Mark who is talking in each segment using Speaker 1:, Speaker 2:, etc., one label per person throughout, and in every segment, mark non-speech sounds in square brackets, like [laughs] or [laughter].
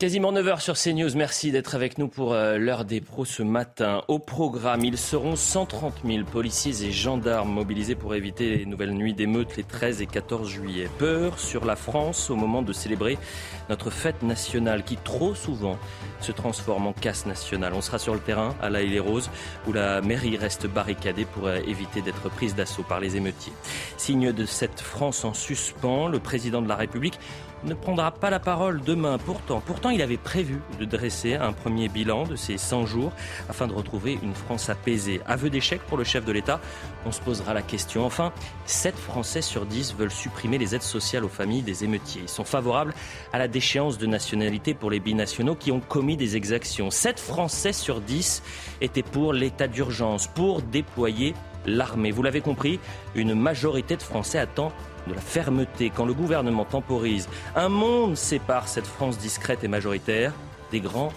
Speaker 1: Quasiment 9h sur CNews. Merci d'être avec nous pour euh, l'heure des pros ce matin. Au programme, ils seront 130 000 policiers et gendarmes mobilisés pour éviter les nouvelles nuits d'émeutes les 13 et 14 juillet. Peur sur la France au moment de célébrer notre fête nationale qui trop souvent se transforme en casse nationale. On sera sur le terrain à La les Roses où la mairie reste barricadée pour euh, éviter d'être prise d'assaut par les émeutiers. Signe de cette France en suspens, le président de la République ne prendra pas la parole demain. Pourtant, pourtant, il avait prévu de dresser un premier bilan de ces 100 jours afin de retrouver une France apaisée. Aveu d'échec pour le chef de l'État, on se posera la question. Enfin, 7 Français sur 10 veulent supprimer les aides sociales aux familles des émeutiers. Ils sont favorables à la déchéance de nationalité pour les binationaux qui ont commis des exactions. 7 Français sur 10 étaient pour l'état d'urgence, pour déployer l'armée. Vous l'avez compris, une majorité de Français attend de la fermeté quand le gouvernement temporise. Un monde sépare cette France discrète et majoritaire des grands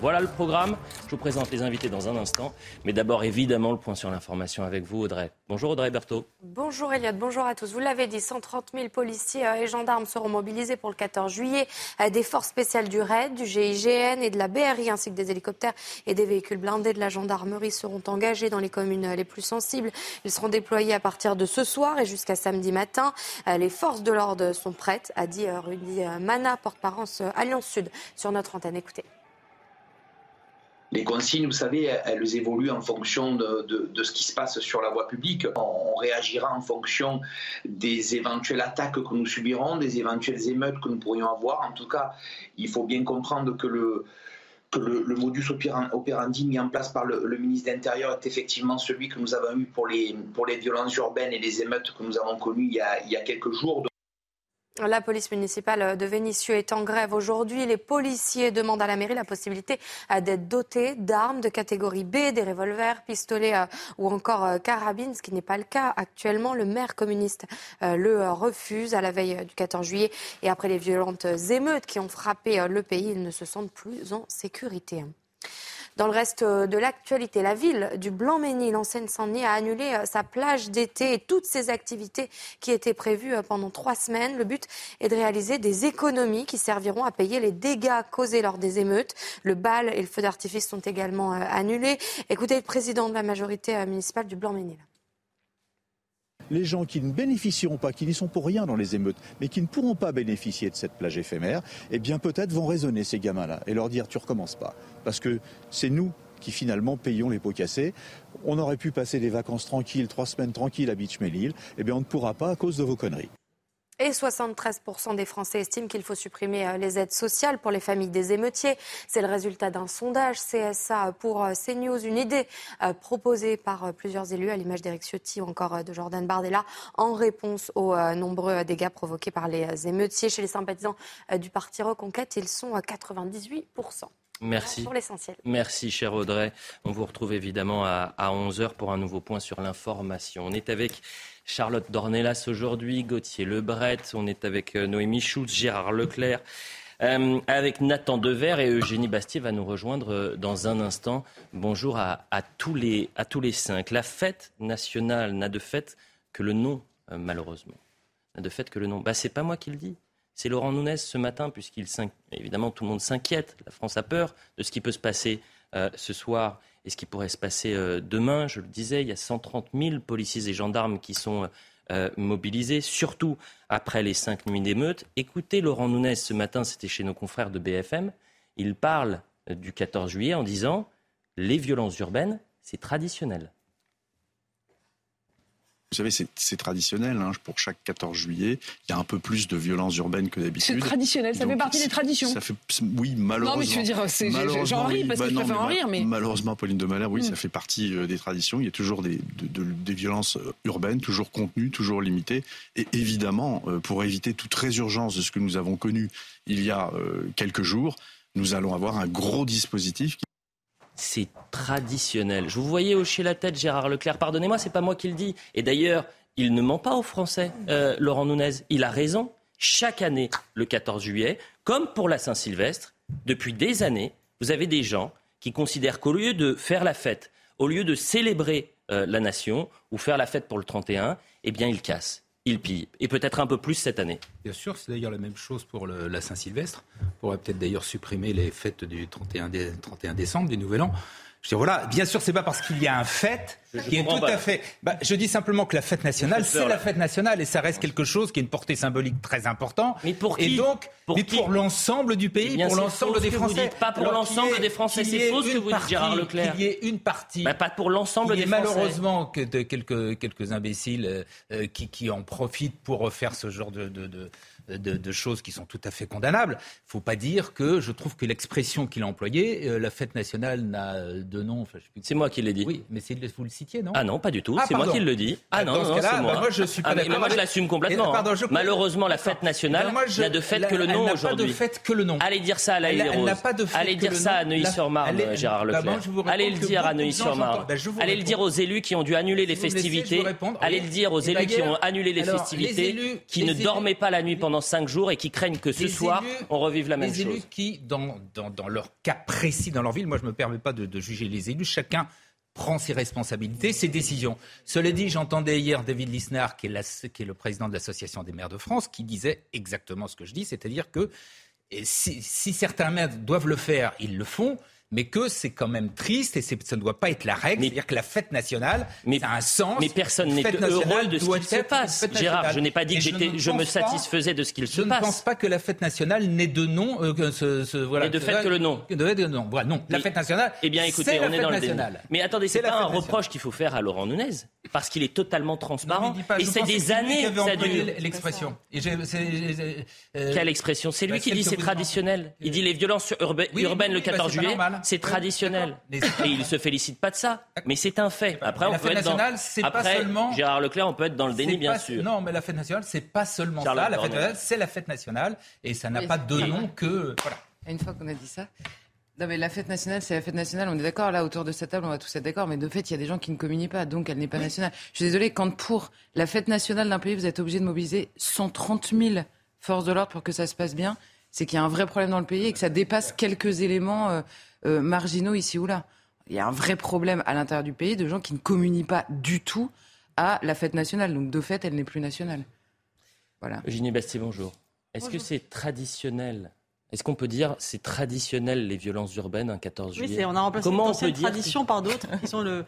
Speaker 1: Voilà le programme. Je vous présente les invités dans un instant. Mais d'abord, évidemment, le point sur l'information avec vous, Audrey. Bonjour Audrey Berthaud.
Speaker 2: Bonjour Eliade, bonjour à tous. Vous l'avez dit, 130 000 policiers et gendarmes seront mobilisés pour le 14 juillet. Des forces spéciales du RAID, du GIGN et de la BRI, ainsi que des hélicoptères et des véhicules blindés de la gendarmerie seront engagés dans les communes les plus sensibles. Ils seront déployés à partir de ce soir et jusqu'à samedi matin. Les forces de l'ordre sont prêtes, a dit Rudy Mana, porte-parole Alliance Sud, sur notre antenne. Écoutez
Speaker 3: les consignes, vous savez, elles évoluent en fonction de, ce qui se passe sur la voie publique. On, réagira en fonction des éventuelles attaques que nous subirons, des éventuelles émeutes que nous pourrions avoir. En tout cas, il faut bien comprendre que le, modus operandi mis en place par le, ministre de l'Intérieur est effectivement celui que nous avons eu pour les, violences urbaines et les émeutes que nous avons connues il y a quelques jours.
Speaker 2: La police municipale de Vénissieux est en grève aujourd'hui. Les policiers demandent à la mairie la possibilité euh, d'être dotés d'armes de catégorie B, des revolvers, pistolets euh, ou encore euh, carabines, ce qui n'est pas le cas actuellement. Le maire communiste le refuse à la veille du 14 juillet et après les violentes émeutes qui ont frappé le pays, ils ne se sentent plus en sécurité. Dans le reste euh, de l'actualité, la ville du Blanc-Ménil en Seine-Saint-Denis a annulé euh, sa plage d'été et toutes ses activités qui étaient prévues euh, pendant trois semaines. Le but est de réaliser des économies qui serviront à payer les dégâts causés lors des émeutes. Le bal et le feu d'artifice sont également annulés. Écoutez le président de la majorité municipale du Blanc-Ménil
Speaker 4: les gens qui ne bénéficieront pas, qui n'y sont pour rien dans les émeutes, mais qui ne pourront pas bénéficier de cette plage éphémère, eh bien peut-être vont raisonner ces gamins-là et leur dire tu recommences pas. Parce que c'est nous qui finalement payons les pots cassés. On aurait pu passer des vacances tranquilles, trois semaines tranquilles à Beach Melil, eh bien on ne pourra pas à cause de vos conneries.
Speaker 2: Et 73% des Français estiment qu'il faut supprimer euh, les aides sociales pour les familles des émeutiers. C'est le résultat d'un sondage CSA pour euh, CNews, une idée euh, proposée par plusieurs élus, à l'image d'Éric Ciotti ou encore de Jordan Bardella, en réponse aux nombreux dégâts provoqués par les émeutiers. Chez les sympathisants du Parti Reconquête, ils sont à 98%.
Speaker 1: Merci.
Speaker 2: Pour l'essentiel.
Speaker 1: Merci, cher Audrey. On vous retrouve évidemment à, à 11h pour un nouveau point sur l'information. On est avec Charlotte Dornelas aujourd'hui, Gauthier Lebret, on est avec euh, Noémie Schultz, Gérard Leclerc. Euh, avec Nathan Dever et Eugénie Bastier va nous rejoindre euh, dans un instant. Bonjour à, tous, les, cinq. La fête nationale n'a de fête que le nom, malheureusement. N'a de que le nom. Bah, c'est pas moi qui le dis. C'est Laurent Nunez ce matin, puisqu'il évidemment tout le monde s'inquiète. La France a peur de ce qui peut se passer ce soir et ce qui pourrait se passer euh, demain. Je le disais, il y a 130 000 policiers et gendarmes qui sont euh, mobilisés, surtout après les cinq nuits d'émeute. Écoutez Laurent Nunez ce matin, c'était chez nos confrères de BFM. Il parle euh, du 14 juillet en disant les violences urbaines, c'est traditionnel.
Speaker 5: Vous savez, c'est traditionnel. Hein, pour chaque 14 juillet, il y a un peu plus de violence urbaine que d'habitude.
Speaker 6: C'est traditionnel, ça fait partie des traditions.
Speaker 5: Ça fait, oui, malheureusement. Non, mais
Speaker 6: je veux dire, j'en ris parce que je bah préfère en rire. Mais...
Speaker 5: Malheureusement, Pauline de Malherbe, oui, mm. ça fait partie euh, des traditions. Il y a toujours des, des violences euh, urbaines, toujours contenues, toujours limitées. Et évidemment, euh, pour éviter toute résurgence de ce que nous avons connu il y a quelques jours, nous allons avoir un gros dispositif qui
Speaker 1: c'est traditionnel. Je vous voyais hocher la tête, Gérard Leclerc. Pardonnez-moi, c'est pas moi qui le dis. Et d'ailleurs, il ne ment pas aux Français, euh, Laurent Nunez. Il a raison. Chaque année, le 14 juillet, comme pour la Saint-Sylvestre, depuis des années, vous avez des gens qui considèrent qu'au lieu de faire la fête, au lieu de célébrer euh, la nation ou faire la fête pour le 31, eh bien, ils cassent. Ils pillent. Et peut-être un peu plus cette année.
Speaker 7: Bien sûr, c'est d'ailleurs la même chose pour la Saint-Sylvestre. On pourrait peut-être d'ailleurs supprimer les fêtes du 31, 31 décembre, du Nouvel An. Je dis voilà, bien sûr, c'est pas parce qu'il y a un fait qui est tout à fait. Bah, je dis simplement que la fête nationale, c'est la fête nationale et ça reste quelque chose qui a une portée symbolique très importante.
Speaker 1: Mais pour qui
Speaker 7: Et donc, pour, mais pour l'ensemble du pays, pour l'ensemble des Français.
Speaker 1: pas pour l'ensemble des Français, c'est faux ce que vous dites, Gérard Leclerc.
Speaker 7: Il y ait une partie.
Speaker 1: Bah, pas pour l'ensemble des Français.
Speaker 7: malheureusement que de quelques quelques imbéciles euh, euh, qui, qui en profitent pour faire ce genre de, de, de de, choses qui sont tout à fait condamnables. Il ne faut pas dire que je trouve que l'expression qu'il a employée, euh, la fête nationale n'a de nom. Enfin,
Speaker 1: c'est moi qui l'ai dit.
Speaker 7: Oui, mais vous le citiez, non?
Speaker 1: Ah non, pas du tout. Ah, c'est moi qui le dis. Ah non, non, c'est moi.
Speaker 7: Bah, moi. je suis pas
Speaker 1: ah, mais, moi, je l'assume complètement. Malheureusement, la fête nationale n'a de fait que le nom aujourd'hui.
Speaker 7: De fête que le nom.
Speaker 1: Allez dire ça à la Rose. Allez dire ça à Neuilly-sur-Marne, Gérard bah, Leclerc. Allez le dire à Neuilly-sur-Marne. Bah, Allez le dire aux élus qui ont dû annuler les festivités. Allez le dire aux élus qui ont annulé les festivités, qui ne dormaient pas la nuit pendant cinq jours et qui craignent que ce soir, on revive la même chose.
Speaker 7: Les élus qui, dans, dans, leur cas précis dans leur ville, moi je ne me permets pas de, juger les élus, chacun prend ses responsabilités, ses décisions. Cela dit, j'entendais hier David Lisnard, qui est, qui est le président de l'Association des maires de France, qui disait exactement ce que je dis, c'est-à-dire que si, si certains maires doivent le faire, ils le font mais que c'est quand même triste et ça ne doit pas être la règle. C'est-à-dire que la fête nationale mais, a un sens.
Speaker 1: Mais personne n'est heureux de ce qui se passe. Gérard, je n'ai pas dit que j'étais, je, me satisfaisais de ce qu'il se
Speaker 7: passe.
Speaker 1: Je
Speaker 7: ne pense pas que la fête nationale n'ait de nom. Euh, que ce, ce,
Speaker 1: voilà, et de fait que le nom.
Speaker 7: De, de nom. Voilà, non. La fête nationale.
Speaker 1: Eh bien, écoutez, on est dans le déni. Mais attendez, c'est pas un reproche qu'il faut faire à Laurent Nunez, parce qu'il est totalement transparent. et c'est des années que ça dure.
Speaker 7: L'expression.
Speaker 1: Euh, Quelle expression? C'est lui bah, qui dit c'est traditionnel. Il dit les violences urbaines le 14 juillet, c'est traditionnel. Et il se félicite pas de ça. Mais c'est un fait. Après, on peut être dans... Après, seulement... Gérard Leclerc, on peut être dans le déni, bien sûr.
Speaker 7: Non, mais la fête nationale, c'est pas seulement ça. La fête nationale, c'est la fête nationale. Et ça n'a pas de nom que. Voilà.
Speaker 6: Une fois qu'on a dit ça. Non, mais la fête nationale, c'est la fête nationale. On est d'accord, là, autour de cette table, on va tous être d'accord. Mais de fait, il y a des gens qui ne communient pas, donc elle n'est pas nationale. Je suis désolée, quand pour la fête nationale d'un pays, vous êtes obligé de mobiliser 130 000 forces de l'ordre pour que ça se passe bien, c'est qu'il y a un vrai problème dans le pays et que ça dépasse quelques éléments euh, euh, marginaux ici ou là. Il y a un vrai problème à l'intérieur du pays de gens qui ne communient pas du tout à la fête nationale. Donc de fait, elle n'est plus nationale.
Speaker 1: Voilà. Eugénie Bastier, bonjour. Est-ce que c'est traditionnel? Est-ce qu'on peut dire c'est traditionnel les violences urbaines un 14 juillet?
Speaker 8: Oui, on a remplacé Comment on tradition par d'autres qui sont le,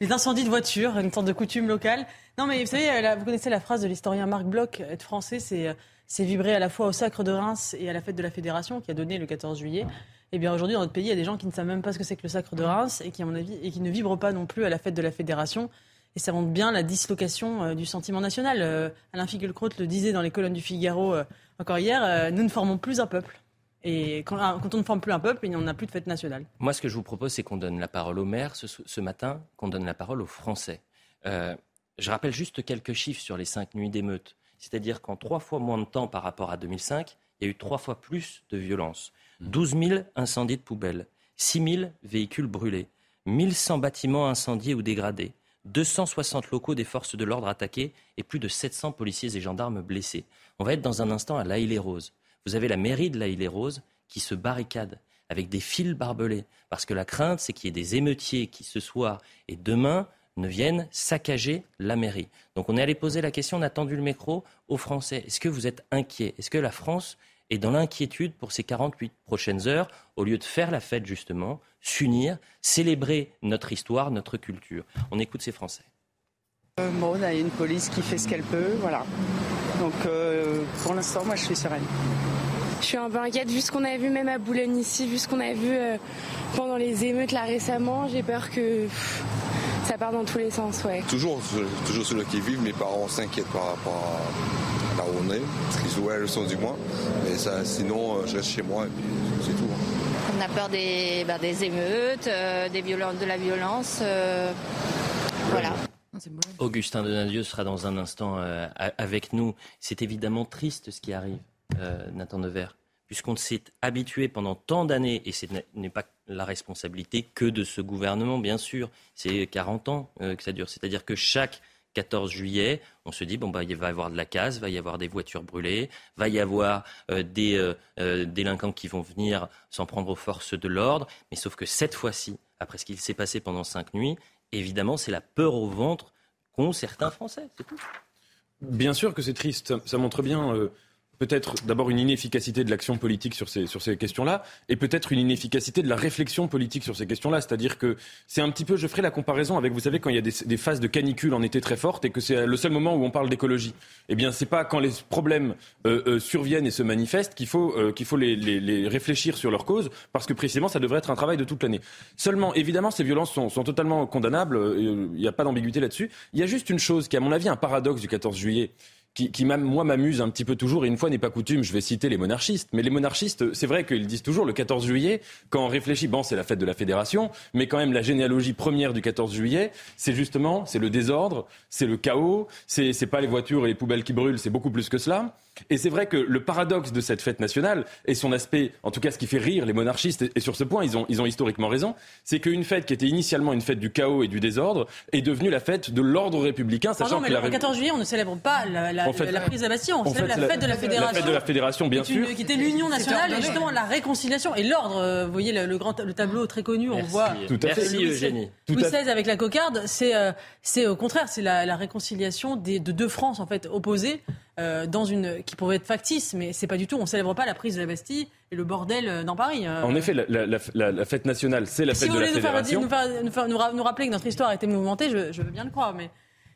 Speaker 8: les incendies de voitures, une sorte de coutume locale. Non, mais vous savez, vous connaissez la phrase de l'historien Marc Bloch être français, c'est c'est vibrer à la fois au sacre de Reims et à la fête de la Fédération qui a donné le 14 juillet. Eh bien aujourd'hui dans notre pays, il y a des gens qui ne savent même pas ce que c'est que le sacre de Reims et qui, à mon avis, et qui ne vibrent pas non plus à la fête de la Fédération. Et ça montre bien la dislocation euh, du sentiment national. Euh, Alain Finkielkraut le disait dans les colonnes du Figaro euh, encore hier, nous ne formons plus un peuple. Et quand, on ne forme plus un peuple, il n'y en a plus de fête nationale.
Speaker 1: Moi, ce que je vous propose, c'est qu'on donne la parole aux maires ce, matin, qu'on donne la parole aux Français. je rappelle juste quelques chiffres sur les cinq nuits d'émeutes. C'est-à-dire qu'en trois fois moins de temps par rapport à 2005, il y a eu trois fois plus de violences. 12 mmh. 000 incendies de poubelles, 6 000 véhicules brûlés, 1100 bâtiments incendiés ou dégradés, 260 locaux des forces de l'ordre attaqués et plus de 700 policiers et gendarmes blessés. On va être dans un instant à l'Aïle-les-Roses. Vous avez la mairie de l'Aïle-les-Roses qui se barricade avec des fils barbelés parce que la crainte, c'est qu'il y ait des émeutiers qui ce soir et demain ne viennent saccager la mairie. Donc on est allé poser la question, on a tendu le micro aux Français. Est-ce que vous êtes inquiets? Est-ce que la France est dans l'inquiétude pour ces 48 prochaines heures, au lieu de faire la fête justement, s'unir, célébrer notre histoire, notre culture On écoute ces Français.
Speaker 9: Euh, bon, on a une police qui fait ce qu'elle peut, voilà. Donc euh, pour l'instant, moi je suis sereine.
Speaker 10: Je suis un peu inquiète vu ce qu'on a vu même à Boulogne ici, vu ce qu'on a vu euh, pendant les émeutes là récemment. J'ai peur que ça part dans tous les sens, ouais.
Speaker 11: Toujours, toujours celui qui vivent, mes parents s'inquiètent par rapport à là où on est, parce qu'ils la leçon du moins. Mais ça, sinon, euh, je reste chez moi et puis c'est tout.
Speaker 12: On a peur des, bah, des émeutes, euh, des violences, de la violence. Euh, voilà.
Speaker 1: Augustin Donadieu sera dans un instant avec nous. C'est évidemment triste ce qui arrive, Nathan Nevers puisqu'on s'est habitué pendant tant d'années, et ce n'est pas la responsabilité que de ce gouvernement, bien sûr, c'est 40 ans euh, que ça dure. C'est-à-dire que chaque 14 juillet, on se dit bon bah il va y avoir de la casse, va y avoir des voitures brûlées, va y avoir euh, des euh, délinquants qui vont venir s'en prendre aux forces de l'ordre. Mais sauf que cette fois-ci, après ce qu'il s'est passé pendant cinq nuits, évidemment c'est la peur au ventre qu'ont certains Français, c'est tout.
Speaker 13: Bien sûr que c'est triste. Ça, montre bien peut-être d'abord une inefficacité de l'action politique sur ces, sur ces questions-là, et peut-être une inefficacité de la réflexion politique sur ces questions-là. C'est-à-dire que c'est un petit peu, je ferai la comparaison avec, vous savez, quand il y a des, des phases de canicule en été très fortes et que c'est le seul moment où on parle d'écologie. Eh bien, c'est pas quand les problèmes euh, euh, surviennent et se manifestent qu'il faut, euh, qu'il faut les, les, les, réfléchir sur leur cause, parce que précisément, ça devrait être un travail de toute l'année. Seulement, évidemment, ces violences sont, sont totalement condamnables, il n'y a pas d'ambiguïté là-dessus. Il y a juste une chose qui, à mon avis, un paradoxe du 14 juillet, qui, qui moi, m'amuse un petit peu toujours, et une fois n'est pas coutume, je vais citer les monarchistes. Mais les monarchistes, c'est vrai qu'ils disent toujours le 14 juillet, quand on réfléchit, bon, c'est la fête de la Fédération, mais quand même la généalogie première du 14 juillet, c'est justement, c'est le désordre, c'est le chaos, c'est pas les voitures et les poubelles qui brûlent, c'est beaucoup plus que cela. Et c'est vrai que le paradoxe de cette fête nationale et son aspect, en tout cas ce qui fait rire les monarchistes, et sur ce point ils ont, ils ont historiquement raison, c'est qu'une fête qui était initialement une fête du chaos et du désordre est devenue la fête de l'ordre républicain.
Speaker 8: Sachant mais que le 14 juillet, on ne célèbre pas la, la, la prise de la Bastille, on, célèbre la fête de la fédération.
Speaker 13: La fête de la fédération, bien sûr.
Speaker 8: qui était l'union nationale et justement la réconciliation et l'ordre. Euh, vous voyez le, grand, le tableau très connu, on voit.
Speaker 1: Tout à fait. Eugénie.
Speaker 8: Louis XVI avec la cocarde, c'est euh, c'est au contraire, c'est la, réconciliation des, de deux France en fait opposées euh, dans une qui pourrait être factice, mais c'est pas du tout. On célèbre pas la prise de la Bastille et le bordel euh, dans Paris.
Speaker 13: Euh. En effet, la, fête nationale, c'est la fête de la fédération.
Speaker 8: Nous, faire, nous, nous, rappeler que notre histoire a été mouvementée, je, je veux bien le croire, mais.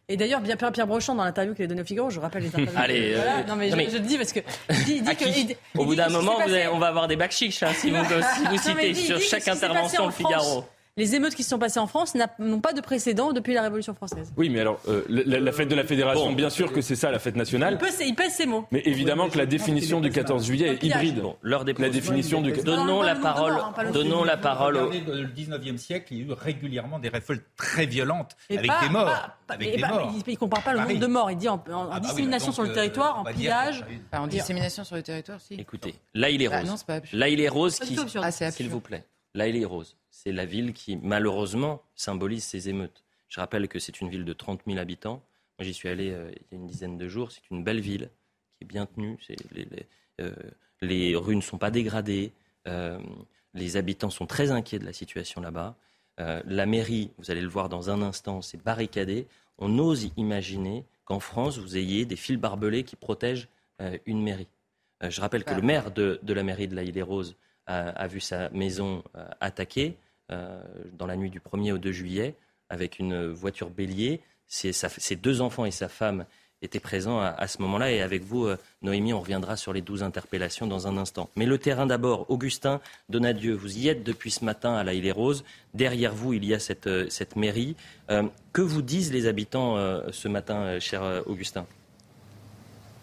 Speaker 8: Et d'ailleurs, bien Pierre, Brochand, dans l'interview qu'il a donnée au Figaro, je rappelle les interviews.
Speaker 1: Allez,
Speaker 8: non, mais, je, le dis parce que.
Speaker 1: Dit, que, au bout d'un moment, on va avoir des bacs chiches hein, si, vous, si vous citez sur chaque intervention le Figaro
Speaker 8: les émeutes qui se sont passées en France n'ont pas de précédent depuis la Révolution française.
Speaker 13: Oui, mais alors, euh, la, fête de la Fédération, bien sûr que c'est ça, la fête nationale.
Speaker 8: Il, pèse ses mots.
Speaker 13: Mais évidemment que la définition du 14 juillet est hybride.
Speaker 1: Bon, des
Speaker 13: la définition du...
Speaker 1: Donnons la parole, donnons la parole au...
Speaker 7: Le 19e siècle, il y a eu régulièrement des révoltes très violentes, avec des morts. avec des morts.
Speaker 8: Il ne compare pas le nombre de morts, il dit en,
Speaker 7: ah bah
Speaker 8: dissémination sur le territoire, en pillage.
Speaker 6: En dissémination sur le territoire, si.
Speaker 1: Écoutez, là il est bah, rose. Là il est rose, s'il vous plaît. Là il est rose c'est la ville qui, malheureusement, symbolise ces émeutes. Je rappelle que c'est une ville de 30 000 habitants. Moi, j'y suis allé euh, il y a une dizaine de jours. C'est une belle ville qui est bien tenue. Euh, les, rues ne sont pas dégradées. Euh, les habitants sont très inquiets de la situation là-bas. la mairie, vous allez le voir dans un instant, c'est barricadé. On ose imaginer qu'en France, vous ayez des fils barbelés qui protègent une mairie. je rappelle que le maire de, la mairie de la Île-et-Rose a, vu sa maison attaquée. Euh, dans la nuit du 1er au 2 juillet avec une voiture bélier. Ses, deux enfants et sa femme étaient présents à, ce moment-là. Et avec vous, euh, Noémie, on reviendra sur les douze interpellations dans un instant. Mais le terrain d'abord. Augustin Donadieu, vous y êtes depuis ce matin à la Île et Rose. Derrière vous, il y a cette, euh, cette mairie. que vous disent les habitants ce matin, cher Augustin?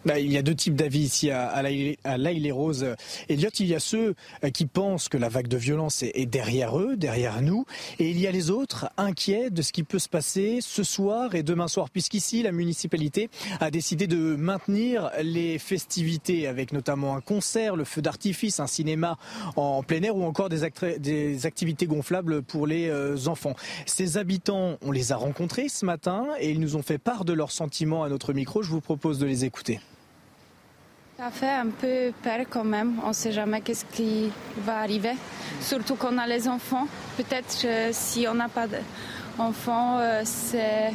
Speaker 14: Bah, il y a deux types d'avis ici à, à et Rose. Il y a ceux euh, qui pensent que la vague de violence est, derrière eux, derrière nous, et il y a les autres inquiets de ce qui peut se passer ce soir et demain soir, puisqu'ici la municipalité a décidé de maintenir les festivités avec notamment un concert, le feu d'artifice, un cinéma en plein air ou encore des, des activités gonflables pour les euh, enfants. Ces habitants, on les a rencontrés ce matin et ils nous ont fait part de leurs sentiments à notre micro. Je vous propose de les écouter.
Speaker 10: Ça fait un peu peur quand même. On ne sait jamais qu'est-ce qui va arriver. Surtout qu'on a les enfants. Peut-être que si on n'a pas d'enfants, euh, c'est.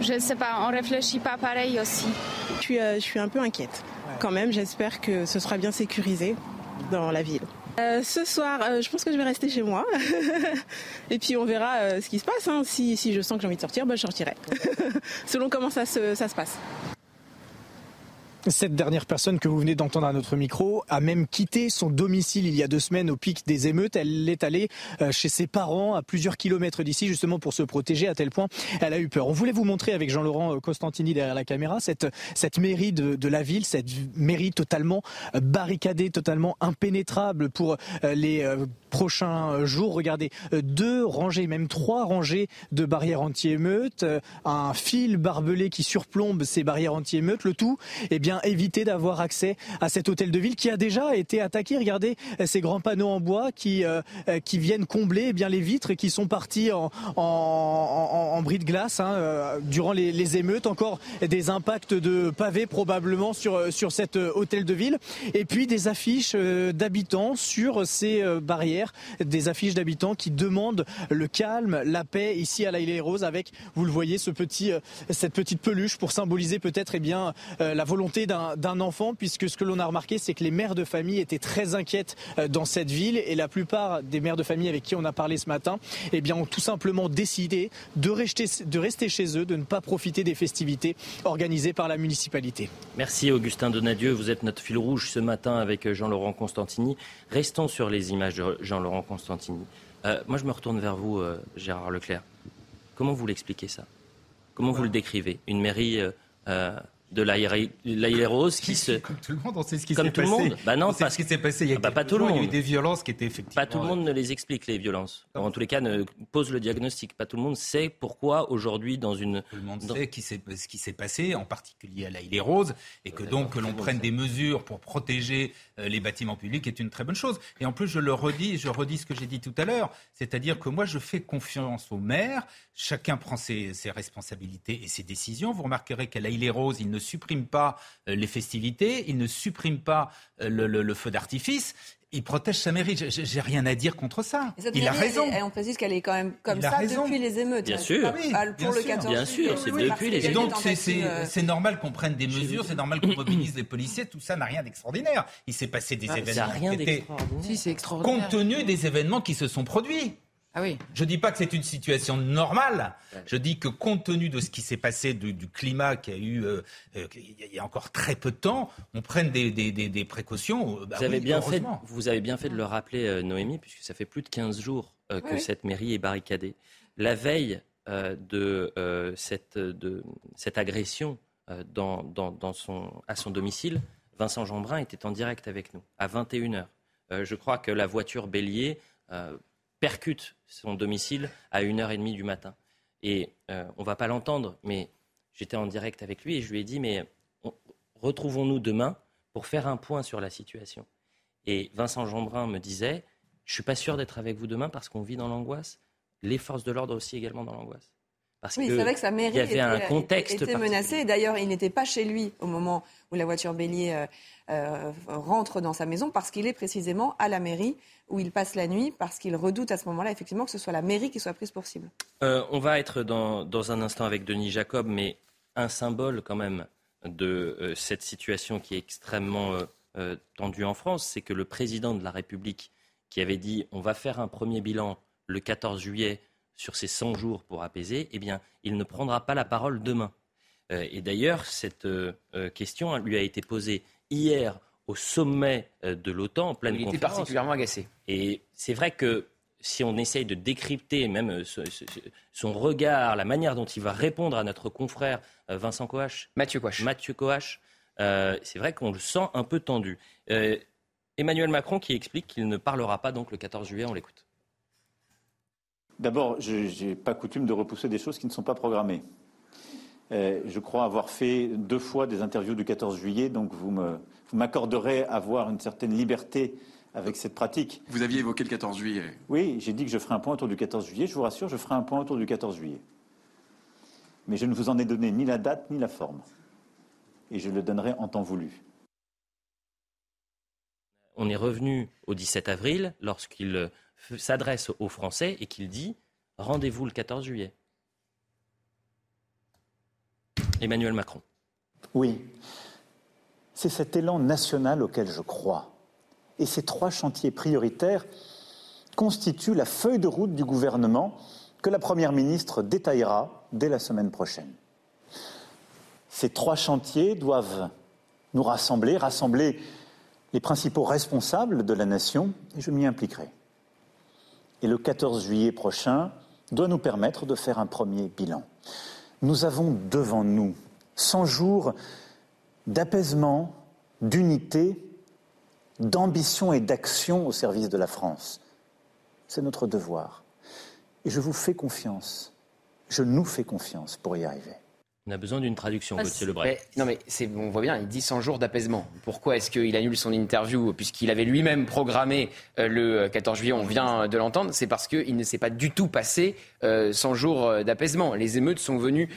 Speaker 10: Je ne sais pas, on réfléchit pas pareil aussi.
Speaker 15: Je suis, euh, je suis un peu inquiète. Quand même, j'espère que ce sera bien sécurisé dans la ville. Euh, ce soir, je pense que je vais rester chez moi. [laughs] et puis on verra ce qui se passe. Hein. Si, si, je sens que j'ai envie de sortir, bah, je sortirai. [laughs] Selon comment ça se, ça se passe.
Speaker 14: Cette dernière personne que vous venez d'entendre à notre micro a même quitté son domicile il y a deux semaines au pic des émeutes. Elle est allée euh, chez ses parents à plusieurs kilomètres d'ici justement pour se protéger à tel point elle a eu peur. On voulait vous montrer avec Jean-Laurent euh, Costantini derrière la caméra cette, cette mairie de, de la ville, cette mairie totalement euh, barricadée, totalement impénétrable pour les prochains jours. Regardez, deux rangées, même trois rangées de barrières anti-émeutes, un fil barbelé qui surplombe ces barrières anti-émeutes. Le tout, eh bien, éviter d'avoir accès à cet hôtel de ville qui a déjà été attaqué. Regardez ces grands panneaux en bois qui, qui viennent combler eh bien, les vitres qui sont parties en, bris de glace hein, durant les, émeutes. Encore des impacts de pavés probablement sur, sur cet hôtel de ville. Et puis des affiches d'habitants sur ces barrières, des affiches d'habitants qui demandent le calme, la paix ici à la île Rose avec, vous le voyez, ce petit, euh, cette petite peluche pour symboliser peut-être eh bien euh, la volonté d'un enfant, puisque ce que l'on a remarqué, c'est que les mères de famille étaient très inquiètes euh, dans cette ville et la plupart des mères de famille avec qui on a parlé ce matin, eh bien, ont tout simplement décidé de rester, de rester chez eux, de ne pas profiter des festivités organisées par la municipalité.
Speaker 1: Merci Augustin Donadieu, vous êtes notre fil rouge ce matin avec Jean-Laurent Constantini. Restons sur les images de Jean-Laurent Constantini. moi, je me retourne vers vous, Gérard Leclerc. Comment vous l'expliquez ça? Comment vous le décrivez? Une mairie euh, euh, de l'Aïe Rose qui se.
Speaker 7: Comme tout le monde, on sait ce qui
Speaker 1: s'est
Speaker 7: passé.
Speaker 1: Comme tout le monde Bah non,
Speaker 7: parce ce qui s'est passé il y a
Speaker 1: ah bah, pas tout le monde.
Speaker 7: Il y a eu des violences qui étaient effectivement.
Speaker 1: Pas tout le monde ne les explique, les violences. En tous les cas, ne pose le diagnostic. Pas tout le monde sait pourquoi aujourd'hui, dans une.
Speaker 7: Tout le monde sait qui ce qui s'est passé, en particulier à l'Aïe Rose, et que donc que l'on prenne des mesures pour protéger euh, les bâtiments publics est une très bonne chose. Et en plus, je le redis, je redis ce que j'ai dit tout à l'heure, c'est-à-dire que moi, je fais confiance aux maires. Chacun prend ses, ses responsabilités et ses décisions. Vous remarquerez qu'à l'Aïe Rose, il ne supprime pas euh, les festivités, il ne supprime pas euh, le, feu d'artifice il protège sa mairie. J'ai rien à dire contre ça. Il a raison.
Speaker 16: Et on précise qu'elle est quand même comme ça depuis les émeutes.
Speaker 1: Bien sûr.
Speaker 16: pour le 14
Speaker 1: bien sûr, c'est depuis les
Speaker 7: émeutes. Et donc euh, c'est normal qu'on prenne des mesures, c'est normal qu'on mobilise les policiers. Tout ça n'a rien d'extraordinaire. Il s'est passé des ah, événements.
Speaker 1: Rien
Speaker 7: qui étaient compte tenu des événements qui se sont produits.
Speaker 6: Ah oui.
Speaker 7: Je ne dis pas que c'est une situation normale. Je dis que compte tenu de ce qui s'est passé, du, climat qu'il y a eu euh, euh, il y a encore très peu de temps, on prenne des, des, précautions.
Speaker 1: Euh, bah vous, avez bien fait, vous avez bien fait de le rappeler, Noémie, puisque ça fait plus de 15 jours que cette mairie est barricadée. La veille de, cette, de cette agression dans, dans, son, à son domicile, Vincent Jeanbrun était en direct avec nous à 21h. je crois que la voiture bélier percute son domicile à 1h30 du matin. Et euh, on ne va pas l'entendre, mais j'étais en direct avec lui et je lui ai dit, mais retrouvons-nous demain pour faire un point sur la situation. Et Vincent Jeanbrun me disait, je ne suis pas sûr d'être avec vous demain parce qu'on vit dans l'angoisse. Les forces de l'ordre aussi également dans l'angoisse.
Speaker 16: Parce oui, c'est vrai que sa mairie
Speaker 1: y avait
Speaker 16: était,
Speaker 1: un contexte
Speaker 16: était menacée. D'ailleurs, il n'était pas chez lui au moment où la voiture bélier euh, euh, rentre dans sa maison parce qu'il est précisément à la mairie où il passe la nuit parce qu'il redoute à ce moment-là effectivement que ce soit la mairie qui soit prise pour cible.
Speaker 1: Euh, on va être dans, dans, un instant avec Denis Jacob, mais un symbole quand même de cette situation qui est extrêmement tendue en France, c'est que le président de la République qui avait dit on va faire un premier bilan le 14 juillet sur ces 100 jours pour apaiser, eh bien, il ne prendra pas la parole demain. Euh, et d'ailleurs, cette euh, euh, question lui a été posée hier au sommet de l'OTAN en pleine conférence.
Speaker 17: Il était particulièrement agacé.
Speaker 1: Et c'est vrai que si on essaye de décrypter même son regard, la manière dont il va répondre à notre confrère Vincent Coache,
Speaker 17: Mathieu Coache,
Speaker 1: Mathieu Coache c'est vrai qu'on le sent un peu tendu. Emmanuel Macron qui explique qu'il ne parlera pas donc le 14 juillet, on l'écoute.
Speaker 18: D'abord, je n'ai pas coutume de repousser des choses qui ne sont pas programmées. Euh, je crois avoir fait deux fois des interviews du 14 juillet, donc vous m'accorderez avoir une certaine liberté avec cette pratique.
Speaker 19: Vous aviez évoqué le 14 juillet.
Speaker 18: Oui, j'ai dit que je ferai un point autour du 14 juillet. Je vous rassure, je ferai un point autour du 14 juillet. Mais je ne vous en ai donné ni la date ni la forme. Et je le donnerai en temps voulu.
Speaker 1: On est revenu au 17 avril lorsqu'il s'adresse aux Français et qu'il dit rendez-vous le 14 juillet. Emmanuel Macron.
Speaker 18: Oui, c'est cet élan national auquel je crois. Et ces trois chantiers prioritaires constituent la feuille de route du gouvernement que la Première ministre détaillera dès la semaine prochaine. Ces trois chantiers doivent nous rassembler, rassembler les principaux responsables de la nation, et je m'y impliquerai et le 14 juillet prochain doit nous permettre de faire un premier bilan. Nous avons devant nous 100 jours d'apaisement, d'unité, d'ambition et d'action au service de la France. C'est notre devoir. Et je vous fais confiance, je nous fais confiance pour y arriver.
Speaker 1: On a besoin d'une traduction, Gauthier Lebray.
Speaker 17: non, mais c'est, on voit bien, il dit 100 jours d'apaisement. Pourquoi est-ce qu'il annule son interview Puisqu'il avait lui-même programmé euh, le 14 juillet, on vient de l'entendre, c'est parce qu'il ne s'est pas du tout passé 100 euh, jours euh, d'apaisement. Les émeutes sont venues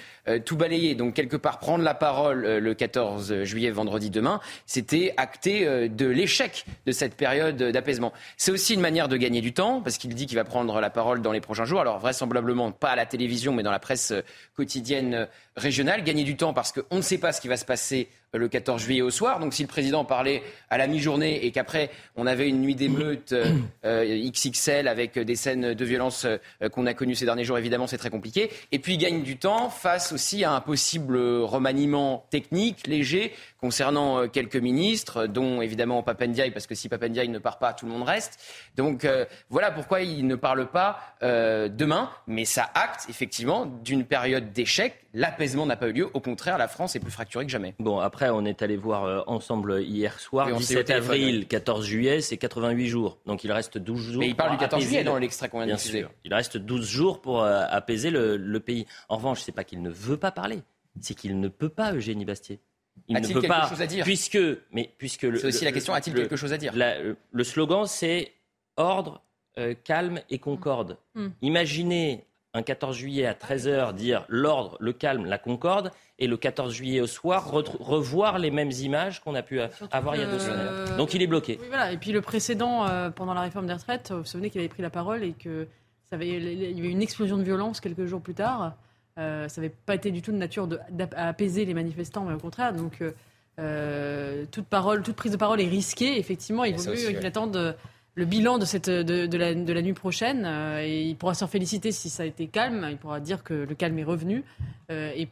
Speaker 17: tout balayer. Donc, quelque part, prendre la parole le 14 juillet, vendredi demain, c'était acter de l'échec de cette période d'apaisement. C'est aussi une manière de gagner du temps, parce qu'il dit qu'il va prendre la parole dans les prochains jours. Alors, vraisemblablement, pas à la télévision, mais dans la presse quotidienne régionale. Gagner du temps parce qu'on ne sait pas ce qui va se passer le 14 juillet au soir. Donc si le président parlait à la mi-journée et qu'après on avait une nuit d'émeute [coughs] euh, euh, XXL avec des scènes de violence euh, qu'on a connues ces derniers jours, évidemment c'est très compliqué. Et puis il gagne du temps face aussi à un possible remaniement technique, léger, concernant quelques ministres, dont évidemment Papendiaï, parce que si Papendiaï ne part pas, tout le monde reste. Donc voilà pourquoi il ne parle pas demain, mais ça acte effectivement d'une période d'échec. L'apaisement n'a pas eu lieu. Au contraire, la France est plus fracturée que jamais.
Speaker 1: Bon, après, on est allé voir euh, ensemble hier soir, 17 avril, 14 juillet, c'est 88 jours. Donc il reste 12 jours.
Speaker 17: Mais il parle du 14 juillet dans l'extrait qu'on vient de.
Speaker 1: Il reste 12 jours pour euh, apaiser le, pays. En revanche, c'est pas qu'il ne veut pas parler, c'est qu'il ne peut pas, Eugénie Bastier.
Speaker 17: Il ne peut pas, chose à dire
Speaker 1: puisque, mais puisque
Speaker 17: c'est aussi la question a-t-il quelque chose à dire
Speaker 1: Le slogan, c'est ordre, euh, calme et concorde. Mm. Imaginez un 14 juillet à 13h dire l'ordre, le calme, la concorde, et le 14 juillet au soir revoir les mêmes images qu'on a pu avoir il y a deux semaines. Donc il est bloqué.
Speaker 8: voilà. Et puis le précédent, euh, pendant la réforme des retraites, vous vous souvenez qu'il avait pris la parole et que ça avait, il y avait une explosion de violence quelques jours plus tard. Euh, ça n'avait pas été du tout de nature d'apaiser les manifestants, mais au contraire. Donc euh, toute parole, toute prise de parole est risquée. Effectivement, il vaut mieux qu'il attende le bilan de, cette, de, la, de la nuit prochaine. Euh, et il pourra s'en féliciter si ça a été calme. Il pourra dire que le calme est revenu. Euh, et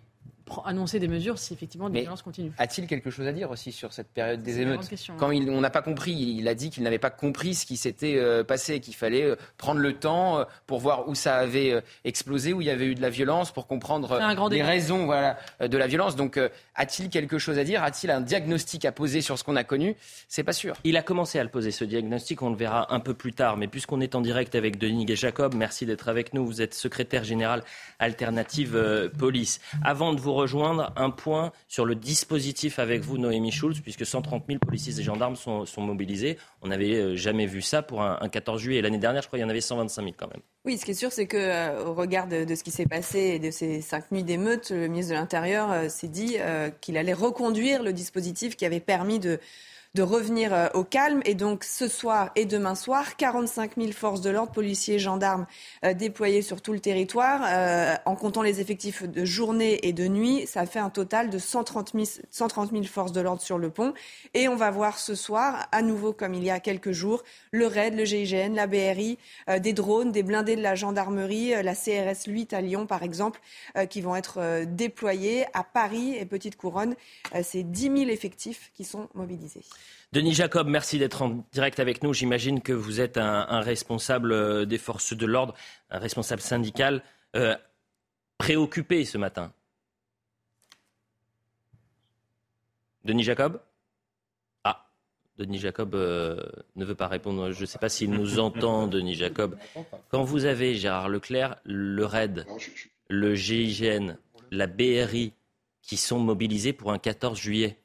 Speaker 8: annoncer des mesures si effectivement des violences continuent.
Speaker 17: A-t-il quelque chose à dire aussi sur cette période des émeutes Quand on n'a pas compris, il a dit qu'il n'avait pas compris ce qui s'était euh, passé, qu'il fallait euh, prendre le temps euh, pour voir où ça avait explosé, où il y avait eu de la violence, pour comprendre les raisons voilà, de la violence. Donc a-t-il quelque chose à dire A-t-il un diagnostic à poser sur ce qu'on a connu? C'est pas sûr.
Speaker 1: Il a commencé à le poser, ce diagnostic, on le verra un peu plus tard. Mais puisqu'on est en direct avec Denis Jacob, merci d'être avec nous. Vous êtes secrétaire général Alternative Police. Avant de vous rejoindre un point sur le dispositif avec vous, Noémie Schulz, puisque 130 000 policiers et gendarmes sont, mobilisés. On n'avait euh, jamais vu ça pour un, 14 juillet. L'année dernière, je crois qu'il y en avait 125 000 quand même.
Speaker 16: Oui, ce qui est sûr, c'est qu'au euh, regard de, ce qui s'est passé et de ces cinq nuits d'émeutes, le ministre de l'Intérieur euh, s'est dit qu'il allait reconduire le dispositif qui avait permis de de revenir euh, au calme. Et donc ce soir et demain soir, 45 000 forces de l'ordre, policiers, gendarmes euh, déployés sur tout le territoire. Euh, en comptant les effectifs de journée et de nuit, ça fait un total de 130 000, 130 000 forces de l'ordre sur le pont. Et on va voir ce soir, à nouveau comme il y a quelques jours, le RAID, le GIGN, la BRI, des drones, des blindés de la gendarmerie, la CRS 8 à Lyon par exemple, qui vont être déployés à Paris et Petite Couronne. C'est 10 000 effectifs qui sont mobilisés.
Speaker 1: Denis Jacob, merci d'être en direct avec nous. J'imagine que vous êtes un, responsable euh, des forces de l'ordre, un responsable syndical euh, préoccupé ce matin. Denis Jacob? Ah, Denis Jacob euh, ne veut pas répondre. Je ne sais pas s'il nous entend, [laughs] Denis Jacob. Quand vous avez, Gérard Leclerc, le RAID, le GIGN, la BRI qui sont mobilisés pour un 14 juillet,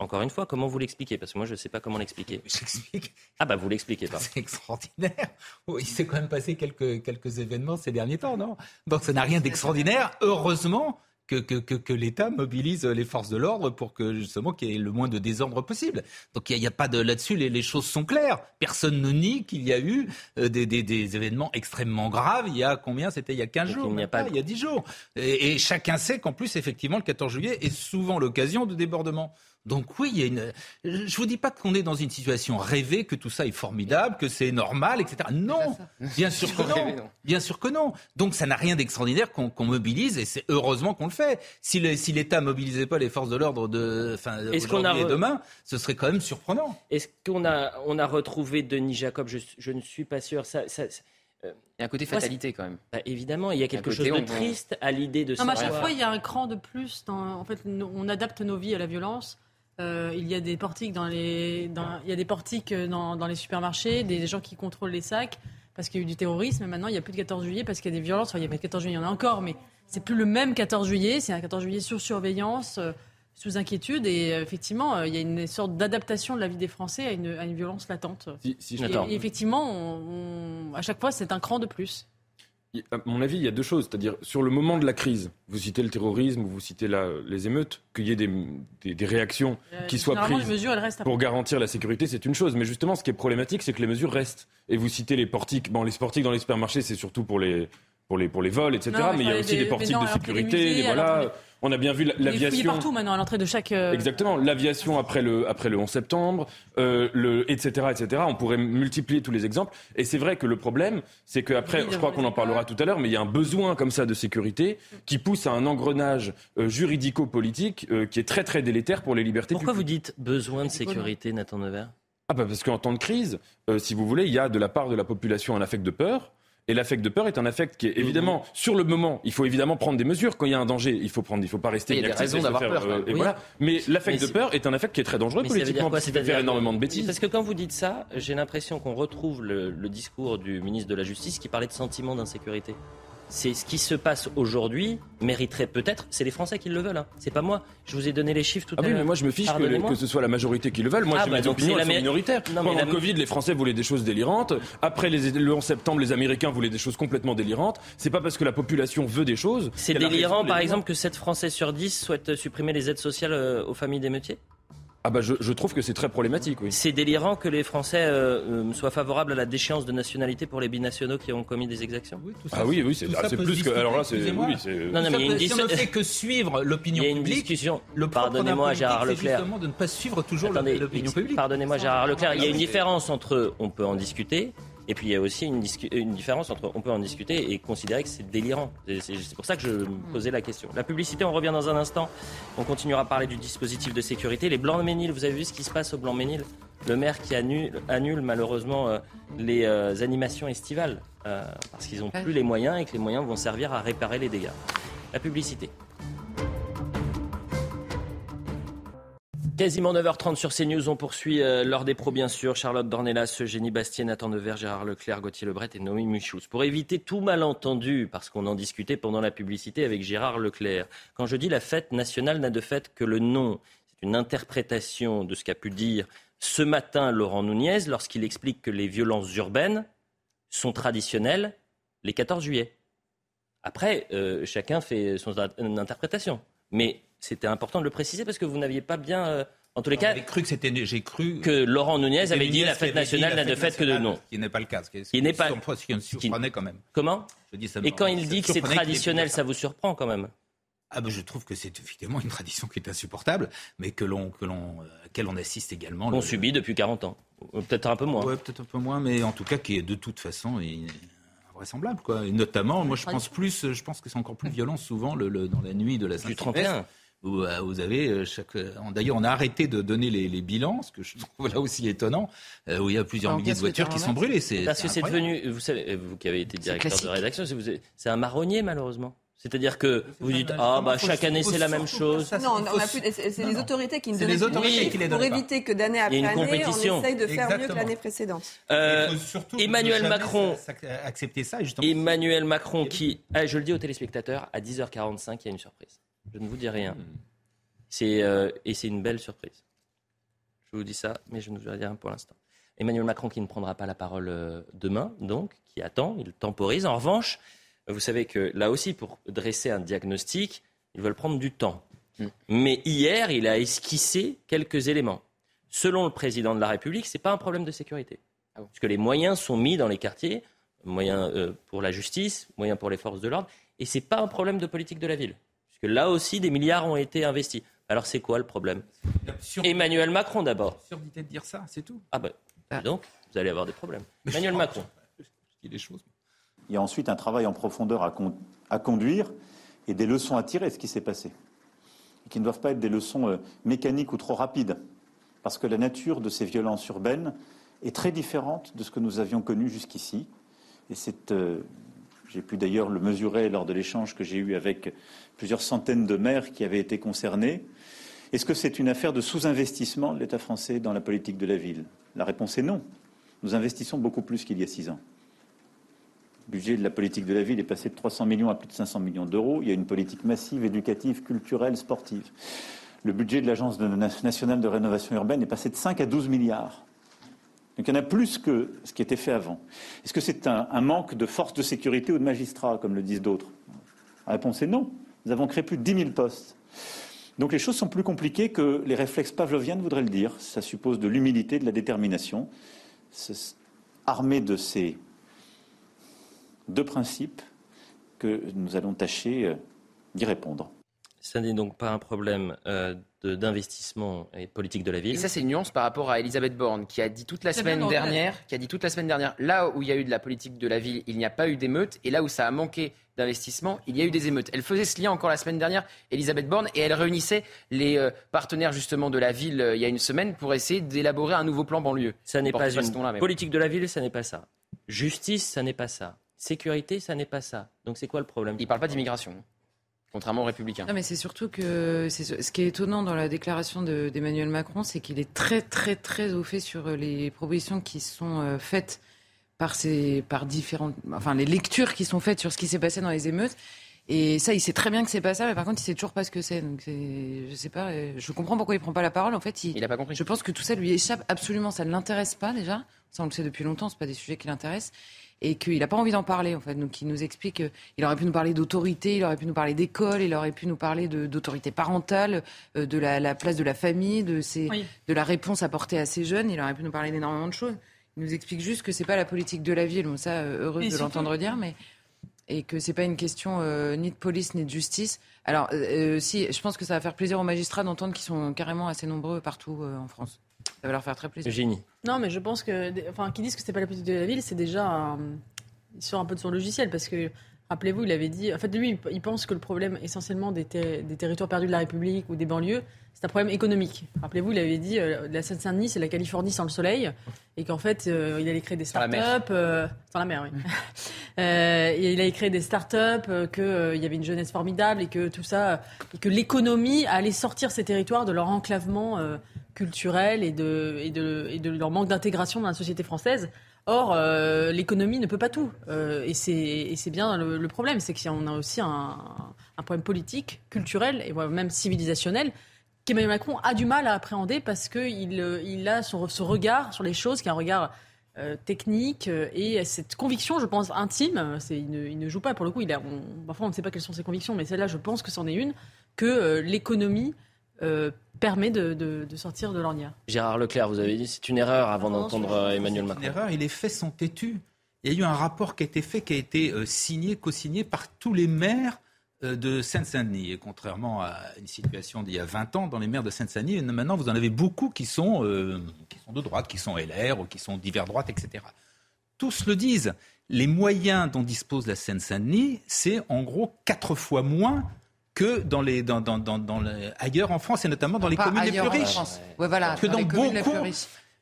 Speaker 1: encore une fois, comment vous l'expliquez? Parce que moi, je ne sais pas comment l'expliquer. [laughs]
Speaker 7: J'explique.
Speaker 1: Ah bah vous l'expliquez pas.
Speaker 7: C'est extraordinaire. il s'est quand même passé quelques, quelques événements ces derniers temps, non? Donc ça n'a rien d'extraordinaire. Heureusement que, que, que, l'État mobilise les forces de l'ordre pour que justement qu'il y ait le moins de désordre possible. Donc il n'y a, pas de là-dessus, les, choses sont claires. Personne ne nie qu'il y a eu euh, des, des, des, événements extrêmement graves. Il y a combien? C'était il y a 15 jours. Il n'y a pas. Il y a 10 jours. Et, et chacun sait qu'en plus, effectivement, le 14 juillet est souvent l'occasion de débordements. Donc oui, il y a une... je vous dis pas qu'on est dans une situation rêvée, que tout ça est formidable, que c'est normal, etc. Non, bien sûr [laughs] que non. Bien sûr que non. Donc ça n'a rien d'extraordinaire qu'on mobilise et c'est heureusement qu'on le fait. Si l'État mobilisait pas les forces de l'ordre de fin aujourd'hui et demain, ce serait quand même surprenant.
Speaker 1: Est-ce qu'on a on a retrouvé Denis Jacob? Je, ne suis pas sûr. Ça,
Speaker 17: euh, il y a un côté fatalité quand même.
Speaker 1: Bah, évidemment, il y a quelque chose de triste à l'idée de
Speaker 8: ça. à chaque fois, il y a un cran de plus. Dans, en fait, on adapte nos vies à la violence. Euh, il y a des portiques dans les, il y a des portiques dans, dans les supermarchés, des, gens qui contrôlent les sacs parce qu'il y a eu du terrorisme. maintenant, il n'y a plus de 14 juillet parce qu'il y a des violences. il y a pas de 14 juillet, il y en a encore, mais c'est plus le même 14 juillet, c'est un 14 juillet sur surveillance, euh, sous inquiétude, et euh, effectivement, euh, il y a une sorte d'adaptation de la vie des Français à une, à une violence latente.
Speaker 13: Si- si je-
Speaker 8: et, et effectivement, on- on- à chaque fois, c'est un cran de plus.
Speaker 13: À mon avis, il y a deux choses. C'est-à-dire, sur le moment de la crise, vous citez le terrorisme, vous citez la- les émeutes, qu'il y ait des, des- des réactions
Speaker 8: Euh,
Speaker 13: qui soient prises
Speaker 8: mesures,
Speaker 13: pour garantir la sécurité, c'est une chose. Mais justement, ce qui est problématique, c'est que les mesures restent. Et vous citez les portiques. Bon, les portiques dans les supermarchés, c'est surtout pour les, pour les, pour les vols, etc.
Speaker 8: Non, mais
Speaker 13: il y a aussi des portiques
Speaker 8: non,
Speaker 13: de
Speaker 8: les
Speaker 13: sécurité.
Speaker 8: musées,
Speaker 13: voilà. On a bien vu l'aviation.
Speaker 8: partout maintenant, à l'entrée de chaque. euh,
Speaker 13: Exactement, l'aviation après le, après le 11 septembre, euh, le, etc., etc. On pourrait multiplier tous les exemples. Et c'est vrai que le problème, c'est qu'après,
Speaker 8: Oui,
Speaker 13: je crois qu'on en parlera tout à l'heure, mais il y a un besoin comme ça de sécurité qui pousse à un engrenage euh, juridico-politique euh, qui est très très délétère pour les libertés
Speaker 1: Pourquoi vous dites besoin de sécurité, Nathan Nevers?
Speaker 13: Ah bah parce qu'en temps de crise, euh, si vous voulez, il y a de la part de la population un affect de peur. Et l'affect de peur est un affect qui est évidemment sur le moment. Il faut évidemment prendre des mesures quand il y a un danger. Il faut prendre, il faut pas rester
Speaker 17: Il y a des
Speaker 13: inactif
Speaker 17: raisons d'avoir peur,
Speaker 13: euh,
Speaker 17: même.
Speaker 13: et
Speaker 17: Oui.
Speaker 13: voilà. Mais l'affect de peur est un affect qui est très dangereux
Speaker 1: Mais ça veut dire
Speaker 13: politiquement
Speaker 1: quoi
Speaker 13: faire énormément de bêtises.
Speaker 1: Parce que quand vous dites ça, j'ai l'impression qu'on retrouve le, le discours du ministre de la Justice qui parlait de sentiment d'insécurité. C'est ce qui se passe aujourd'hui mériterait peut-être, c'est les Français qui le veulent, hein. c'est pas moi. Je vous ai donné les chiffres tout
Speaker 13: Ah
Speaker 1: à
Speaker 13: oui,
Speaker 1: l'heure.
Speaker 13: mais moi je me fiche que, ce soit la majorité qui le veulent. Moi
Speaker 1: Ah
Speaker 13: j'ai
Speaker 1: bah
Speaker 13: mes opinions, sont
Speaker 1: l'Amé-
Speaker 13: minoritaires.
Speaker 1: Non,
Speaker 13: Pendant
Speaker 1: la-
Speaker 13: le Covid, les Français voulaient des choses délirantes. Après les, le 11 septembre, les Américains voulaient des choses complètement délirantes. C'est pas parce que la population veut des choses.
Speaker 1: C'est délirant, par exemple, que 7 Français sur 10 souhaitent supprimer les aides sociales euh, aux familles d'émeutiers
Speaker 13: Ah bah je, je trouve que c'est très problématique, oui.
Speaker 1: C'est délirant que les Français euh, euh, soient favorables à la déchéance de nationalité pour les binationaux qui ont commis des exactions
Speaker 13: Ah oui, oui, c'est
Speaker 7: Tout
Speaker 13: ah,
Speaker 7: ça
Speaker 13: c'est
Speaker 7: peut
Speaker 13: plus que. Alors là, c'est. Oui.
Speaker 1: Non, non,
Speaker 7: Ça
Speaker 1: mais il y a une
Speaker 7: si on ne fait que suivre l'opinion
Speaker 1: Il y a une
Speaker 7: publique,
Speaker 1: discussion.
Speaker 7: le
Speaker 1: Pardonnez-moi, Gérard Leclerc.
Speaker 7: justement de ne pas suivre toujours l'opinion publique.
Speaker 1: Pardonnez-moi, Gérard Leclerc. Il y a
Speaker 7: Ah
Speaker 1: une
Speaker 7: oui,
Speaker 1: différence entre on peut en discuter et puis il y a aussi une, différence entre on peut en discuter et considérer que c'est délirant. C'est- pour ça que je me posais la question. La publicité, on revient dans un instant. On continuera à parler du dispositif de sécurité. Les Blancs-Ménil, vous avez vu ce qui se passe au Blanc-Ménil Le maire qui annule, annule malheureusement euh, les euh, animations estivales euh, parce qu'ils n'ont plus les moyens et que les moyens vont servir à réparer les dégâts. La publicité. Quasiment 9h30 sur CNews, on poursuit euh, l'heure des pros bien sûr. Charlotte Dornelas, Eugénie Bastier, Nathan Dever, Gérard Leclerc, Gauthier Lebret et Noémie Muchous. Pour éviter tout malentendu, parce qu'on en discutait pendant la publicité avec Gérard Leclerc, quand je dis la fête nationale n'a de fête que le nom, c'est une interprétation de ce qu'a pu dire ce matin Laurent Nunez lorsqu'il explique que les violences urbaines sont traditionnelles les 14 juillet. Après, euh, chacun fait son in- interprétation. Mais c'était important de le préciser parce que vous n'aviez pas bien, euh, en tous les cas,
Speaker 7: J'ai cru que c'était, j'ai cru
Speaker 1: que Laurent Nunez avait dit la fête nationale n'a de
Speaker 7: fête
Speaker 1: que de nom.
Speaker 7: Ce qui n'est pas le cas. Ce qui,
Speaker 1: Qui n'est pas-
Speaker 7: ce qui me surprenait quand même.
Speaker 1: Comment
Speaker 7: Je dis, ça
Speaker 1: Et quand il dit que c'est traditionnel, ça vous surprend quand même?
Speaker 7: Ah ben je trouve que c'est effectivement une tradition qui est insupportable, mais que l'on, que l'on, euh, à laquelle on assiste également.
Speaker 1: Qu'on
Speaker 7: le-
Speaker 1: subit depuis 40 ans. Ou Peut-être un peu moins.
Speaker 7: Ouais, peut-être un peu moins, mais en tout cas qui est de toute façon invraisemblable, quoi. Et notamment, moi je pense plus, je pense que c'est encore plus violent souvent le, le- dans la nuit de la Saint-Sylvestre.
Speaker 1: 31.
Speaker 7: Où, euh, vous avez euh, chaque. euh, D'ailleurs, on a arrêté de donner les, les bilans, ce que je trouve là aussi étonnant, où il y a plusieurs
Speaker 1: En
Speaker 7: milliers de voitures
Speaker 1: tu
Speaker 7: qui sont brûlées. C'est,
Speaker 1: Parce que c'est devenu, vous savez, vous qui avez été directeur de rédaction, c'est, un marronnier malheureusement. C'est-à-dire que vous dites ah bah chaque année c'est la même chose.
Speaker 16: Non, on a plus- c'est c'est les autorités qui nous donnent
Speaker 7: les autorités qui les
Speaker 16: pour éviter que d'année
Speaker 1: Il y a
Speaker 16: après
Speaker 1: une
Speaker 16: année,
Speaker 1: compétition.
Speaker 16: on essaye de faire mieux que l'année précédente.
Speaker 1: Euh, Emmanuel Macron.
Speaker 7: accepter ça.
Speaker 1: Emmanuel Macron qui, ah, je le dis aux téléspectateurs, à 10h45 il y a une surprise. Je ne vous dis rien. C'est euh, et c'est une belle surprise. Je vous dis ça, mais je ne vous dis rien pour l'instant. Emmanuel Macron qui ne prendra pas la parole euh, demain, donc, qui attend, il temporise. En revanche, vous savez que là aussi, pour dresser un diagnostic, ils veulent prendre du temps. Mais hier, il a esquissé quelques éléments. Selon le président de la République, ce n'est pas un problème de sécurité. Parce que les moyens sont mis dans les quartiers, moyens euh, pour la justice, moyens pour les forces de l'ordre, et ce n'est pas un problème de politique de la ville. Puisque là aussi, des milliards ont été investis. Alors c'est quoi le problème Emmanuel Macron d'abord.
Speaker 7: Absurdité de dire ça, c'est tout.
Speaker 1: Ah ben, dis donc, vous allez avoir des problèmes. [laughs] Emmanuel Macron.
Speaker 7: Choses.
Speaker 18: Il y a ensuite un travail en profondeur à, con- à conduire et des leçons à tirer de ce qui s'est passé. Et qui ne doivent pas être des leçons euh, mécaniques ou trop rapides. Parce que la nature de ces violences urbaines est très différente de ce que nous avions connu jusqu'ici. Et c'est, euh, j'ai pu d'ailleurs le mesurer lors de l'échange que j'ai eu avec plusieurs centaines de maires qui avaient été concernés. Est-ce que c'est une affaire de sous-investissement de l'État français dans la politique de la ville? La réponse est non. Nous investissons beaucoup plus qu'il y a six ans. Le budget de la politique de la ville est passé de 300 millions à plus de 500 millions d'euros. Il y a une politique massive, éducative, culturelle, sportive. Le budget de l'Agence nationale de rénovation urbaine est passé de 5 à 12 milliards. Donc il y en a plus que ce qui était fait avant. Est-ce que c'est un, un, manque de force de sécurité ou de magistrats, comme le disent d'autres? La réponse est non. Nous avons créé plus de 10 000 postes. Donc les choses sont plus compliquées que les réflexes pavloviens voudraient le dire. Ça suppose de l'humilité, de la détermination. Armé de ces deux principes que nous allons tâcher euh, d'y répondre.
Speaker 1: Ce n'est donc pas un problème euh, d'investissement et politique de la ville.
Speaker 17: Et ça, c'est une nuance par rapport à Elisabeth Borne, qui a dit toute la semaine dernière, qui a dit toute la semaine dernière, là où il y a eu de la politique de la ville, il n'y a pas eu d'émeutes, et là où ça a manqué d'investissement, il y a eu des émeutes. Elle faisait ce lien encore la semaine dernière, Elisabeth Borne, et elle réunissait les euh, partenaires justement de la ville euh, il y a une semaine pour essayer d'élaborer un nouveau plan banlieue.
Speaker 1: Ça n'est pas une politique de la ville, ça n'est pas ça. Justice, ça n'est pas ça. Sécurité, ça n'est pas ça. Donc c'est quoi le problème
Speaker 17: Il ne parle pas d'immigration contrairement aux républicains.
Speaker 6: Non, mais c'est surtout que ce qui est étonnant dans la déclaration d'Emmanuel Macron, c'est qu'il est très, très, très au fait sur les propositions qui sont euh, faites par, ces, par différentes, enfin, les lectures qui sont faites sur ce qui s'est passé dans les émeutes. Et ça, il sait très bien que c'est pas ça, mais par contre, il sait toujours pas ce que c'est. Donc, je sais pas, euh, je comprends pourquoi il prend pas la parole. En fait,
Speaker 17: il, il a pas compris.
Speaker 6: Je pense que tout ça lui échappe absolument. Ça ne l'intéresse pas déjà. Ça, on le sait depuis longtemps. C'est pas des sujets qui l'intéressent et qu'il n'a pas envie d'en parler en fait. Donc il nous explique qu'il aurait pu nous parler d'autorité, il aurait pu nous parler d'école, il aurait pu nous parler d'autorité parentale, euh, de la, place de la famille, de, de la réponse apportée à ces jeunes. Il aurait pu nous parler d'énormément de choses. Il nous explique juste que c'est pas la politique de la ville. Bon, ça, euh, heureuse de l'entendre dire, mais et que c'est pas une question euh, ni de police ni de justice. Alors, si, je pense que ça va faire plaisir aux magistrats d'entendre qu'ils sont carrément assez nombreux partout en France. Ça va leur faire très plaisir.
Speaker 1: Génie.
Speaker 8: Non, mais je pense que, enfin, qu'ils disent que c'est pas la politique de la ville, c'est déjà un, ils un peu de son logiciel parce que rappelez-vous, il avait dit, en fait, lui, il pense que le problème essentiellement des, des territoires perdus de la République ou des banlieues, c'est un problème économique. Rappelez-vous, il avait dit euh, la Seine-Saint-Denis, c'est la Californie sans le soleil, et qu'en fait, euh, il allait créer des start-up. Euh, sans la mer, oui. [laughs] et il allait créer des start-up, qu'il y avait une jeunesse formidable, et que tout ça, et que l'économie allait sortir ces territoires de leur enclavement culturel et de, leur manque d'intégration dans la société française. Or, euh, l'économie ne peut pas tout. Euh, et c'est bien le, problème, c'est qu'on a aussi un, problème politique, culturel et même civilisationnel qu'Emmanuel Macron a du mal à appréhender parce qu'il il a son, ce regard sur les choses qui est un regard euh, technique et cette conviction, je pense, intime. Il ne, il, ne, joue pas, pour le coup, il a, parfois on ne sait pas quelles sont ses convictions, mais celle-là, je pense que c'en est une, que l'économie euh, permet de, sortir de l'ornière.
Speaker 1: Gérard Leclerc, vous avez dit c'est une erreur avant d'entendre euh, Emmanuel Macron.
Speaker 7: C'est une erreur et les faits sont têtus. Il y a eu un rapport qui a été fait, qui a été euh, signé, co-signé par tous les maires de Seine-Saint-Denis. Et contrairement à une situation d'il y a 20 ans, dans les maires de Seine-Saint-Denis, maintenant vous en avez beaucoup qui sont, qui sont de droite, qui sont LR, ou qui sont divers droite, etc. Tous le disent. Les moyens dont dispose la Seine-Saint-Denis, c'est en gros quatre fois moins que dans les, dans, dans, dans, dans ailleurs en France et notamment dans les communes les plus riches.
Speaker 6: Ouais, voilà,
Speaker 7: que dans, beaucoup.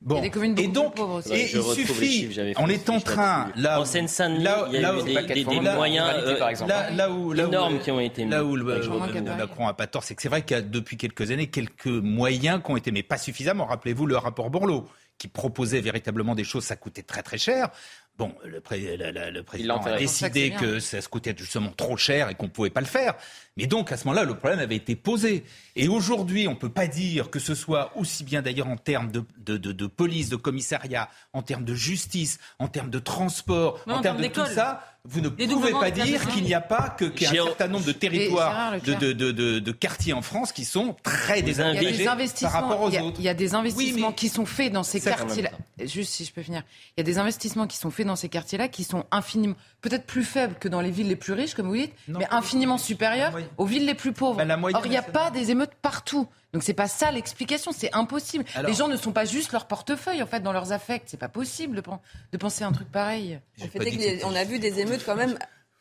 Speaker 6: Bon. Il y a des et donc,
Speaker 7: et il suffit, on est en train,
Speaker 1: là, en Seine-Saint-Denis, il y a eu des, des, moyens
Speaker 7: là, là, où, là
Speaker 1: énormes qui ont été mis.
Speaker 7: Là où Macron a pas tort, c'est que c'est vrai qu'il y a depuis quelques années quelques moyens qui ont été, mais pas suffisamment. Rappelez-vous le rapport Borloo qui proposait véritablement des choses, ça coûtait très très cher. Bon, le, le président a décidé que ça se coûtait justement trop cher et qu'on ne pouvait pas le faire. Mais donc, à ce moment-là, le problème avait été posé. Et aujourd'hui, on ne peut pas dire que ce soit aussi bien d'ailleurs en termes de, de, de, de, police, de commissariat, en termes de justice, en termes de transport, en, termes de tout ça. Vous ne pouvez pas dire qu'il n'y a pas que, qu'il y a un certain nombre de territoires, de, de, de, de, quartiers en France qui sont très désengagés par rapport aux autres.
Speaker 6: Il y a des investissements qui sont faits dans ces quartiers-là. Juste si je peux finir. Il y a des investissements qui sont faits dans ces quartiers-là qui sont infiniment, peut-être plus faibles que dans les villes les plus riches, comme vous dites, mais infiniment supérieurs aux villes les plus pauvres. Bah, Or, il n'y a pas des émeutes partout. Donc c'est pas ça l'explication, c'est impossible. les gens ne sont pas juste leur portefeuille en fait dans leurs affects, c'est pas possible de, de penser un truc pareil.
Speaker 16: on a vu des émeutes quand même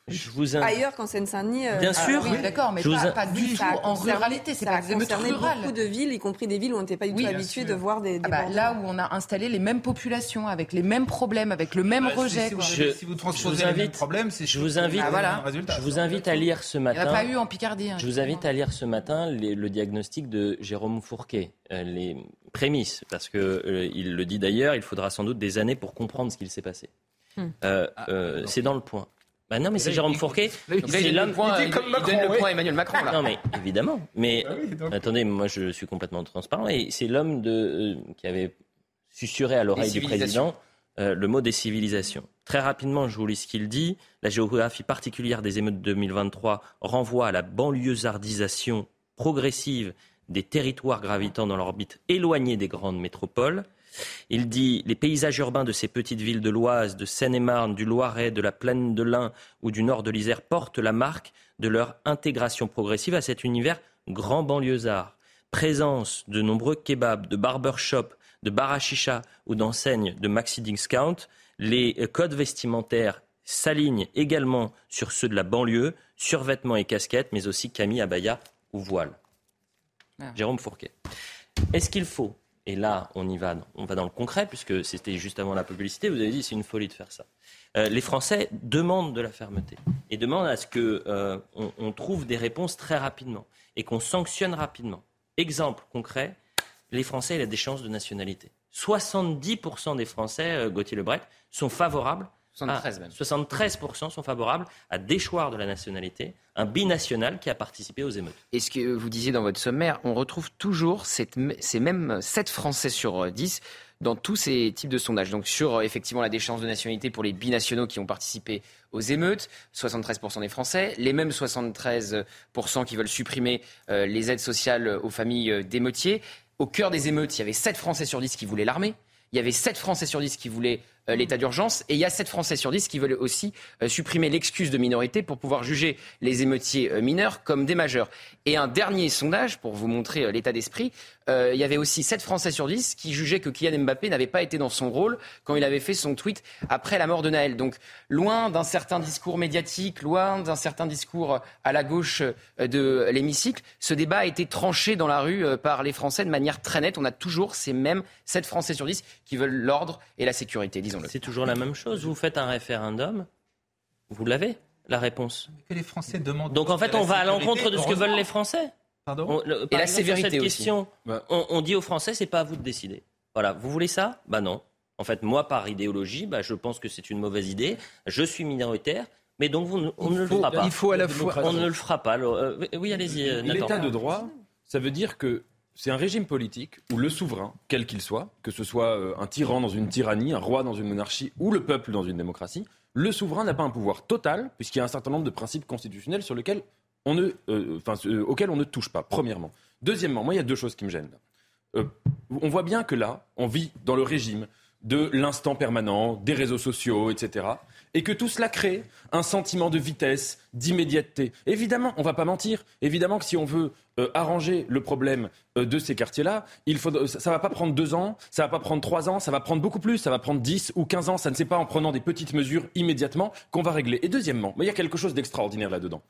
Speaker 16: je vous ailleurs qu'en Seine-Saint-Denis.
Speaker 1: Euh, Bien sûr,
Speaker 6: oui, d'accord, mais pas, du tout en ruralité. C'est pas
Speaker 16: concerné beaucoup de villes, y compris des villes où on n'était pas du tout habitué de voir des.
Speaker 6: Ah bah, là où on a installé les mêmes populations, avec les mêmes problèmes, avec le même bah, rejet.
Speaker 7: Si, vous, transposez les mêmes problèmes, c'est
Speaker 1: je vous invite. voilà. Je vous invite à lire ce matin. Il
Speaker 6: n'y a pas eu en Picardie. Hein,
Speaker 1: je vous invite à lire ce matin le diagnostic de Jérôme Fourquet, euh, les prémices, parce que euh, il le dit d'ailleurs, il faudra sans doute des années pour comprendre ce qu'il s'est passé. Hmm. Ah, c'est dans le point. Bah non, mais c'est Jérôme Fourquet. C'est
Speaker 7: le
Speaker 1: l'homme.
Speaker 7: point-
Speaker 17: Il,
Speaker 7: il-
Speaker 17: il
Speaker 7: il
Speaker 17: donne le point à Emmanuel Macron, là.
Speaker 1: Non, mais évidemment. Mais
Speaker 7: Bah oui, donc-
Speaker 1: attendez, moi je suis complètement transparent. Et c'est l'homme de, euh, qui avait susurré à l'oreille du président euh, le mot des civilisations. Très rapidement, je vous lis ce qu'il dit. La géographie particulière des émeutes de 2023 renvoie à la banlieusardisation progressive des territoires gravitant dans l'orbite éloignée des grandes métropoles. Il dit les paysages urbains de ces petites villes de l'Oise, de Seine-et-Marne, du Loiret, de la plaine de l'Ain ou du nord de l'Isère portent la marque de leur intégration progressive à cet univers grand banlieusard. Présence de nombreux kebabs, de barbershops, de bar à chicha ou d'enseignes de maxi discount, les codes vestimentaires s'alignent également sur ceux de la banlieue, survêtements et casquettes, mais aussi camis, abaya ou voile.
Speaker 6: Ah.
Speaker 1: Jérôme Fourquet. Est-ce qu'il faut, et là on y va, on va dans le concret, puisque c'était juste avant la publicité, vous avez dit c'est une folie de faire ça. Euh, les Français demandent de la fermeté et demandent à ce qu'on on, on trouve des réponses très rapidement et qu'on sanctionne rapidement. Exemple concret, les Français et la déchéance de nationalité. 70% des Français, euh, Gauthier Lebret, sont favorables.
Speaker 17: 73
Speaker 1: à,
Speaker 17: même.
Speaker 1: 73% sont favorables à déchoir de la nationalité un binational qui a participé aux émeutes.
Speaker 17: Et ce que vous disiez dans votre sommaire, on retrouve toujours cette, ces mêmes 7 Français sur euh, 10 dans tous ces types de sondages. Donc sur euh, effectivement la déchéance de nationalité pour les binationaux qui ont participé aux émeutes, 73% des Français, les mêmes 73% qui veulent supprimer euh, les aides sociales aux familles euh, d'émeutiers. Au cœur des émeutes, il y avait 7 Français sur 10 qui voulaient l'armée. Il y avait 7 Français sur 10 qui voulaient euh, l'état d'urgence. Et il y a 7 Français sur 10 qui veulent aussi euh, supprimer l'excuse de minorité pour pouvoir juger les émeutiers euh, mineurs comme des majeurs. Et un dernier sondage, pour vous montrer euh, l'état d'esprit, euh, il y avait aussi 7 Français sur 10 qui jugeaient que Kylian Mbappé n'avait pas été dans son rôle quand il avait fait son tweet après la mort de Naël. Donc loin d'un certain discours médiatique, loin d'un certain discours à la gauche euh, de l'hémicycle, ce débat a été tranché dans la rue euh, par les Français de manière très nette. On a toujours ces mêmes 7 Français sur 10 qui veulent l'ordre et la sécurité, disons-le.
Speaker 1: C'est toujours la même chose. Vous faites un référendum, vous l'avez, la réponse.
Speaker 7: Que les Français demandent.
Speaker 1: Donc en fait, on va à l'encontre de ce que veulent les Français.
Speaker 7: Pardon
Speaker 1: On- le-
Speaker 17: Et
Speaker 1: par
Speaker 17: la
Speaker 1: exemple, sur
Speaker 17: sévérité
Speaker 1: cette
Speaker 17: aussi.
Speaker 1: question,
Speaker 13: Bah.
Speaker 1: on, on dit aux Français, c'est pas à vous de décider. Voilà, vous voulez ça? Bah non. En fait, moi, par idéologie, bah, je pense que c'est une mauvaise idée. Je suis minoritaire. Mais donc, vous on ne le fera pas.
Speaker 7: il faut à la fois-
Speaker 1: On ne le fera pas. Alors, euh, oui, allez-y, euh.
Speaker 13: L'état de droit, ça veut dire que c'est un régime politique où le souverain, quel qu'il soit, que ce soit euh, un tyran dans une tyrannie, un roi dans une monarchie ou le peuple dans une démocratie, le souverain n'a pas un pouvoir total puisqu'il y a un certain nombre de principes constitutionnels sur lesquels on ne, euh, enfin, euh, auxquels on ne touche pas. Premièrement. Deuxièmement, moi il y a deux choses qui me gênent. on voit bien que là, on vit dans le régime de l'instant permanent, des réseaux sociaux, etc. Et que tout cela crée un sentiment de vitesse, d'immédiateté. Évidemment, on va pas mentir. Évidemment que si on veut euh, arranger le problème euh, de ces quartiers-là, il faut, ça, ça va pas prendre deux ans, ça va pas prendre trois ans, ça va prendre beaucoup plus, ça va prendre 10 ou 15 ans. Ça ne c'est pas en prenant des petites mesures immédiatement qu'on va régler. Et deuxièmement, mais il y a quelque chose d'extraordinaire là-dedans.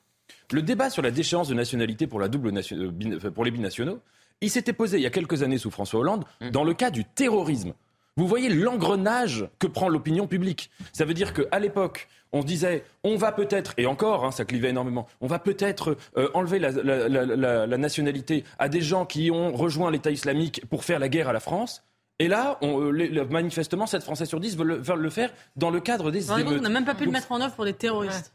Speaker 13: Le débat sur la déchéance de nationalité pour, la double nation- euh, bin- enfin, pour les binationaux, il s'était posé il y a quelques années sous François Hollande dans le cas du terrorisme. Vous voyez l'engrenage que prend l'opinion publique. Ça veut dire qu'à l'époque, on se disait, on va peut-être, et encore, hein, ça clivait énormément, on va peut-être euh, enlever la, la- la- la- la nationalité à des gens qui ont rejoint l'État islamique pour faire la guerre à la France. Et là, on, euh, les- manifestement, 7 Français sur 10 veulent, le- veulent le faire dans le cadre des
Speaker 8: qu'on n'a même pas pu le mettre en œuvre pour des terroristes.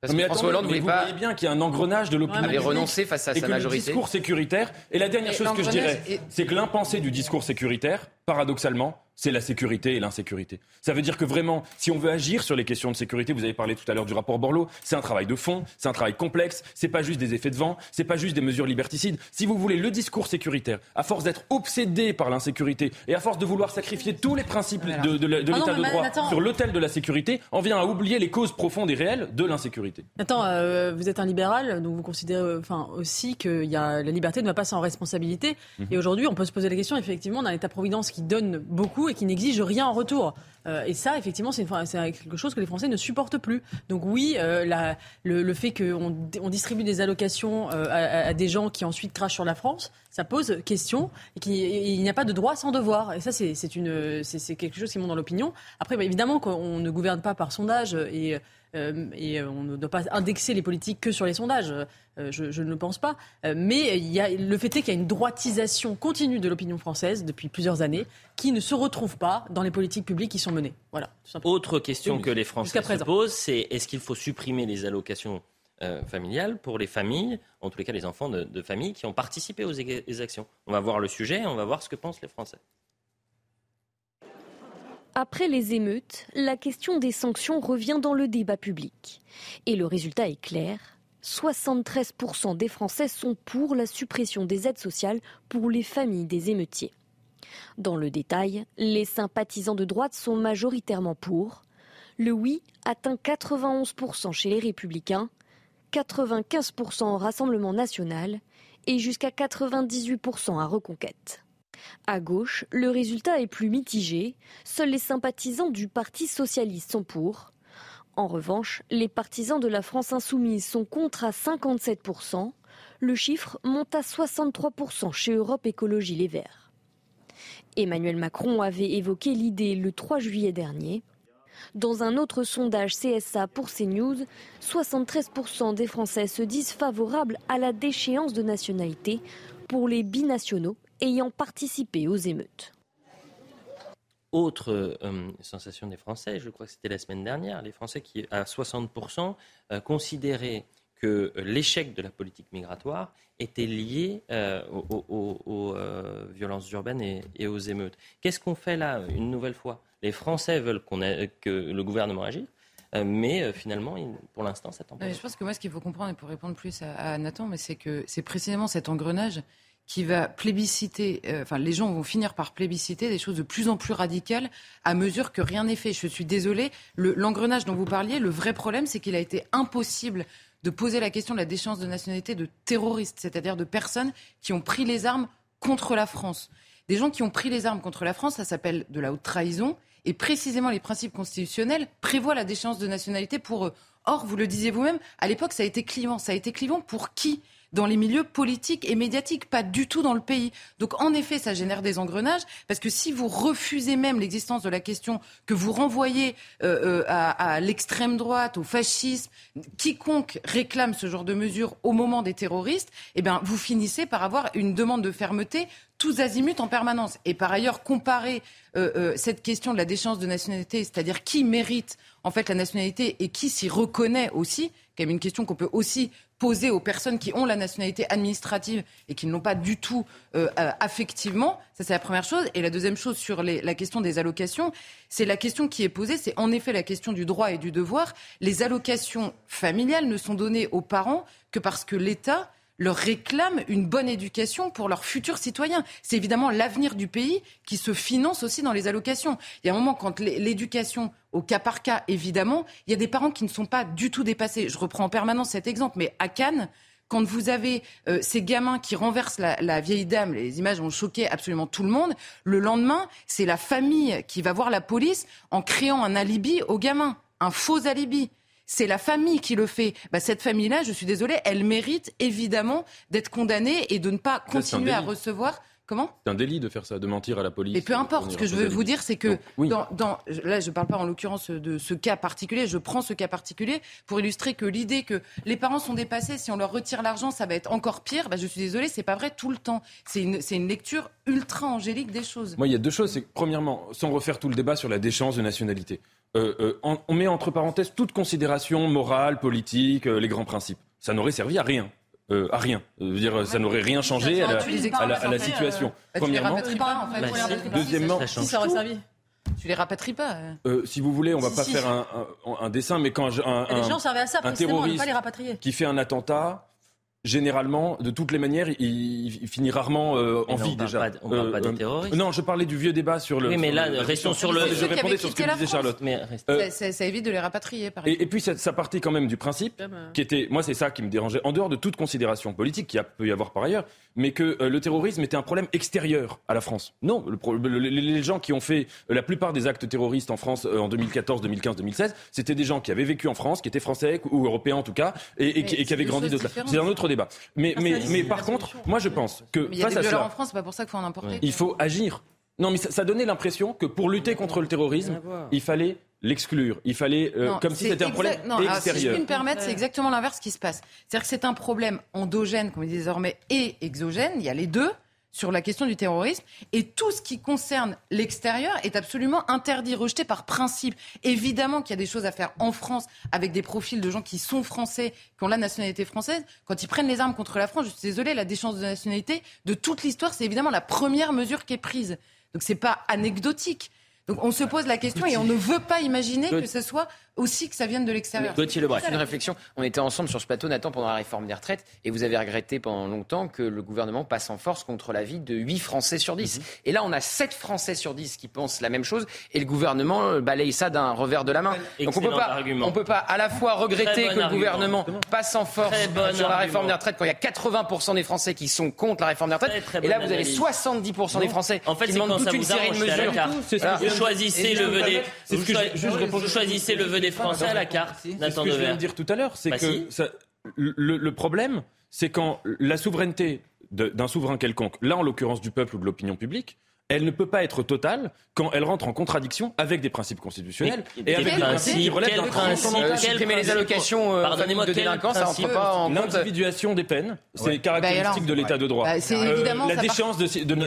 Speaker 17: Parce
Speaker 13: mais
Speaker 17: que François Hollande
Speaker 13: vous
Speaker 17: pas
Speaker 13: voyez bien qu'il y a un engrenage de l'opinion
Speaker 17: avait
Speaker 13: publique
Speaker 17: renoncé face à
Speaker 13: et
Speaker 17: sa
Speaker 13: que
Speaker 17: majorité.
Speaker 13: Le discours sécuritaire. Et la dernière chose que je dirais,
Speaker 17: est-
Speaker 13: c'est que l'impensé du discours sécuritaire, paradoxalement, c'est la sécurité et l'insécurité. Ça veut dire que vraiment, si on veut agir sur les questions de sécurité, vous avez parlé tout à l'heure du rapport Borloo, c'est un travail de fond, c'est un travail complexe, c'est pas juste des effets de vent, c'est pas juste des mesures liberticides. Si vous voulez le discours sécuritaire, à force d'être obsédé par l'insécurité et à force de vouloir sacrifier tous les principes de, de la- de
Speaker 8: Ah
Speaker 13: l'état de droit sur l'autel de la sécurité, on vient à oublier les causes profondes et réelles de l'insécurité.
Speaker 8: Attends, euh, vous êtes un libéral, donc vous considérez euh, enfin, aussi que y a, la liberté ne va pas sans responsabilité.
Speaker 13: Mhm.
Speaker 8: Et aujourd'hui, on peut se poser la question, effectivement, d'un État-providence qui donne beaucoup et qui n'exige rien en retour. Euh, et ça, effectivement, c'est quelque chose que les Français ne supportent plus. Donc oui, euh, le, fait qu'on on distribue des allocations euh, à, des gens qui ensuite crachent sur la France, ça pose question. Et qui- il n'y a pas de droit sans devoir. Et ça, c'est quelque chose qui monte dans l'opinion. Après, bah, évidemment qu'on ne gouverne pas par sondage et on ne doit pas indexer les politiques que sur les sondages. Je, je, ne le pense pas. mais il y a, le fait est qu'il y a une droitisation continue de l'opinion française depuis plusieurs années qui ne se retrouve pas dans les politiques publiques qui sont menées. Voilà.
Speaker 1: Autre question que les Français se posent, c'est est-ce qu'il faut supprimer les allocations euh, familiale pour les familles, en tous les cas les enfants de, de familles qui ont participé aux, aux actions? On va voir le sujet, on va voir ce que pensent les Français.
Speaker 19: Après les émeutes, la question des sanctions revient dans le débat public. Et le résultat est clair. 73% des Français sont pour la suppression des aides sociales pour les familles des émeutiers. Dans le détail, les sympathisants de droite sont majoritairement pour. Le oui atteint 91% chez les républicains 95% au Rassemblement national et jusqu'à 98% à Reconquête. À gauche, le résultat est plus mitigé. Seuls les sympathisants du Parti socialiste sont pour. En revanche, les partisans de la France insoumise sont contre à 57%. Le chiffre monte à 63% chez Europe Écologie Les Verts. Emmanuel Macron avait évoqué l'idée le 3 juillet dernier. Dans un autre sondage CSA pour CNews, 73% des Français se disent favorables à la déchéance de nationalité pour les binationaux ayant participé aux émeutes.
Speaker 1: Autre euh, sensation des Français, je crois que c'était la semaine dernière, les Français qui, à 60%, euh, considéraient que l'échec de la politique migratoire était lié euh, aux, violences urbaines et, et aux émeutes. Qu'est-ce qu'on fait là, une nouvelle fois? Les Français veulent que le gouvernement agisse. Euh, mais finalement, pour l'instant, ça t'empêche.
Speaker 6: Je pense que moi, ce qu'il faut comprendre, et pour répondre plus à, Nathan, mais c'est que c'est précisément cet engrenage qui va plébisciter, euh, enfin les gens vont finir par plébisciter des choses de plus en plus radicales à mesure que rien n'est fait. Je suis désolée, l'engrenage dont vous parliez, le vrai problème, c'est qu'il a été impossible de poser la question de la déchéance de nationalité de terroristes, c'est-à-dire de personnes qui ont pris les armes contre la France. Des gens qui ont pris les armes contre la France, ça s'appelle de la haute trahison. Et précisément, les principes constitutionnels prévoient la déchéance de nationalité pour eux. Or, vous le disiez vous-même, à l'époque, ça a été clivant. Ça a été clivant pour qui? Dans les milieux politiques et médiatiques, pas du tout dans le pays. Donc en effet, ça génère des engrenages, parce que si vous refusez même l'existence de la question, que vous renvoyez euh, euh, à, l'extrême droite, au fascisme, quiconque réclame ce genre de mesures au moment des terroristes, eh bien, vous finissez par avoir une demande de fermeté tous azimuts en permanence. Et par ailleurs, comparer euh, cette question de la déchéance de nationalité, c'est-à-dire qui mérite en fait la nationalité et qui s'y reconnaît aussi, quand même une question qu'on peut aussi poser aux personnes qui ont la nationalité administrative et qui ne l'ont pas du tout euh, euh, affectivement. Ça, c'est la première chose. Et la deuxième chose sur la question des allocations, c'est la question qui est posée, c'est en effet la question du droit et du devoir. Les allocations familiales ne sont données aux parents que parce que l'État leur réclament une bonne éducation pour leurs futurs citoyens. C'est évidemment l'avenir du pays qui se finance aussi dans les allocations. Il y a un moment quand l'éducation, au cas par cas, évidemment, il y a des parents qui ne sont pas du tout dépassés. Je reprends en permanence cet exemple, mais à Cannes, quand vous avez euh, ces gamins qui renversent la, la, vieille dame, les images ont choqué absolument tout le monde, le lendemain, c'est la famille qui va voir la police en créant un alibi aux gamins, un faux alibi c'est la famille qui le fait. Bah, cette famille-là, je suis désolée, elle mérite évidemment d'être condamnée et de ne pas continuer à recevoir. Comment
Speaker 13: C'est un délit de faire ça, de mentir à la police.
Speaker 6: Et peu importe. Ce que je veux vous dire, c'est que dans, là, je ne parle pas en l'occurrence de ce cas particulier. Je prends ce cas particulier pour illustrer que l'idée que les parents sont dépassés, si on leur retire l'argent, ça va être encore pire. Bah, je suis désolée, c'est pas vrai tout le temps. C'est une, une, lecture ultra angélique des choses.
Speaker 13: Moi, il y a deux choses. C'est premièrement, sans refaire tout le débat sur la déchéance de nationalité. Euh, euh, on, met entre parenthèses toute considération morale, politique, euh, les grands principes. Ça n'aurait servi à rien. à rien. dire, ça n'aurait rien changé à la, situation.
Speaker 6: Premièrement.
Speaker 13: Deuxièmement,
Speaker 8: ça aurait servi
Speaker 6: tu les rapatries pas
Speaker 13: Si vous voulez, on va pas faire un, dessin, mais quand un,
Speaker 8: les gens servaient à ça, un terroriste pas les rapatrier.
Speaker 13: qui fait un attentat, généralement, de toutes les manières, il, finit rarement euh, en vie déjà.
Speaker 1: on parle pas des euh, terroristes.
Speaker 13: Non, je parlais du vieux débat sur le.
Speaker 1: Oui, mais là, restons sur le.
Speaker 13: Je répondais sur ce que disait Charlotte.
Speaker 6: Mais euh, ça, évite de les rapatrier. Par
Speaker 13: et, et, puis ça, partait quand même du principe, qui était, moi, c'est ça qui me dérangeait, en dehors de toute considération politique, qui peut y avoir par ailleurs, mais que le terrorisme était un problème extérieur à la France. Non, les gens qui ont fait la plupart des actes terroristes en France en 2014, 2015, 2016, c'était des gens qui avaient vécu en France, qui étaient français ou européens en tout cas, et, qui, avaient grandi de C'est un autre mais, mais, mais, par contre, moi je pense que. Il faut agir. Non, mais ça, ça donnait l'impression que pour lutter contre le terrorisme, il fallait l'exclure. Il fallait, euh, comme si c'était un problème
Speaker 6: non, extérieur. Si je puis me c'est exactement l'inverse qui se passe. C'est-à-dire que c'est un problème endogène, comme on dit désormais, et exogène. Il y a les deux sur la question du terrorisme. Et tout ce qui concerne l'extérieur est absolument interdit, rejeté par principe. Évidemment qu'il y a des choses à faire en France avec des profils de gens qui sont français, qui ont la nationalité française. Quand ils prennent les armes contre la France, je suis désolée, la déchéance de nationalité de toute l'histoire, c'est évidemment la première mesure qui est prise. Donc c'est pas anecdotique. Donc on se pose la question et on ne veut pas imaginer que ce soit aussi que ça vienne de l'extérieur.
Speaker 17: Gauthier Lebrun, une réflexion. On était ensemble sur ce plateau, Nathan, pendant la réforme des retraites, et vous avez regretté pendant longtemps que le gouvernement passe en force contre l'avis de 8 Français sur 10. Et là, on a 7 Français sur 10 qui pensent la même chose, et le gouvernement euh, balaye ça d'un revers de la main. Donc on ne peut pas à la fois regretter que le gouvernement passe en force sur la réforme des retraites quand il y a 80% des Français qui sont contre la réforme des retraites, et là, vous avez 70% des Français
Speaker 1: en fait,
Speaker 17: qui demandent toute une série de mesures.
Speaker 1: Choisissez le. Vous choisissez le les Français à la carte,
Speaker 13: C'est ce que je viens de dire tout à l'heure. C'est
Speaker 1: bah
Speaker 13: que le, problème, c'est quand la souveraineté d'un souverain quelconque, là en l'occurrence du peuple ou de l'opinion publique, elle ne peut pas être totale quand elle rentre en contradiction avec des principes constitutionnels et, avec des principes qui relèvent d'un
Speaker 17: les allocations euh, de délinquants, ça rentre pas en
Speaker 13: L'individuation des peines, c'est caractéristique de l'état de droit. Euh, la déchéance de, de, de,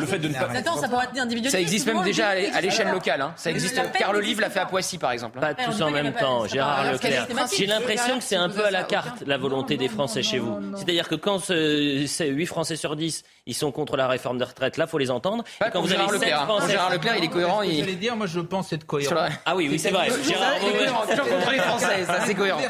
Speaker 13: le fait de ne pas...
Speaker 8: Ça être.
Speaker 17: Ça existe même déjà à l'échelle locale. Hein. Ça existe. Carl Olive l'a fait à Poissy, par exemple. Hein.
Speaker 1: Pas tous en même temps, Gérard Leclerc. J'ai l'impression que c'est un peu à la carte, la volonté des Français chez vous. C'est-à-dire que quand 8 Français sur 10, ils sont contre la réforme de retraite. Là, faut les entendre. Quand vous
Speaker 17: Gérard
Speaker 1: avez
Speaker 17: Leclerc, hein. 7
Speaker 1: Français...
Speaker 17: Gérard Leclerc, il est cohérent. Il...
Speaker 7: J'allais dire, moi, je pense être cohérent.
Speaker 1: Ah oui, oui, c'est vrai. Gérard
Speaker 17: Leclerc, contre les c'est cohérent.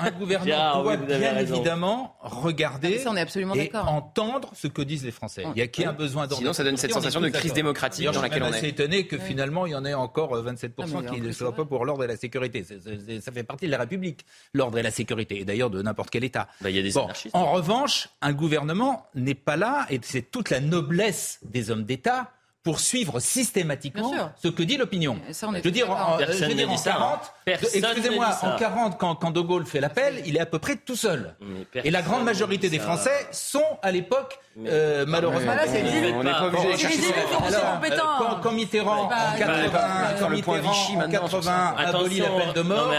Speaker 7: Un gouvernant
Speaker 1: Gérard,
Speaker 7: doit bien évidemment regarder
Speaker 6: on est absolument
Speaker 7: et entendre ce que disent les Français. Il y a qui a besoin d'entendre.
Speaker 17: Sinon, ça donne cette sensation de crise démocratique dans laquelle on est.
Speaker 7: Je suis étonné que finalement, il y en ait encore euh, 27% qui ne soient pas pour l'ordre et la sécurité. Ça fait partie de la République, l'ordre et la sécurité, et d'ailleurs de n'importe quel État.
Speaker 1: Bah,
Speaker 7: en revanche, un gouvernement n'est pas là, et c'est toute la noblesse noblesse des hommes d'État pour suivre systématiquement ce que dit l'opinion. Je veux dire, en,
Speaker 6: euh,
Speaker 7: je veux dire, en Excusez-moi, en 40, quand, De Gaulle fait l'appel, il est à peu près tout seul. Et la grande majorité des Français sont à l'époque, malheureusement.
Speaker 8: Là, c'est
Speaker 17: on n'est pas obligé
Speaker 8: de
Speaker 17: chercher
Speaker 7: quand, Mitterrand, en 80, quand Mitterrand, en 80, abolit l'appel de mort,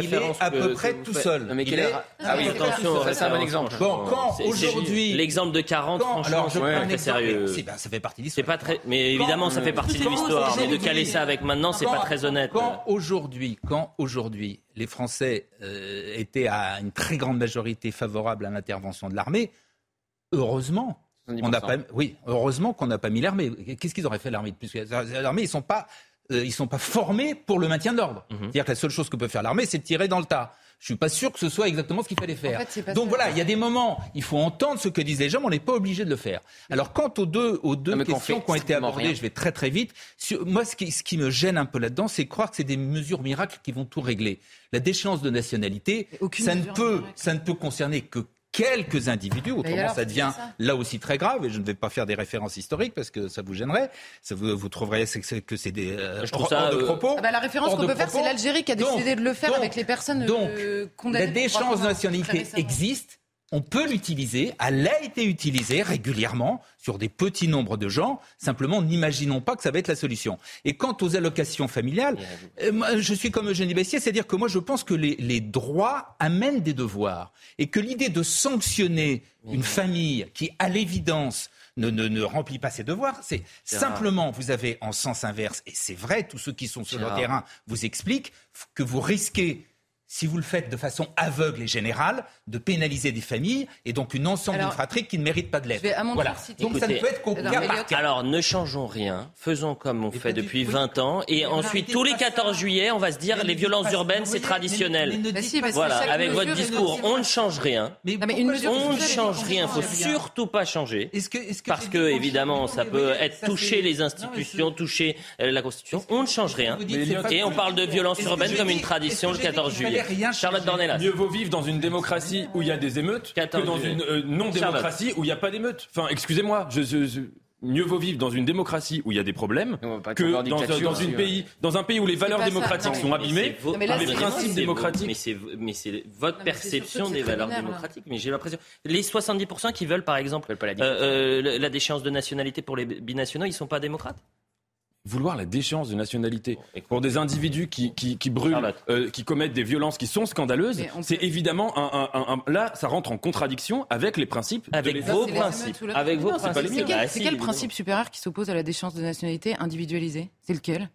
Speaker 7: il est à peu près tout seul.
Speaker 17: Mais quelle Ah oui,
Speaker 1: attention,
Speaker 17: c'est un bon exemple.
Speaker 7: Bon, quand aujourd'hui.
Speaker 1: L'exemple de 40, franchement, c'est sérieux.
Speaker 7: Ça fait partie de l'histoire.
Speaker 1: Mais évidemment, ça fait partie de l'histoire. Mais de caler ça avec maintenant, c'est pas très honnête.
Speaker 7: Quand aujourd'hui, quand aujourd'hui les Français euh, étaient à une très grande majorité favorable à l'intervention de l'armée, heureusement. On a pas, oui, heureusement qu'on n'a pas mis l'armée. Qu'est-ce qu'ils auraient fait l'armée plus L'armée, ils sont pas, euh, sont pas formés pour le maintien de l'ordre. C'est-à-dire que la seule chose que peut faire l'armée, c'est de tirer dans le tas. Je suis pas sûr que ce soit exactement ce qu'il fallait faire. Donc voilà, il y a des moments, il faut entendre ce que disent les gens, mais on n'est pas obligé de le faire. Alors quant aux deux, aux deux questions qui ont été abordées, je vais très très vite. Sur, moi, ce qui, me gêne un peu là-dedans, c'est croire que c'est des mesures miracles qui vont tout régler. La déchéance de nationalité, ça ne peut, ça ne peut concerner que quelques individus, autrement ça devient là aussi très grave, et je ne vais pas faire des références historiques parce que ça vous gênerait, ça vous, vous trouverez que c'est des euh,
Speaker 1: je trouve ça,
Speaker 7: hors de
Speaker 1: euh,
Speaker 7: propos.
Speaker 6: Ah bah, la référence qu'on peut faire, c'est l'Algérie qui a décidé de le faire avec les personnes
Speaker 7: donc,
Speaker 6: euh, condamnées.
Speaker 7: Donc,
Speaker 6: la
Speaker 7: déchéance de nationalité existe, on peut l'utiliser, elle a été utilisée régulièrement sur des petits nombres de gens. Simplement, n'imaginons pas que ça va être la solution. Et quant aux allocations familiales, euh, je suis comme Eugénie Bessier, c'est-à-dire que moi, je pense que les, droits amènent des devoirs et que l'idée de sanctionner une famille qui, à l'évidence, ne, remplit pas ses devoirs. C'est simplement, vous avez en sens inverse, et c'est vrai, tous ceux qui sont sur le terrain vous expliquent que vous risquez si vous le faites de façon aveugle et générale, de pénaliser des familles et donc une ensemble d'une qui ne mérite pas de l'aide. Voilà. Donc ça ne peut être qu'au cas.
Speaker 1: Alors ne changeons rien, faisons comme on fait depuis
Speaker 7: oui.
Speaker 1: 20 ans et ensuite tous les 14 juillet, on va se dire les violences urbaines c'est traditionnel. Voilà, avec votre discours, on ne change rien. On ne change rien, Il faut surtout pas changer. Parce que évidemment, ça peut être toucher les institutions, toucher euh, la constitution, on ne change rien on parle de violences
Speaker 7: urbaines
Speaker 1: comme une tradition le 14 juillet.
Speaker 7: Rien
Speaker 1: Charlotte
Speaker 13: Mieux vaut vivre dans une démocratie où il y a des émeutes que dans une euh, non-démocratie où il n'y a pas d'émeutes. Enfin, excusez-moi, mieux vaut vivre dans une démocratie où il y a des problèmes que
Speaker 17: hein.
Speaker 13: dans, un, pays, où les valeurs démocratiques sont abîmées
Speaker 6: par
Speaker 13: les principes démocratiques.
Speaker 1: Mais c'est votre perception des valeurs démocratiques. Mais j'ai l'impression. Les 70% qui veulent, par exemple, euh, euh, la déchéance de nationalité pour les binationaux, ils ne sont pas démocrates?
Speaker 13: Vouloir la déchéance de nationalité pour des individus qui, qui, qui brûlent, euh, qui commettent des violences qui sont scandaleuses, c'est évidemment un, un, un, là, ça rentre en contradiction avec les principes.
Speaker 1: Avec vos principes. Avec vos principes.
Speaker 6: C'est quel, c'est quel principe supérieur qui s'oppose à la déchéance de nationalité individualisée? C'est lequel?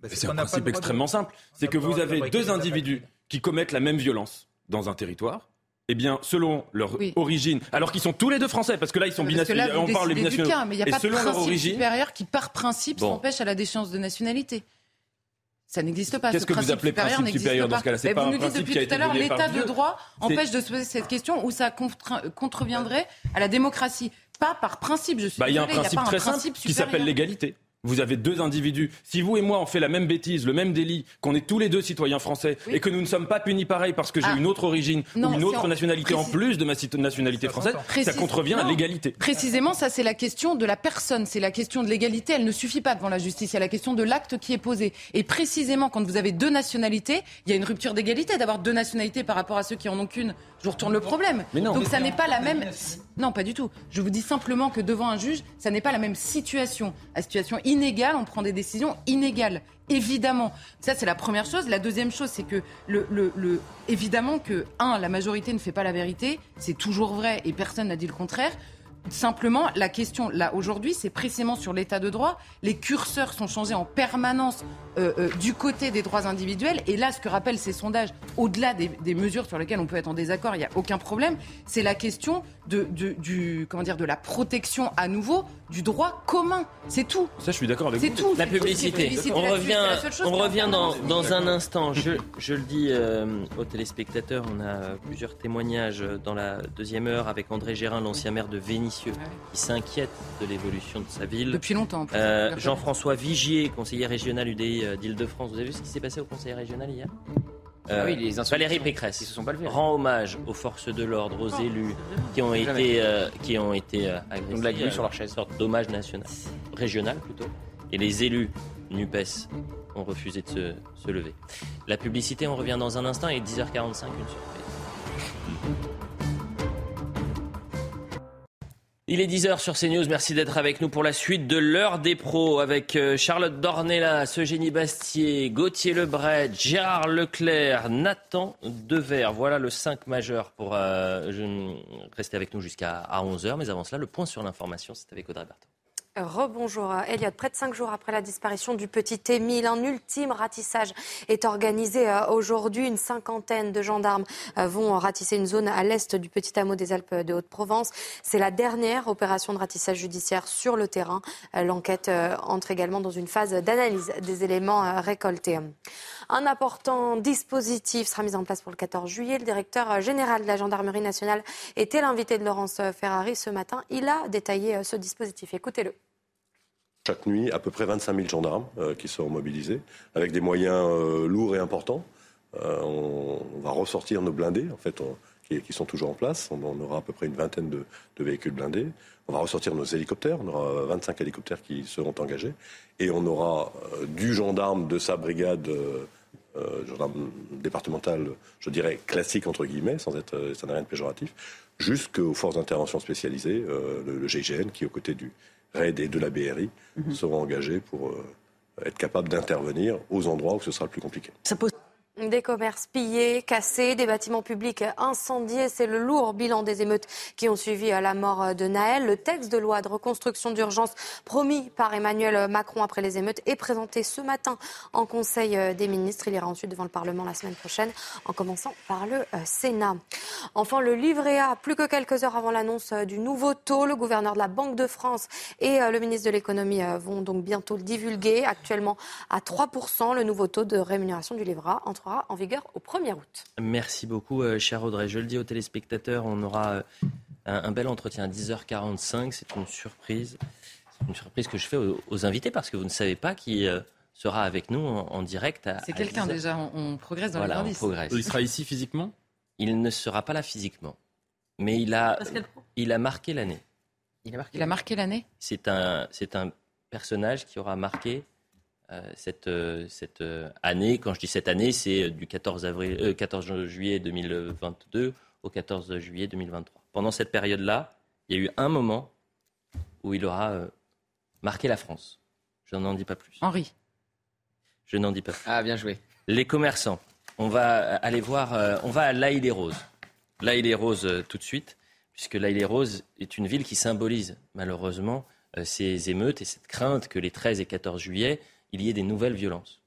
Speaker 13: Bah, C'est un principe extrêmement simple. C'est que vous avez deux individus qui commettent la même violence dans un territoire eh bien, selon leur origine, alors qu'ils sont tous les deux français, parce que là, ils sont binationaux.
Speaker 6: On parle des binationaux. Cas, mais il n'y a pas de principe origine, supérieur qui, par principe, s'empêche à la déchéance de nationalité. Ça n'existe pas.
Speaker 13: Qu'est-ce que vous appelez principe supérieur dans ce cas-là?
Speaker 6: C'est pas Vous nous dites depuis tout à l'heure, l'état de droit empêche de se poser cette question où ça contreviendrait à la démocratie. Pas par principe, je suis
Speaker 13: bah, Il y a un principe très simple qui s'appelle l'égalité. Vous avez deux individus. Si vous et moi on fait la même bêtise, le même délit, qu'on est tous les deux citoyens français et que nous ne sommes pas punis pareil parce que j'ai ah. une autre origine ou une autre nationalité en plus de ma nationalité française, ça contrevient à l'égalité.
Speaker 6: Précisément, ça c'est la question de la personne, c'est la question de l'égalité. Elle ne suffit pas devant la justice, il y a la question de l'acte qui est posé. Et précisément, quand vous avez deux nationalités, il y a une rupture d'égalité d'avoir deux nationalités par rapport à ceux qui en ont qu'une. Je vous retourne le problème. Donc ça n'est pas la même. Non, pas du tout. Je vous dis simplement que devant un juge, ça n'est pas la même situation. La situation on prend des décisions inégales. Évidemment. Ça, c'est la première chose. La deuxième chose, c'est que, évidemment que, un, la majorité ne fait pas la vérité. C'est toujours vrai et personne n'a dit le contraire. Simplement, la question, là, aujourd'hui, c'est précisément sur l'état de droit. Les curseurs sont changés en permanence euh, euh, du côté des droits individuels. Et là, ce que rappellent ces sondages, au-delà des, mesures sur lesquelles on peut être en désaccord, il n'y a aucun problème, c'est la question de, comment dire, de la protection à nouveau du droit commun. C'est tout.
Speaker 13: Ça, je suis d'accord avec
Speaker 6: vous.
Speaker 13: C'est
Speaker 6: tout.
Speaker 1: La publicité. On revient, on revient dans, dans un instant. Je, je le dis euh, aux téléspectateurs, on a plusieurs témoignages dans la deuxième heure avec André Gérin, l'ancien maire de Vénissieux, qui s'inquiète de l'évolution de sa ville.
Speaker 6: Depuis longtemps.
Speaker 1: Jean-François Vigier, conseiller régional UDI euh, d'Île-de-France. Vous avez vu ce qui s'est passé au Conseil régional hier?
Speaker 17: Ah oui, les
Speaker 1: Valérie Pécresse se sont pas rend hommage aux forces de l'ordre, aux élus qui ont été, euh, qui ont été euh, agressés.
Speaker 17: sur leur chaise.
Speaker 1: sorte d'hommage national, régional plutôt. Et les élus NUPES ont refusé de se, se lever. La publicité, on revient dans un instant et 10h45, une surprise. Il est 10h sur CNews. Merci d'être avec nous pour la suite de l'heure des pros avec euh, Charlotte Dornelas, Eugénie Bastier, Gauthier Lebret, Gérard Leclerc, Nathan Dever. Voilà le 5 majeur pour euh, rester avec nous jusqu'à 11h. Mais avant cela, le point sur l'information, c'est avec Audrey Berthaud.
Speaker 2: Rebonjour Elliot. Près de cinq jours après la disparition du petit Émile, un ultime ratissage est organisé euh, aujourd'hui. Une cinquantaine de gendarmes euh, vont ratisser une zone à l'est du petit hameau des Alpes de Haute-Provence. C'est la dernière opération de ratissage judiciaire sur le terrain. Euh, l'enquête entre également dans une phase d'analyse des éléments récoltés. Un important dispositif sera mis en place pour le 14 juillet. Le directeur général de la gendarmerie nationale était l'invité de Laurence Ferrari ce matin. Il a détaillé ce dispositif. Écoutez-le
Speaker 20: chaque nuit à peu près 25 000 gendarmes euh, qui seront mobilisés, avec des moyens euh, lourds et importants. Euh, on, va ressortir nos blindés, en fait, qui, sont toujours en place. On, aura à peu près une vingtaine de, véhicules blindés. On va ressortir nos hélicoptères. On aura 25 hélicoptères qui seront engagés. Et on aura du gendarme de sa brigade. gendarme départemental, je dirais classique entre guillemets, sans être, ça n'a rien de péjoratif, jusqu'aux forces d'intervention spécialisées, le, le, GIGN qui est aux côtés du, RAID et de la BRI mhm. seront engagés pour euh, être capables d'intervenir aux endroits où ce sera le plus compliqué.
Speaker 2: Des commerces pillés, cassés, des bâtiments publics incendiés, c'est le lourd bilan des émeutes qui ont suivi la mort de Naël. Le texte de loi de reconstruction d'urgence promis par Emmanuel Macron après les émeutes est présenté ce matin en Conseil des ministres. Il ira ensuite devant le Parlement la semaine prochaine, en commençant par le euh, Sénat. Enfin, le livret A, plus que quelques heures avant l'annonce du nouveau taux, le gouverneur de la Banque de France et euh, le ministre de l'économie euh, vont donc bientôt le divulguer. Actuellement à 3%, le nouveau taux de rémunération du livret A entre en vigueur au 1er août.
Speaker 1: Merci beaucoup, euh, cher Audrey. Je le dis aux téléspectateurs, on aura euh, un, bel entretien à 10h45. C'est une surprise. C'est une surprise que je fais aux, invités parce que vous ne savez pas qui euh, sera avec nous en, direct.
Speaker 6: C'est quelqu'un déjà, on, progresse dans
Speaker 1: voilà,
Speaker 6: les
Speaker 1: progresse.
Speaker 13: Il sera ici physiquement?
Speaker 1: Il ne sera pas là physiquement. Mais il a, il a marqué l'année.
Speaker 6: Il a marqué l'année?
Speaker 1: C'est un, c'est un personnage qui aura marqué euh, cette, euh, cette euh, année. Quand je dis cette année, c'est du 14, avril, 14 juillet 2022 au 14 juillet 2023. Pendant cette période-là, il y a eu un moment où il aura marqué la France. Je n'en dis pas plus.
Speaker 6: Henri.
Speaker 1: Je n'en dis pas plus.
Speaker 17: Ah, bien joué.
Speaker 1: Les commerçants. On va aller voir, euh, on va à l'Aïle-les-Roses. L'Aïle-les-Roses euh, tout de suite, puisque l'Aïle-les-Roses est une ville qui symbolise malheureusement euh, ces émeutes et cette crainte que les 13 et 14 juillet, il y ait des nouvelles violences.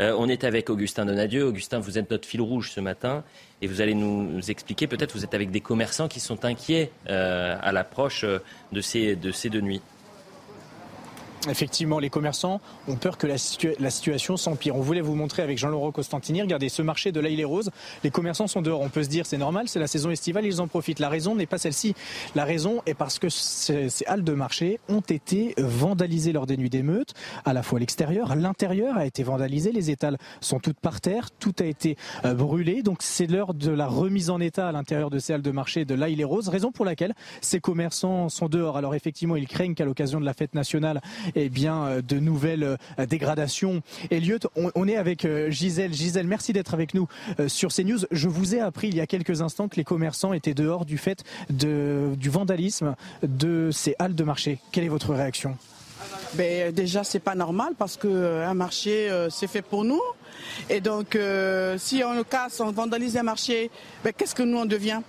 Speaker 1: on est avec Augustin Donadieu. Augustin, vous êtes notre fil rouge ce matin et vous allez nous expliquer, peut-être vous êtes avec des commerçants qui sont inquiets à l'approche de ces, de ces deux nuits.
Speaker 14: Effectivement, les commerçants ont peur que la, situation s'empire. On voulait vous montrer avec Jean-Laurent Costantini, regardez ce marché de l'ail les commerçants sont dehors. On peut se dire c'est normal, c'est la saison estivale, ils en profitent. La raison n'est pas celle-ci. La raison est parce que ces, halles de marché ont été vandalisées lors des nuits d'émeute, à la fois l'extérieur, l'intérieur a été vandalisé, les étals sont toutes par terre, tout a été euh, brûlé. Donc c'est l'heure de la remise en état à l'intérieur de ces halles de marché de l'ail les roses, raison pour laquelle ces commerçants sont dehors. Alors effectivement, ils craignent qu'à l'occasion de la fête nationale, eh bien, euh, de nouvelles euh, dégradations. Elliot, on, est avec euh, Gisèle. Gisèle, merci d'être avec nous sur CNews. Je vous ai appris il y a quelques instants que les commerçants étaient dehors du fait du vandalisme de ces halles de marché. Quelle est votre réaction?
Speaker 21: Ben, déjà, c'est pas normal parce qu'un marché, c'est fait pour nous. Et donc, si on le casse, on vandalise un marché, ben, qu'est-ce que nous on devient?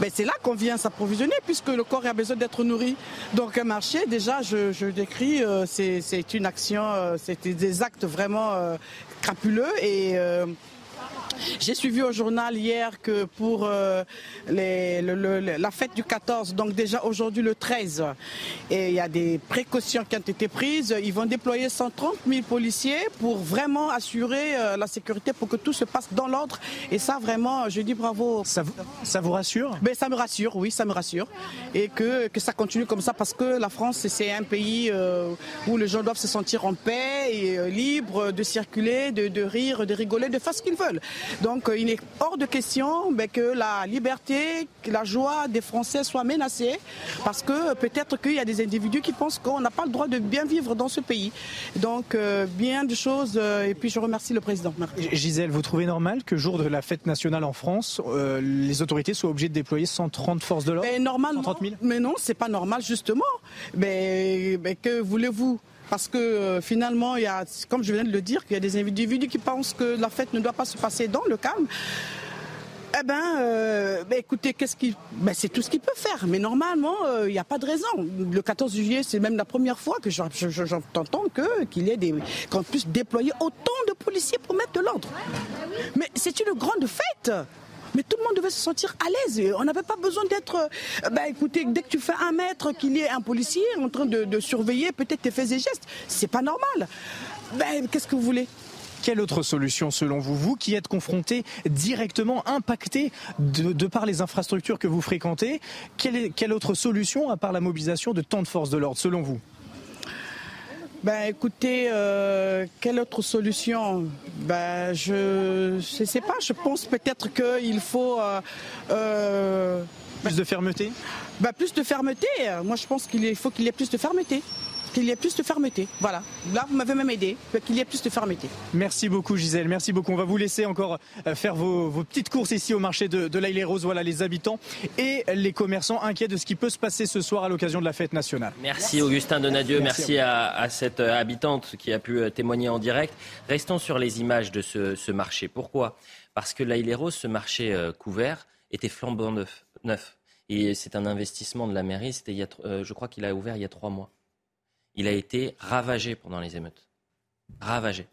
Speaker 21: Ben, c'est là qu'on vient s'approvisionner puisque le corps a besoin d'être nourri. Donc un marché, déjà, je, décris, euh, c'est une action, euh, c'était des actes vraiment euh, crapuleux et j'ai suivi au journal hier que pour euh, la fête du 14, donc déjà aujourd'hui le 13, et il y a des précautions qui ont été prises. Ils vont déployer 130 000 policiers pour vraiment assurer euh, la sécurité, pour que tout se passe dans l'ordre. Et ça, vraiment, je dis bravo.
Speaker 14: Ça vous, ça vous rassure?
Speaker 21: Ben, Ça me rassure, oui, ça me rassure. Et que, que ça continue comme ça parce que la France, c'est un pays euh, où les gens doivent se sentir en paix et libres de circuler, de, de rire, de rigoler, de faire ce qu'ils veulent. Donc il est hors de question ben, que la liberté, que la joie des Français soit menacée, parce que peut-être qu'il y a des individus qui pensent qu'on n'a pas le droit de bien vivre dans ce pays. Donc euh, bien de choses, euh, et puis je remercie le président.
Speaker 14: Gisèle, vous trouvez normal que jour de la fête nationale en France, euh, les autorités soient obligées de déployer 130 forces de l'ordre?
Speaker 21: Mais 130 000 mais non, c'est pas normal justement. Mais, mais que voulez-vous parce que euh, finalement, il y a, comme je viens de le dire, qu'il y a des individus qui pensent que la fête ne doit pas se passer dans le calme. Eh ben, euh, ben écoutez, qu'est-ce qui, ben c'est tout ce qu'il peut faire. Mais normalement, euh, il n'y a pas de raison. Le 14 juillet, c'est même la première fois que j'entends que qu'il y ait des, qu'on puisse déployer autant de policiers pour mettre de l'ordre. Mais c'est une grande fête. Mais tout le monde devait se sentir à l'aise. On n'avait pas besoin d'être. Bah écoutez, dès que tu fais un mètre, qu'il y ait un policier en train de, surveiller peut-être tes faits et gestes, c'est pas normal. Ben, qu'est-ce que vous voulez?
Speaker 14: Quelle autre solution selon vous Vous qui êtes confronté directement, impacté de, par les infrastructures que vous fréquentez, quelle autre solution à part la mobilisation de tant de forces de l'ordre selon vous?
Speaker 21: Ben écoutez, euh, quelle autre solution? Ben je ne sais pas. Je pense peut-être qu'il faut euh,
Speaker 14: euh, plus de fermeté?
Speaker 21: Ben, plus de fermeté. Moi je pense qu'il faut qu'il y ait plus de fermeté qu'il y ait plus de fermeté. Voilà. Là, vous m'avez même aidé, qu'il y ait plus de fermeté.
Speaker 14: Merci beaucoup, Gisèle. Merci beaucoup. On va vous laisser encore euh, faire vos, petites courses ici au marché de, de les Roses. Voilà, les habitants et les commerçants inquiets de ce qui peut se passer ce soir à l'occasion de la fête nationale.
Speaker 1: Merci, Augustin Donadieu. Merci, à, cette euh, habitante qui a pu euh, témoigner en direct. Restons sur les images de ce, marché. Pourquoi? Parce que l'Aïle Roses, ce marché couvert, était flambant neuf. Et c'est un investissement de la mairie. C'était, je crois qu'il a ouvert il y a trois mois il a été ravagé pendant les émeutes. Ravagé.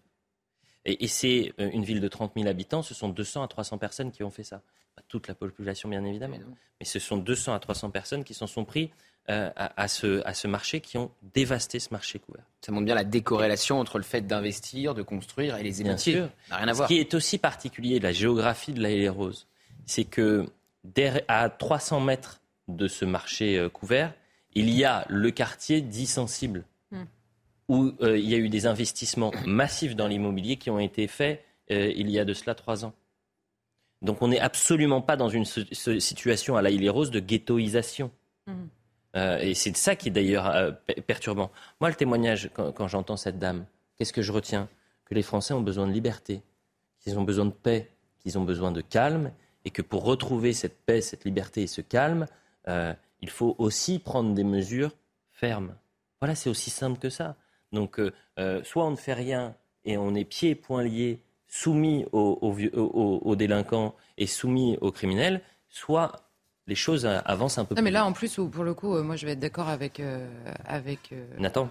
Speaker 1: Et, c'est euh, une ville de 30 000 habitants, ce sont 200 à 300 personnes qui ont fait ça. Pas toute la population, bien évidemment. Mais, ce sont 200 à 300 personnes qui s'en sont pris euh, à, ce, à ce marché, qui ont dévasté ce marché couvert.
Speaker 17: Ça montre bien la décorrélation entre le fait d'investir, de construire et les émeutiers.
Speaker 1: rien à voir. Ce qui est aussi particulier, la géographie de la Haie Rose, c'est que à 300 mètres de ce marché euh, couvert, il y a le quartier dit sensible, hmm. où euh, il y a eu des investissements massifs dans l'immobilier qui ont été faits euh, il y a de cela trois ans. Donc on n'est absolument pas dans une situation à la île Rose de ghettoisation. Hmm. Euh, et c'est ça qui est d'ailleurs perturbant. Moi, le témoignage, quand, quand j'entends cette dame, qu'est-ce que je retiens? Que les Français ont besoin de liberté, qu'ils ont besoin de paix, qu'ils ont besoin de calme, et que pour retrouver cette paix, cette liberté et ce calme, il faut aussi prendre des mesures fermes. Voilà, c'est aussi simple que ça. Donc, soit on ne fait rien et on est pieds et poings liés, soumis aux, délinquants et soumis aux criminels, soit les choses avancent un peu
Speaker 6: non, mais là, en plus, pour le coup, moi, je vais être d'accord avec, avec
Speaker 1: Nathan.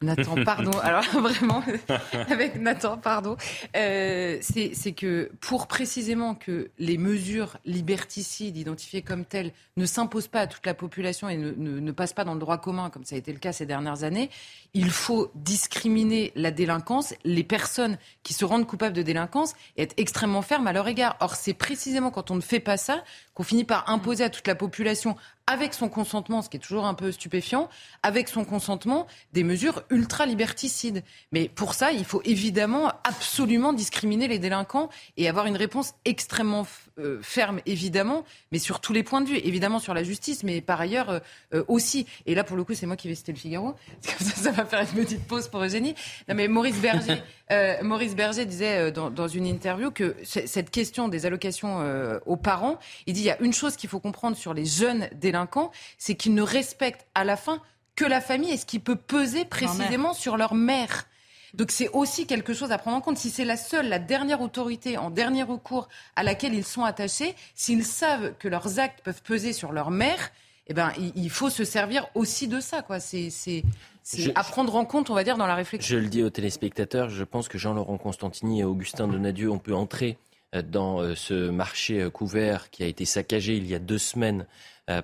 Speaker 6: Nathan, [laughs] pardon. Alors [laughs] vraiment, [laughs] avec Nathan, pardon. Euh, c'est que pour précisément que les mesures liberticides identifiées comme telles ne s'imposent pas à toute la population et ne, ne, passent pas dans le droit commun, comme ça a été le cas ces dernières années, il faut discriminer la délinquance, les personnes qui se rendent coupables de délinquance et être extrêmement ferme à leur égard. Or, c'est précisément quand on ne fait pas ça qu'on finit par imposer à toute la population avec son consentement, ce qui est toujours un peu stupéfiant, avec son consentement, des mesures ultra liberticides. Mais pour ça, il faut évidemment absolument discriminer les délinquants et avoir une réponse extrêmement euh, ferme, évidemment, mais sur tous les points de vue. Évidemment sur la justice, mais par ailleurs euh, euh, aussi. Et là, pour le coup, c'est moi qui vais citer le Figaro. [laughs] ça, ça va faire une petite pause pour Eugénie. Non, mais Maurice Berger, [laughs] Maurice Berger disait dans, dans, une interview que cette question des allocations aux parents, il dit il y a une chose qu'il faut comprendre sur les jeunes délinquants, c'est qu'ils ne respectent à la fin que la famille et ce qui peut peser précisément sur leur mère. Donc c'est aussi quelque chose à prendre en compte. Si c'est la seule, la dernière autorité en dernier recours à laquelle ils sont attachés, s'ils savent que leurs actes peuvent peser sur leur mère, eh ben, il faut se servir aussi de ça. Quoi. C'est, c'est, à prendre en compte, on va dire, dans la réflexion.
Speaker 1: Je le dis aux téléspectateurs, je pense que Jean-Laurent Constantini et Augustin Donadieu, on peut entrer euh, dans euh, ce marché euh, couvert qui a été saccagé il y a deux semaines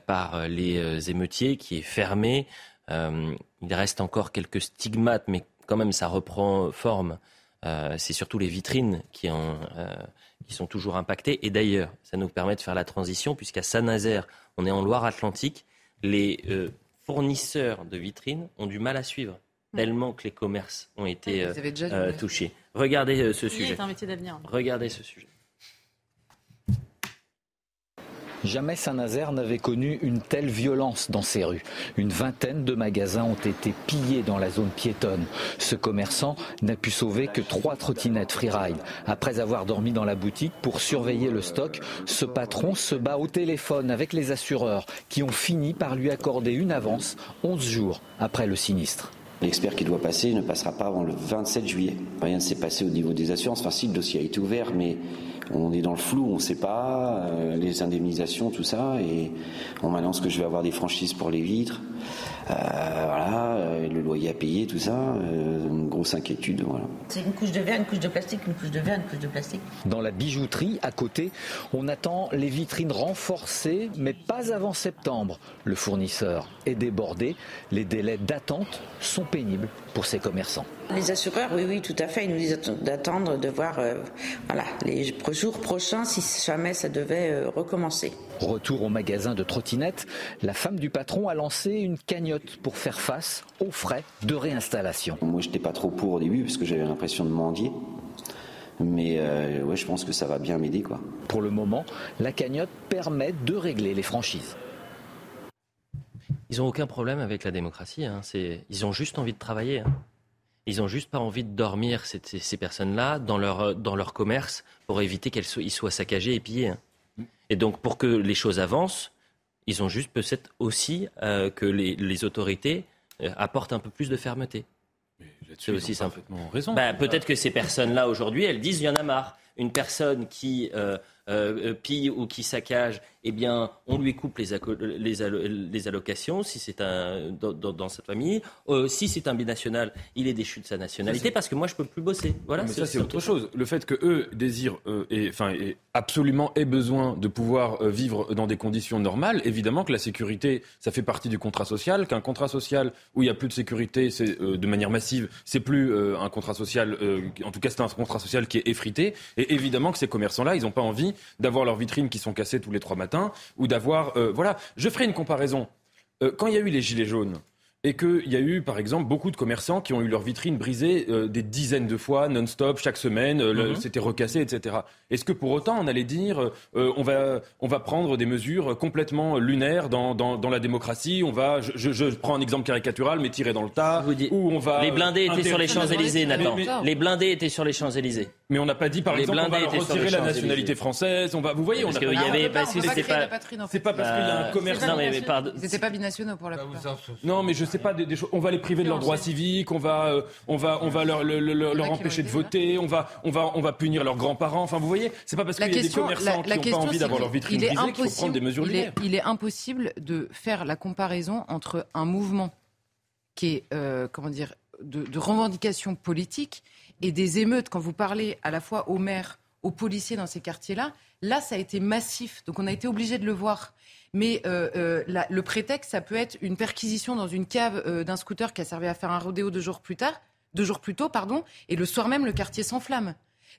Speaker 1: par les émeutiers, qui est fermé. Il reste encore quelques stigmates, mais quand même, ça reprend forme. Euh, c'est surtout les vitrines qui, euh, qui, sont toujours impactées. Et d'ailleurs, ça nous permet de faire la transition, puisqu'à Saint-Nazaire, on est en Loire-Atlantique, les euh, fournisseurs de vitrines ont du mal à suivre, mm. tellement que les commerces ont été touchés. Regardez ce sujet. Regardez ce sujet.
Speaker 22: Jamais Saint-Nazaire n'avait connu une telle violence dans ses rues. Une vingtaine de magasins ont été pillés dans la zone piétonne. Ce commerçant n'a pu sauver que trois trottinettes freeride. Après avoir dormi dans la boutique pour surveiller le stock, ce patron se bat au téléphone avec les assureurs qui ont fini par lui accorder une avance 11 jours après le sinistre.
Speaker 23: L'expert qui doit passer ne passera pas avant le 27 juillet. Rien ne s'est passé au niveau des assurances. Enfin, si le dossier a été ouvert, mais on est dans le flou, on ne sait pas, euh, les indemnisations, tout ça, et on m'annonce que je vais avoir des franchises pour les vitres. Euh, voilà, euh, le loyer à payer, tout ça, une grosse inquiétude. Voilà.
Speaker 24: C'est une couche de verre, une couche de plastique, une couche de verre, une couche de plastique.
Speaker 22: Dans la bijouterie, à côté, on attend les vitrines renforcées, mais pas avant septembre. Le fournisseur est débordé, les délais d'attente sont pénibles pour ces commerçants.
Speaker 24: Les assureurs, oui, oui, tout à fait, ils nous disent d'attendre, de voir voilà, les jours prochains si jamais ça devait recommencer.
Speaker 22: Retour au magasin de trottinettes, la femme du patron a lancé une cagnotte pour faire face aux frais de réinstallation.
Speaker 23: Moi, je n'étais pas trop pour au début parce que j'avais l'impression de mendier. Mais euh, ouais, je pense que ça va bien m'aider. quoi.
Speaker 22: Pour le moment, la cagnotte permet de régler les franchises.
Speaker 1: Ils n'ont aucun problème avec la démocratie. Hein. Ils ont juste envie de travailler. Hein. Ils n'ont juste pas envie de dormir, ces, ces personnes-là, dans leur, dans leur commerce pour éviter qu'ils soient, soient saccagés et pillés. Hein. Et donc, pour que les choses avancent, ils ont juste peut-être aussi euh, que les, autorités euh, apportent un peu plus de fermeté.
Speaker 13: C'est aussi simple. raison.
Speaker 1: Bah, peut-être que ces personnes-là, aujourd'hui, elles disent il y en a marre. Une personne qui euh, pille ou qui saccage eh bien, on lui coupe les, les, allocations si c'est un dans, cette famille. Euh, si c'est un binational, il est déchu de sa nationalité parce que moi je peux plus bosser. Voilà.
Speaker 13: Mais ça c'est autre chose. Le fait que eux désirent euh, et enfin et absolument aient besoin de pouvoir euh, vivre dans des conditions normales, évidemment que la sécurité ça fait partie du contrat social. Qu'un contrat social où il y a plus de sécurité, c'est de manière massive, c'est plus un contrat social. en tout cas, c'est un contrat social qui est effrité. Et évidemment que ces commerçants-là, ils n'ont pas envie d'avoir leurs vitrines qui sont cassées tous les trois matins ou d'avoir. Euh, voilà, je ferai une comparaison. Euh, quand il y a eu les Gilets jaunes, et qu'il y a eu, par exemple, beaucoup de commerçants qui ont eu leur vitrine brisée euh, des dizaines de fois, non-stop, chaque semaine, euh, mhm. c'était recassé, etc. Est-ce que pour autant, on allait dire, euh, on, va, on va prendre des mesures complètement lunaires dans, dans, dans la démocratie On va, je, je, prends un exemple caricatural, mais tirer dans le tas,
Speaker 1: où on va... Les blindés étaient sur les Champs-Élysées, Nathan. Les blindés étaient sur les Champs-Élysées.
Speaker 13: Mais on n'a pas dit, par exemple, on va retirer la nationalité française. On va, vous voyez,
Speaker 1: on
Speaker 13: parce
Speaker 1: qu'il y avait,
Speaker 13: c'est pas, c'est pas parce qu'il y a un
Speaker 6: mais C'était pas binationaux pour la
Speaker 13: Non, mais je on va les priver de leurs droits civiques, on va, euh, on va, on va leur, empêcher de voter, on va, on va, on va punir leurs grands-parents. Enfin, vous voyez, c'est pas parce qu'il y a des commerçants
Speaker 6: la,
Speaker 13: qui n'ont pas envie d'avoir leur vitrine
Speaker 6: il
Speaker 13: qu'il faut prendre des mesures
Speaker 6: il est, il est impossible de faire la comparaison entre un mouvement qui est, euh, comment dire, de, de revendications politiques et des émeutes. Quand vous parlez à la fois aux maires, aux policiers dans ces quartiers-là, là, ça a été massif. Donc, on a été obligé de le voir. Mais euh, euh, le prétexte, ça peut être une perquisition dans une cave euh, d'un scooter qui a servi à faire un rodéo deux jours plus tard, deux jours plus tôt, pardon, et le soir même, le quartier s'enflamme.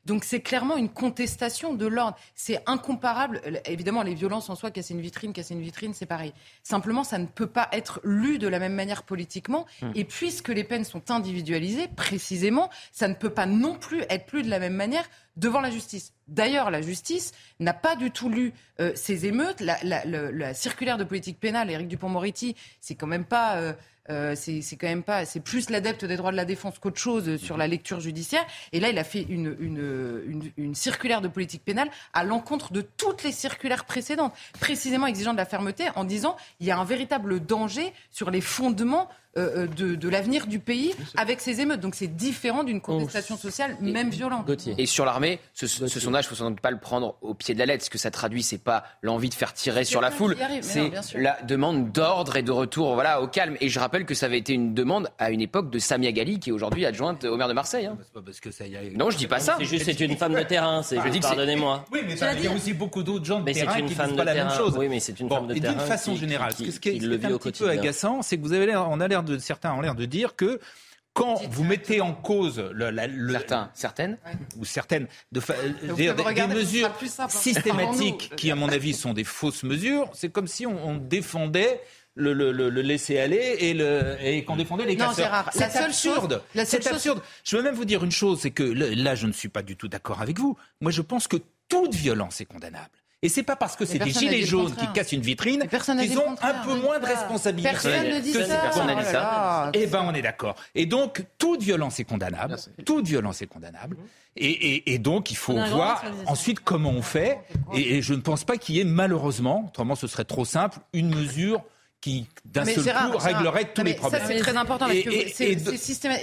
Speaker 6: Donc c'est clairement une contestation de l'ordre. C'est incomparable. Évidemment, les violences en soi, casser une vitrine, casser une vitrine, c'est pareil. Simplement, ça ne peut pas être lu de la même manière politiquement.
Speaker 1: Hum.
Speaker 6: Et puisque les peines sont individualisées, précisément, ça ne peut pas non plus être lu de la même manière devant la justice. D'ailleurs, la justice n'a pas du tout lu euh, ces émeutes. La, circulaire de politique pénale, Éric Dupont-Moretti, c'est quand même pas. Euh, euh, c'est quand même pas, c'est plus l'adepte des droits de la défense qu'autre chose euh, sur la lecture judiciaire. Et là, il a fait une, une, une, une circulaire de politique pénale à l'encontre de toutes les circulaires précédentes, précisément exigeant de la fermeté en disant il y a un véritable danger sur les fondements euh, euh, de, l'avenir du pays avec ces émeutes. Donc c'est différent d'une oh, contestation sociale, même violente.
Speaker 17: Et sur l'armée, ce, sondage, il ne faut sans doute pas le prendre au pied de la lettre. Ce que ça traduit, c'est pas l'envie de faire tirer sur la foule, c'est la demande d'ordre et de retour voilà, au calme. Et je rappelle que ça avait été une demande à une époque de Samia Gali, qui est aujourd'hui adjointe au maire de Marseille. Hein. Non, je dis pas ça.
Speaker 1: C'est juste, c'est une femme de terrain. [laughs] Pardonnez-moi.
Speaker 7: Oui, mais il y a aussi beaucoup d'autres gens de
Speaker 1: mais
Speaker 7: terrain
Speaker 1: une
Speaker 7: qui
Speaker 1: femme de
Speaker 7: pas la même chose.
Speaker 1: Mais c'est une femme de
Speaker 7: et. D'une façon générale, ce qui est, un petit peu agaçant, c'est que vous avez on a l'air de, certains ont l'air de dire que quand vous mettez en cause le, la,
Speaker 17: certaines
Speaker 7: ou certaines de euh, des, mesures systématiques qui, à mon avis, sont des fausses mesures, c'est comme si on, défendait le, le, laisser aller et, le, et qu'on mm. défendait les
Speaker 6: non.
Speaker 7: C'est absurde. C'est absurde. Chose... Je veux même vous dire une chose, c'est que là, je ne suis pas du tout d'accord avec vous. Moi, je pense que toute violence est condamnable. Et c'est pas parce que c'est des gilets jaunes qui cassent une vitrine qu'ils ont un peu moins de responsabilité
Speaker 6: personne ne dit
Speaker 7: que
Speaker 6: ça.
Speaker 7: personne.
Speaker 6: Oh
Speaker 7: eh ben, on est d'accord. Et donc, toute violence est condamnable. Toute violence est condamnable. Et, donc, il faut voir ensuite comment on fait. Et, je ne pense pas qu'il y ait, malheureusement, autrement ce serait trop simple, une mesure qui d'un seul
Speaker 6: rare,
Speaker 7: coup réglerait tous les problèmes.
Speaker 6: Ça c'est très important
Speaker 7: et,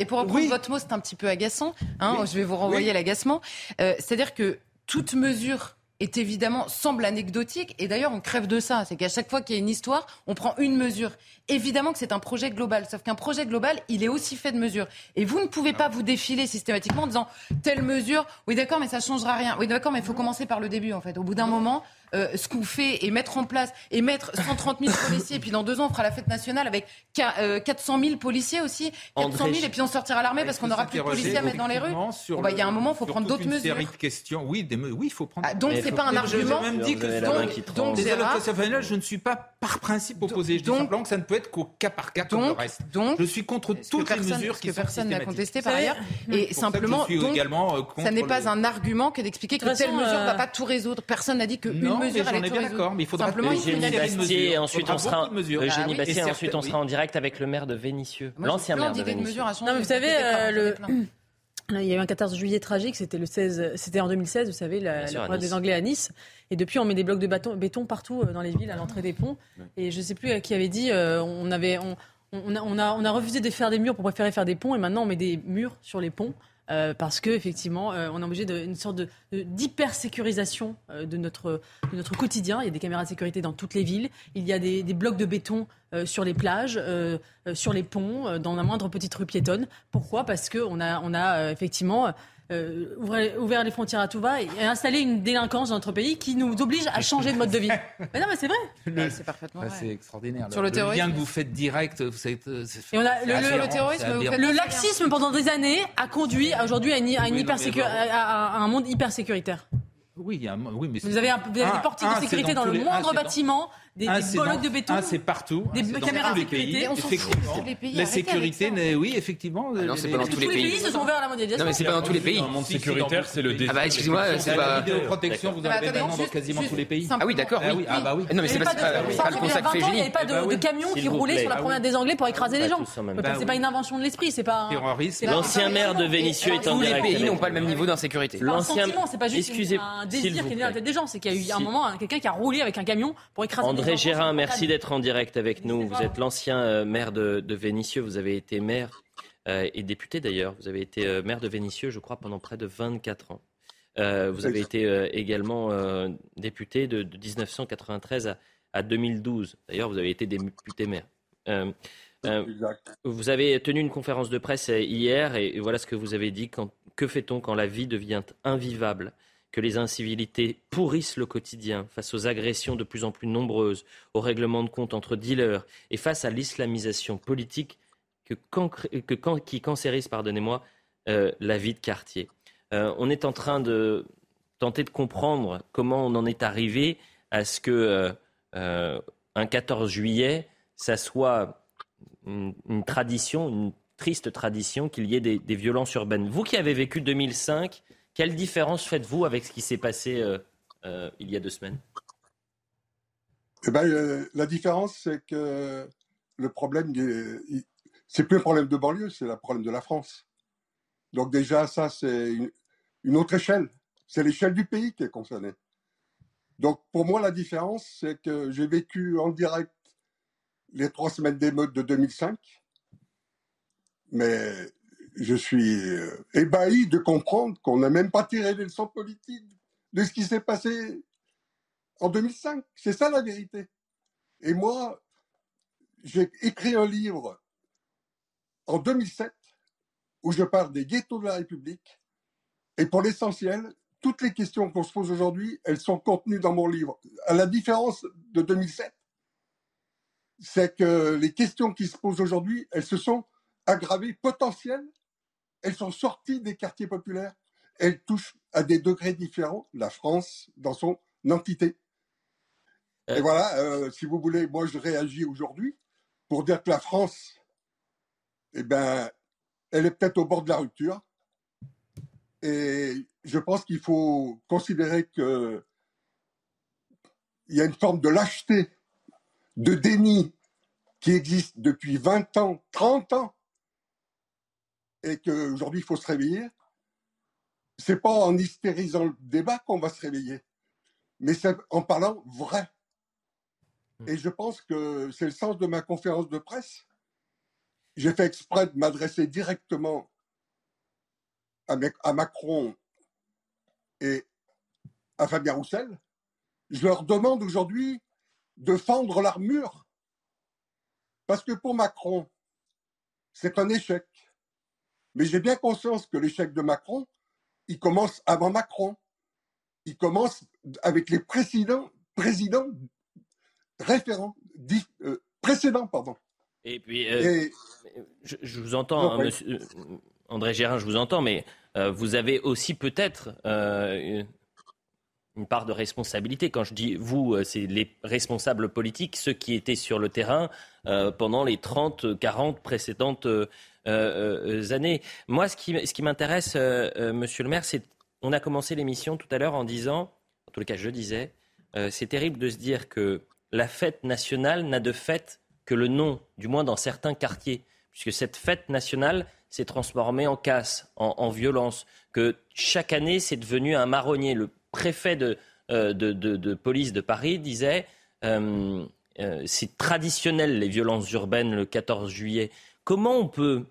Speaker 6: pour reprendre
Speaker 7: oui.
Speaker 6: votre mot, c'est un petit peu agaçant. Hein. Je vais vous renvoyer l'agacement. Euh, c'est-à-dire que toute mesure est évidemment, semble anecdotique. Et d'ailleurs, on crève de ça. C'est qu'à chaque fois qu'il y a une histoire, on prend une mesure. Évidemment que c'est un projet global. Sauf qu'un projet global, il est aussi fait de mesures. Et vous ne pouvez pas vous défiler systématiquement en disant telle mesure, oui d'accord, mais ça changera rien. Oui d'accord, mais il faut commencer par le début, en fait. Au bout d'un moment, euh, ce qu'on fait et mettre en place et mettre 130 000 policiers. Et puis dans deux ans, on fera la fête nationale avec 400 000 euh, policiers aussi. 400 000 et puis on sortira l'armée parce qu'on n'aura plus de policiers à mettre dans les rues. Bah, il bah, y a un moment, il faut prendre d'autres mesures.
Speaker 7: Série de questions. Oui, des, oui, il faut prendre.
Speaker 6: Ah, donc c'est pas un argument.
Speaker 7: Même dit que
Speaker 6: donc,
Speaker 7: donc
Speaker 6: des
Speaker 7: allocations familiales, je ne suis pas par principe opposé. Je dis simplement que ça ne peut être qu'au cas par cas comme le reste.
Speaker 6: Donc,
Speaker 7: je suis contre toutes les mesures qui sont
Speaker 6: personne n'a contesté par ailleurs. Et simplement,
Speaker 7: euh,
Speaker 6: ça n'est pas un argument que d'expliquer que telle mesure ne va pas tout résoudre. Personne n'a dit que
Speaker 7: J'en ai bien d'accord, mais il faudra
Speaker 6: simplement
Speaker 1: Eugénie Bastier, et ensuite on sera Eugénie Bastier, ensuite on sera en direct avec le maire de Vénissieux, l'ancien maire de Vénissieux.
Speaker 8: Non, mais vous savez euh, [clears throat] il y a eu un 14 juillet tragique, c'était le 16, c'était en 2016, vous savez, la, la des Anglais à Nice. Et depuis, on met des blocs de béton partout euh, dans les villes, à l'entrée des ponts. Et je ne sais plus euh, qui avait dit, on avait, on, a, on a refusé de faire des murs pour préférer faire des ponts, et maintenant on met des murs sur les ponts. Euh, parce que effectivement, euh, on est obligé d'une sorte d'hyper sécurisation euh, de, notre, quotidien. Il y a des caméras de sécurité dans toutes les villes. Il y a des, blocs de béton sur les plages, sur les ponts, dans la moindre petite rue piétonne. Pourquoi? Parce qu'on on a effectivement euh, ouvert les frontières à tout va et installé une délinquance dans notre pays qui nous oblige à changer de mode de vie. [laughs] mais non, mais c'est vrai.
Speaker 6: C'est parfaitement vrai.
Speaker 7: C'est extraordinaire.
Speaker 6: Sur le,
Speaker 7: le
Speaker 6: terrorisme.
Speaker 7: lien que vous faites direct, vous euh,
Speaker 8: et le,
Speaker 6: terrorisme,
Speaker 8: le laxisme pendant des années a conduit aujourd'hui à, un monde hyper sécuritaire.
Speaker 7: Oui, oui, mais
Speaker 8: vous avez, vous avez
Speaker 7: ah,
Speaker 8: des portiques
Speaker 7: un,
Speaker 8: ah,
Speaker 7: de
Speaker 8: sécurité dans, le moindre
Speaker 7: ah,
Speaker 8: bâtiment, des,
Speaker 7: ah,
Speaker 8: de béton.
Speaker 7: Ah, c'est partout.
Speaker 8: Des
Speaker 7: ah,
Speaker 8: caméras de sécurité.
Speaker 7: La sécurité, oui, effectivement.
Speaker 17: non, c'est pas dans
Speaker 8: tous les pays.
Speaker 17: Ah tous les pays
Speaker 8: se sont ouverts à la mondialisation.
Speaker 17: Non, mais c'est pas dans tous les pays.
Speaker 13: Le monde sécuritaire, c'est le défi.
Speaker 17: Ah bah excusez-moi, c'est pas.
Speaker 7: La vidéoprotection, vous en avez maintenant dans quasiment tous les pays.
Speaker 17: Ah oui, d'accord.
Speaker 7: Ah, ah bah oui.
Speaker 17: Non, mais c'est pas le concept fait
Speaker 8: génie. Il n'y avait pas de
Speaker 7: bah
Speaker 8: camions qui roulaient sur la
Speaker 1: première
Speaker 8: des Anglais pour écraser les gens. C'est pas une invention de l'esprit, c'est pas.
Speaker 1: L'ancien maire de Vénissieux est en
Speaker 17: Tous les pays n'ont pas le même niveau d'insécurité.
Speaker 1: L'ancien.
Speaker 8: C'est pas juste un désir qui est né dans la tête des gens, c'est qu'il y a eu un moment quelqu'un qui a roulé avec un camion pour écraser
Speaker 1: André Gérin, merci d'être en direct avec nous. Vous êtes l'ancien euh, maire de, de, Vénissieux. Vous avez été maire euh, et député d'ailleurs. Vous avez été euh, maire de Vénissieux, je crois, pendant près de 24 ans. Euh, vous avez été euh, également euh, député de, de 1993 à, à 2012. D'ailleurs, vous avez été député maire. vous avez tenu une conférence de presse hier et, et voilà ce que vous avez dit. Quand, que fait-on quand la vie devient invivable? Que les incivilités pourrissent le quotidien face aux agressions de plus en plus nombreuses, aux règlements de compte entre dealers et face à l'islamisation politique que, que, qui cancérise pardonnez-moi, euh, la vie de quartier. Euh, on est en train de tenter de comprendre comment on en est arrivé à ce que euh, un 14 juillet, ça soit une, tradition, une triste tradition qu'il y ait des, des violences urbaines. Vous qui avez vécu 2005, quelle différence faites-vous avec ce qui s'est passé euh, euh, il y a deux semaines?
Speaker 25: Eh ben, euh, La différence, c'est que le problème, c'est plus un problème de banlieue, c'est le problème de la France. Donc déjà, ça, c'est une, autre échelle. C'est l'échelle du pays qui est concernée. Donc pour moi, la différence, c'est que j'ai vécu en direct les trois semaines d'émeute de 2005. Mais je suis euh, ébahi de comprendre qu'on n'a même pas tiré les leçons politiques de ce qui s'est passé en 2005. C'est ça la vérité. Et moi, j'ai écrit un livre en 2007 où je parle des ghettos de la République. Et pour l'essentiel, toutes les questions qu'on se pose aujourd'hui, elles sont contenues dans mon livre. À la différence de 2007, c'est que les questions qui se posent aujourd'hui, elles se sont aggravées potentielles elles sont sorties des quartiers populaires. Elles touchent à des degrés différents la France dans son entité. Et voilà, euh, si vous voulez, moi je réagis aujourd'hui pour dire que la France, eh ben, elle est peut-être au bord de la rupture. Et je pense qu'il faut considérer que il y a une forme de lâcheté, de déni qui existe depuis 20 ans, 30 ans, et qu'aujourd'hui il faut se réveiller, c'est pas en hystérisant le débat qu'on va se réveiller, mais c'est en parlant vrai. Mmh. Et je pense que c'est le sens de ma conférence de presse. J'ai fait exprès de m'adresser directement à, à Macron et à Fabien Roussel. Je leur demande aujourd'hui de fendre l'armure. Parce que pour Macron, c'est un échec. Mais j'ai bien conscience que l'échec de Macron, il commence avant Macron. Il commence avec les précédents, présidents référents, euh, précédents, pardon.
Speaker 1: Et puis, euh, Et... Je, je, vous entends, non, hein, monsieur, André Gérin, je vous entends, mais euh, vous avez aussi peut-être une part de responsabilité. Quand je dis vous, c'est les responsables politiques, ceux qui étaient sur le terrain pendant les 30, 40 précédentes années. Moi, ce qui, m'intéresse, monsieur le maire, c'est on a commencé l'émission tout à l'heure en disant, en tout cas je disais, c'est terrible de se dire que la fête nationale n'a de fête que le nom, du moins dans certains quartiers, puisque cette fête nationale s'est transformée en casse, en, en violence, que chaque année c'est devenu un marronnier. Le préfet de, euh, police de Paris disait euh, euh, c'est traditionnel les violences urbaines le 14 juillet. Comment on peut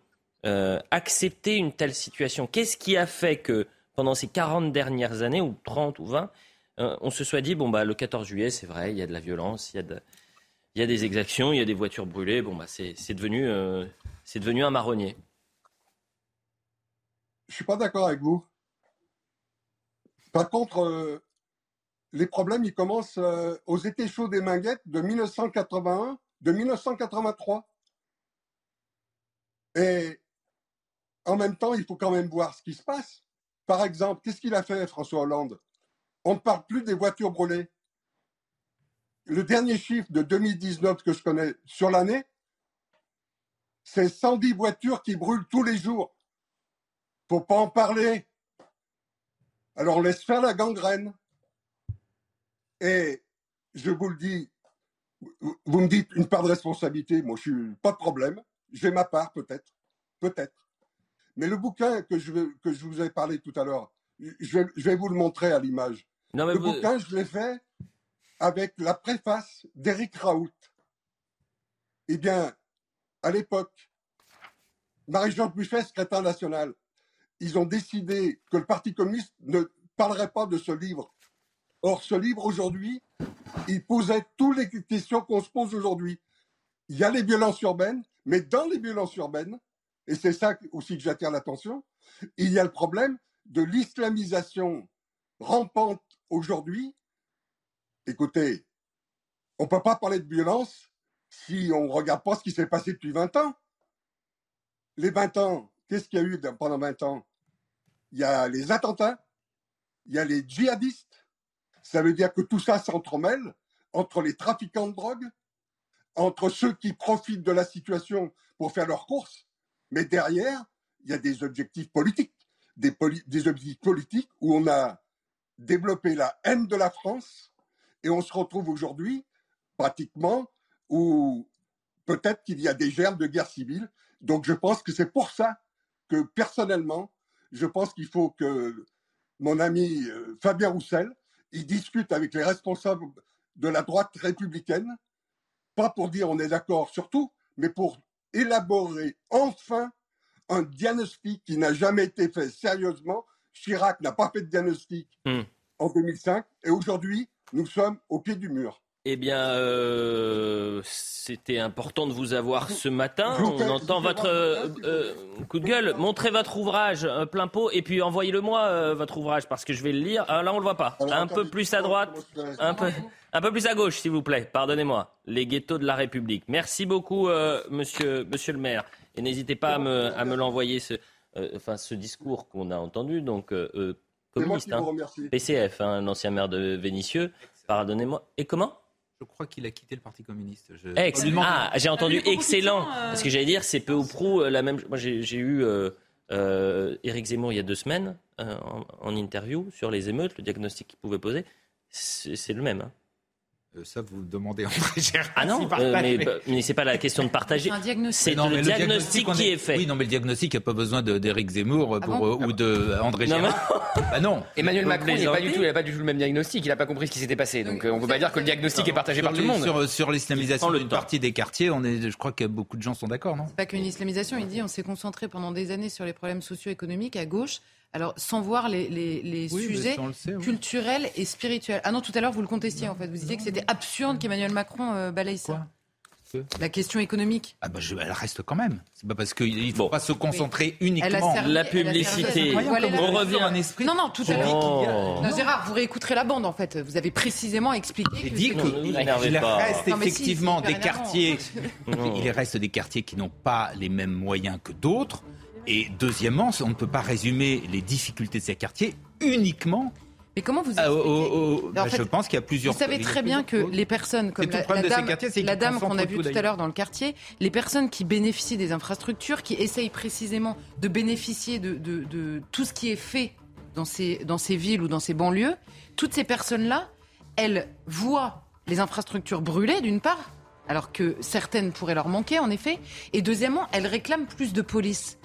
Speaker 1: euh, accepter une telle situation Qu'est-ce qui a fait que pendant ces 40 dernières années, ou 30 ou 20, euh, on se soit dit bon, bah, le 14 juillet, c'est vrai, il y a de la violence, il y a, des exactions, il y a des voitures brûlées, bon, bah, c'est, devenu, euh, devenu un marronnier
Speaker 25: Je ne suis pas d'accord avec vous. Par contre, euh, les problèmes, ils commencent aux étés chauds des Minguettes de 1981, de 1983. Et en même temps, il faut quand même voir ce qui se passe. Par exemple, qu'est-ce qu'il a fait, François Hollande? On ne parle plus des voitures brûlées. Le dernier chiffre de 2019 que je connais sur l'année, c'est 110 voitures qui brûlent tous les jours. Faut pas en parler. Alors on laisse faire la gangrène. Et je vous le dis, vous me dites une part de responsabilité, moi je suis pas de problème, j'ai ma part peut-être, peut-être. Mais le bouquin que je, que je vous ai parlé tout à l'heure, je vais, je vais vous le montrer à l'image. Le vous... bouquin, je l'ai fait avec la préface d'Éric Raoult. Eh bien, à l'époque, Marie-Georges Buffet, secrétaire national, ils ont décidé que le Parti communiste ne parlerait pas de ce livre. Or, ce livre, aujourd'hui, il posait toutes les questions qu'on se pose aujourd'hui. Il y a les violences urbaines, mais dans les violences urbaines, et c'est ça aussi que j'attire l'attention, il y a le problème de l'islamisation rampante aujourd'hui. Écoutez, on ne peut pas parler de violence si on ne regarde pas ce qui s'est passé depuis 20 ans. Les 20 ans, qu'est-ce qu'il y a eu pendant 20 ans? Il y a les attentats, il y a les djihadistes. Ça veut dire que tout ça s'entremêle entre les trafiquants de drogue, entre ceux qui profitent de la situation pour faire leurs courses, mais derrière, il y a des objectifs politiques, des, objectifs politiques où on a développé la haine de la France et on se retrouve aujourd'hui pratiquement où peut-être qu'il y a des germes de guerre civile. Donc je pense que c'est pour ça que personnellement, je pense qu'il faut que mon ami euh, Fabien Roussel, il discute avec les responsables de la droite républicaine, pas pour dire on est d'accord sur tout, mais pour élaborer enfin un diagnostic qui n'a jamais été fait sérieusement. Chirac n'a pas fait de diagnostic
Speaker 1: Hmm.
Speaker 25: en 2005 et aujourd'hui, nous sommes au pied du mur.
Speaker 1: Eh bien, euh, c'était important de vous avoir ce matin. On entend votre euh, euh, coup de gueule. Montrez votre ouvrage plein pot et puis envoyez-le-moi euh, votre ouvrage parce que je vais le lire. Ah, là, on le voit pas. un peu plus à droite, un peu, un peu plus à gauche, s'il vous plaît. Pardonnez-moi. Les ghettos de la République. Merci beaucoup, monsieur, monsieur le maire. Et n'hésitez pas à me, à me l'envoyer ce, enfin, ce discours qu'on a entendu. Donc,
Speaker 25: moi
Speaker 1: communiste, hein. PCF, hein, l'ancien maire de Vénissieux. Pardonnez-moi. Et comment?
Speaker 7: Je crois qu'il a quitté le Parti communiste. Je...
Speaker 1: Ex- ah, j'ai entendu excellent.
Speaker 7: euh.
Speaker 1: Parce que j'allais dire, c'est peu ou prou euh, la même. Moi, j'ai eu euh, euh, Éric Zemmour il y a deux semaines euh, en, en interview sur les émeutes, le diagnostic qu'il pouvait poser. C'est c'est le même. hein.
Speaker 7: Euh, ça, vous demandez [laughs] André Gérard.
Speaker 1: Ah non, euh, mais,
Speaker 7: mais-
Speaker 1: mais c'est pas la question de partager.
Speaker 6: C'est un diagnostic.
Speaker 1: C'est
Speaker 7: Non,
Speaker 1: le,
Speaker 7: mais
Speaker 1: diagnostic, qui est fait.
Speaker 7: Oui, non, mais le diagnostic, il n'y a pas besoin d'Éric Zemmour pour,
Speaker 17: bon
Speaker 7: euh, ou de André
Speaker 1: Non,
Speaker 7: Gérard. Bah non.
Speaker 17: Emmanuel Macron, il n'a pas, du tout- il a pas du tout le même diagnostic, il n'a pas compris ce qui s'était passé. Donc on ne peut pas dire que le diagnostic est partagé par tout le monde.
Speaker 7: Sur, sur l'islamisation
Speaker 1: le
Speaker 7: d'une partie des quartiers, on est, je crois que beaucoup de gens sont d'accord, non?
Speaker 6: C'est pas qu'une islamisation, il dit on s'est concentré pendant des années sur les problèmes socio-économiques à gauche, alors sans voir les, les- les
Speaker 7: Oui, mais
Speaker 6: sujets
Speaker 7: le sait, oui.
Speaker 6: culturels et spirituels. Ah non, tout à l'heure vous le contestiez en fait, vous disiez que c'était absurde qu'Emmanuel Macron euh, balaye ça. La question économique.
Speaker 7: Ah bah je- elle reste quand même. C'est pas parce qu'il ne faut pas se concentrer uniquement.
Speaker 6: Elle a servi-
Speaker 1: La
Speaker 6: servi
Speaker 1: publicité.
Speaker 6: Voilà,
Speaker 1: On revient.
Speaker 7: un esprit.
Speaker 6: Non, non, tout à l'heure.
Speaker 1: Oh.
Speaker 6: Non, Gérard, vous réécouterez la bande en fait. Vous avez précisément expliqué.
Speaker 7: J'ai dit qu'il reste
Speaker 6: Non, mais si,
Speaker 7: effectivement des quartiers. [laughs] Il reste des quartiers qui n'ont pas les mêmes moyens que d'autres. Et deuxièmement, on ne peut pas résumer les difficultés de ces quartiers uniquement.
Speaker 6: Mais comment vous expliquez En
Speaker 7: bah,
Speaker 6: fait,
Speaker 7: je pense qu'il y a plusieurs.
Speaker 6: Vous savez très bien que les personnes comme la, dame, qu'on a vue
Speaker 7: tout,
Speaker 6: tout à l'heure dans le quartier, les personnes qui bénéficient des infrastructures, qui essayent précisément de bénéficier de, de- de tout ce qui est fait dans ces, dans ces villes ou dans ces banlieues, toutes ces personnes-là, elles voient les infrastructures brûler d'une part, alors que certaines pourraient leur manquer en effet, et deuxièmement, elles réclament plus de police.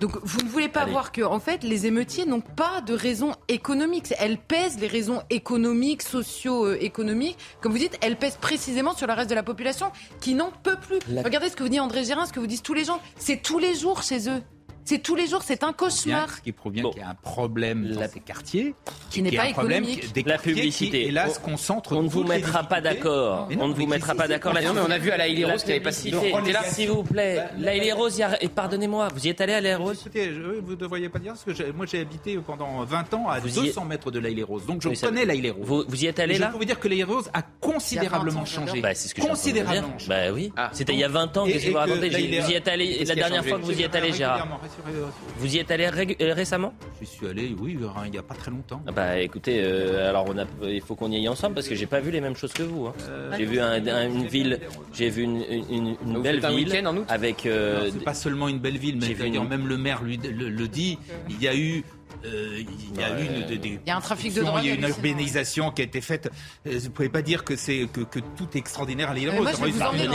Speaker 6: Donc vous ne voulez pas
Speaker 1: Allez.
Speaker 6: voir que en fait les émeutiers n'ont pas de raisons économiques. Elles pèsent les raisons économiques, socio-économiques. Comme vous dites, elles pèsent précisément sur le reste de la population qui n'en peut plus.
Speaker 17: La-
Speaker 6: Regardez ce que vous dit André Gérin, ce que vous disent tous les gens. C'est tous les jours chez eux. C'est tous les jours, c'est un cauchemar.
Speaker 7: ce qui prouve bien qu'il y a un problème dans ces quartiers,
Speaker 6: Qui n'est pas
Speaker 7: un problème
Speaker 6: économique.
Speaker 7: des
Speaker 1: La publicité.
Speaker 7: Qui, hélas,
Speaker 1: On-
Speaker 7: concentre
Speaker 1: On ne vous mettra pas d'accord. On ne vous mettra pas d'accord
Speaker 17: mais on a vu à la Haïli
Speaker 1: La
Speaker 17: Rose qu'il n'avait pas si là.
Speaker 1: S'il vous plaît. La Rose, il y a- et pardonnez-moi, vous y êtes allé à la Rose
Speaker 7: Écoutez, je- vous ne devriez pas dire parce que moi j'ai habité pendant 20 ans à
Speaker 1: Vous y
Speaker 7: 200 mètres de l'Aïlé Rose, donc je connais l'Aïlé Rose.
Speaker 1: Vous, vous y êtes allé
Speaker 7: je
Speaker 1: là?
Speaker 7: peux vous dire que l'Aïlé Rose a considérablement changé.
Speaker 1: Bah, c'est ce que je
Speaker 7: considérablement.
Speaker 1: Bah oui.
Speaker 17: Ah.
Speaker 1: C'était il y a 20 ans. Que
Speaker 7: et
Speaker 1: vous
Speaker 7: est-
Speaker 1: Vous y êtes allé la dernière fois que vous y êtes allé, Gérard.
Speaker 7: Régulièrement.
Speaker 1: Vous y êtes allé euh, récemment?
Speaker 7: Je suis allé, oui, il n'y a pas très longtemps.
Speaker 1: Ah Bah écoutez, euh, alors on a, il faut qu'on y aille ensemble parce que j'ai pas vu les mêmes choses que vous. hein. J'ai vu un- un- une ville, j'ai vu une, une- une
Speaker 17: Vous
Speaker 1: belle
Speaker 17: un
Speaker 1: ville
Speaker 17: en août?
Speaker 1: avec. euh,
Speaker 7: pas seulement une belle ville, mais d'ailleurs
Speaker 1: une-
Speaker 7: même le maire lui, le, le dit. Il y a eu Euh, il y a une des, des-
Speaker 6: Il y a un trafic de drogue
Speaker 7: Il y a une urbanisation qui a été faite. Euh, Vous ne pouvez pas dire que c'est que, que tout est extraordinaire à l'île Rose.
Speaker 6: moi, je vais vous emmener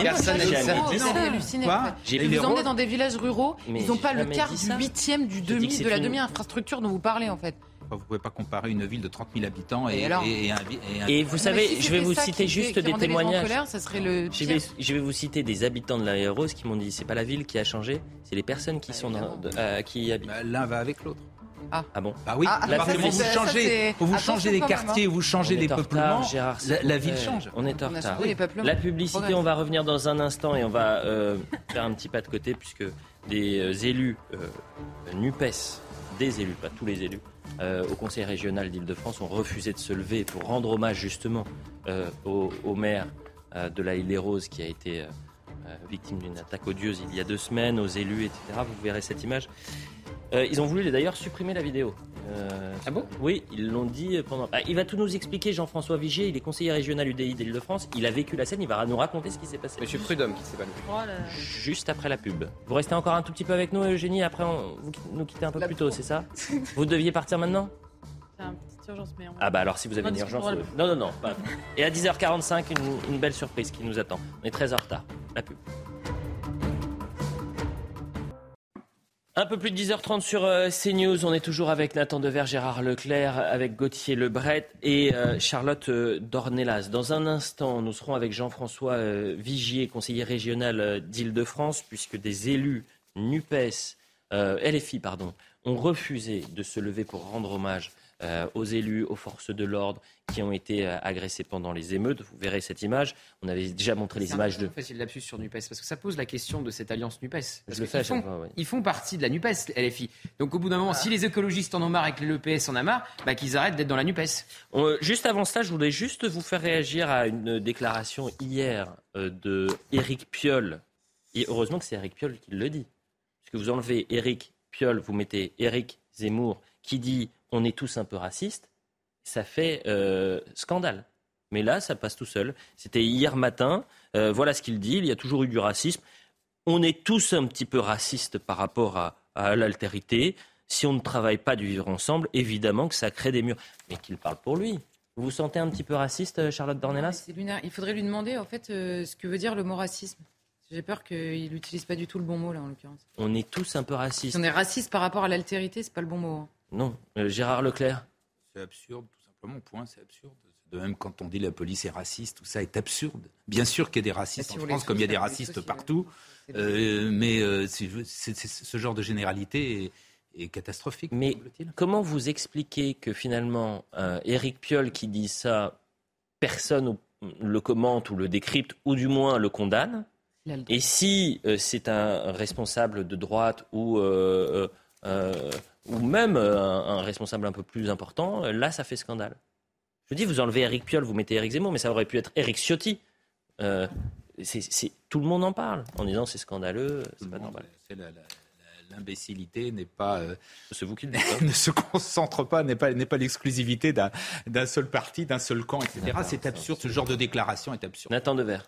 Speaker 6: dans des villages ruraux.
Speaker 1: Mais
Speaker 6: Ils n'ont pas le quart du huitième, du demi, de la demi-infrastructure dont vous parlez, en fait.
Speaker 7: Vous ne pouvez pas comparer une ville de 30 000 habitants et,
Speaker 6: Et alors
Speaker 7: et un, et un-
Speaker 1: Et vous savez,
Speaker 6: si
Speaker 1: je vais vous citer
Speaker 6: qui
Speaker 1: juste des témoignages.
Speaker 6: colère, ça serait le
Speaker 1: Je vais,
Speaker 6: pire.
Speaker 1: je vais vous citer des habitants de la Rose qui m'ont dit c'est pas la ville qui a changé, c'est les personnes qui sont dans, de- euh, qui y habitent.
Speaker 7: Bah, L'un va avec l'autre.
Speaker 6: Ah.
Speaker 1: bon
Speaker 7: Bah oui,
Speaker 6: Ah, ah, ça, c'est-
Speaker 7: vous
Speaker 6: ça,
Speaker 7: changez, vous changez les quartiers,
Speaker 6: hein.
Speaker 7: où vous changez les peuplements,
Speaker 1: retard,
Speaker 7: la, ville change.
Speaker 1: On est en retard. La publicité, on va revenir dans un instant et on va euh, faire un petit pas de côté puisque des euh, élus euh, NUPES, des élus, pas tous les élus, euh, au Conseil régional d'Île-de-France ont refusé de se lever pour rendre hommage justement euh, au, au maire euh, de la Île-des-Roses qui a été victime d'une attaque odieuse il y a deux semaines, aux élus, etc. Vous verrez cette image. Euh, ils ont voulu d'ailleurs supprimer la vidéo. Euh,
Speaker 17: Ah bon?
Speaker 1: Oui, ils l'ont dit pendant. Ah, il va tout nous expliquer, Jean-François Vigier. Il est conseiller régional UDI d'Île-de-France. Il a vécu la scène. Il va nous raconter ce qui s'est passé.
Speaker 17: Monsieur Prudhomme qui s'est pas.
Speaker 8: Oh.
Speaker 1: Juste après la pub. Vous restez encore un tout petit peu avec nous, Eugénie. Après, on- vous nous quittez un peu plus tôt, c'est ça? [laughs] Vous deviez partir maintenant?
Speaker 8: C'est une petite urgence, mais on
Speaker 1: Ah bah alors si vous avez
Speaker 8: On
Speaker 1: une urgence... euh, Non, non, non. pas- Et à 10h45, une, une belle surprise qui nous attend. On est très en retard. La pub. Un peu plus de 10h30 sur euh, CNews. On est toujours avec Nathan Dever, Gérard Leclerc, avec Gauthier Lebret et euh, Charlotte euh, Dornelas. Dans un instant, nous serons avec Jean-François Vigier, conseiller régional d'Île-de-France, puisque des élus NUPES, LFI, pardon, ont refusé de se lever pour rendre hommage euh, aux élus, aux forces de l'ordre qui ont été euh, agressés pendant les émeutes. Vous verrez cette image. On avait déjà montré les images de...
Speaker 17: facile lapsus sur Nupes parce que ça pose la question de cette alliance Nupes. Parce
Speaker 1: Je le fais à
Speaker 17: font,
Speaker 1: fois,
Speaker 17: ils font partie de la Nupes, LFI. Donc au bout d'un moment, si les écologistes en ont marre et que le PS en a marre, bah, qu'ils arrêtent d'être dans la Nupes.
Speaker 1: On- euh, juste avant cela, je voulais juste vous faire réagir à une déclaration hier euh, de Éric Piolle. Et heureusement que c'est Éric Piolle qui le dit. Parce que vous enlevez Éric Piolle, vous mettez Éric Zemmour qui dit on est tous un peu racistes, ça fait euh, scandale. Mais là, ça passe tout seul. C'était hier matin. Euh, voilà ce qu'il dit. Il y a toujours eu du racisme. On est tous un petit peu racistes par rapport à, à l'altérité. Si on ne travaille pas du vivre ensemble, évidemment que ça crée des murs. Mais qu'il parle pour lui. Vous vous sentez un petit peu raciste, euh, Charlotte Dornelas?
Speaker 6: Lunaire. Il faudrait lui demander en fait euh, ce que veut dire le mot racisme. J'ai peur qu'il n'utilise pas du tout le bon mot là en l'occurrence.
Speaker 1: On est tous un peu racistes.
Speaker 6: Si on est raciste par rapport à l'altérité, c'est pas le bon mot. hein.
Speaker 1: Non. Euh, Gérard Leclerc
Speaker 7: C'est absurde, tout simplement. Point, c'est absurde. De même, quand on dit la police est raciste, tout ça est absurde. Bien sûr qu'il y a des racistes
Speaker 6: si
Speaker 7: en France, comme il y a des racistes
Speaker 6: c'est
Speaker 7: partout. Euh, mais euh, ce genre de généralité est, est catastrophique.
Speaker 1: Mais comment vous expliquez que finalement, euh, Éric Piolle qui dit ça, personne le commente ou le décrypte, ou du moins le condamne. Et si euh, c'est un responsable de droite ou, euh, euh, euh, ou même euh, un, un responsable un peu plus important, euh, là, ça fait scandale. Je dis, vous enlevez Éric Piolle, vous mettez Éric Zemmour, mais ça aurait pu être Éric Ciotti. Euh, tout le monde en parle en disant c'est scandaleux, c'est pas normal.
Speaker 7: C'est la- la- la- L'imbécilité n'est pas, euh,
Speaker 1: vous qui le [laughs] dites. hein.
Speaker 7: ne se concentre pas, n'est pas, n'est pas l'exclusivité d'un seul parti, d'un seul camp, etc. C'est absurde. Ce genre de déclaration est absurde.
Speaker 1: Nathan Dever.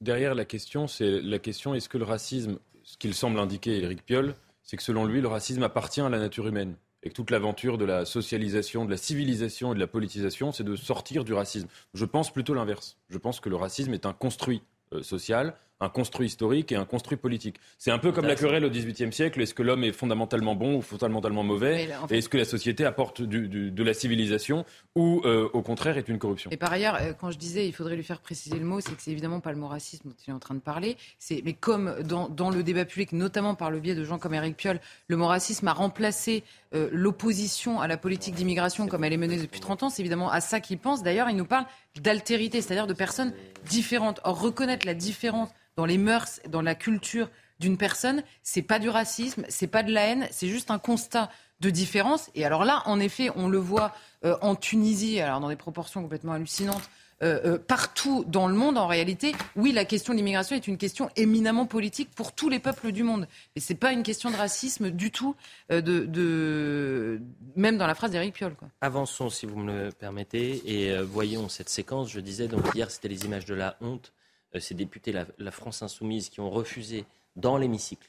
Speaker 13: Derrière la question, c'est la question est-ce que le racisme, ce qu'il semble indiquer Éric Piolle, c'est que selon lui, le racisme appartient à la nature humaine. Et que toute l'aventure de la socialisation, de la civilisation et de la politisation, c'est de sortir du racisme. Je pense plutôt l'inverse. Je pense que le racisme est un construit euh, social, un construit historique et un construit politique. C'est un peu comme la querelle au XVIIIe siècle. Est-ce que l'homme est fondamentalement bon ou fondamentalement mauvais
Speaker 6: Mais là, en fait-
Speaker 13: Et est-ce que la société apporte du- du- de la civilisation ou euh, au contraire est une corruption?
Speaker 6: Et par ailleurs, euh, quand je disais il faudrait lui faire préciser le mot, c'est que c'est évidemment pas le mot racisme dont il est en train de parler. C'est mais comme dans, dans le débat public, notamment par le biais de gens comme Eric Piolle, le mot racisme a remplacé euh, l'opposition à la politique d'immigration comme elle est menée depuis 30 ans. C'est évidemment à ça qu'il pense. D'ailleurs, il nous parle d'altérité, c'est-à-dire de personnes différentes. Or, reconnaître la différence dans les mœurs, dans la culture d'une personne, c'est pas du racisme, c'est pas de la haine, c'est juste un constat de différence. Et alors là, en effet, on le voit euh, en Tunisie, alors dans des proportions complètement hallucinantes. euh, euh, partout dans le monde, en réalité, oui, la question de l'immigration est une question éminemment politique pour tous les peuples du monde. Et c'est pas une question de racisme du tout, même dans la phrase d'Éric Piolle.
Speaker 1: Avançons, si vous me le permettez, et voyons cette séquence. Je disais, donc hier, c'était les images de la honte. Euh, ces députés, la, la France insoumise, qui ont refusé dans l'hémicycle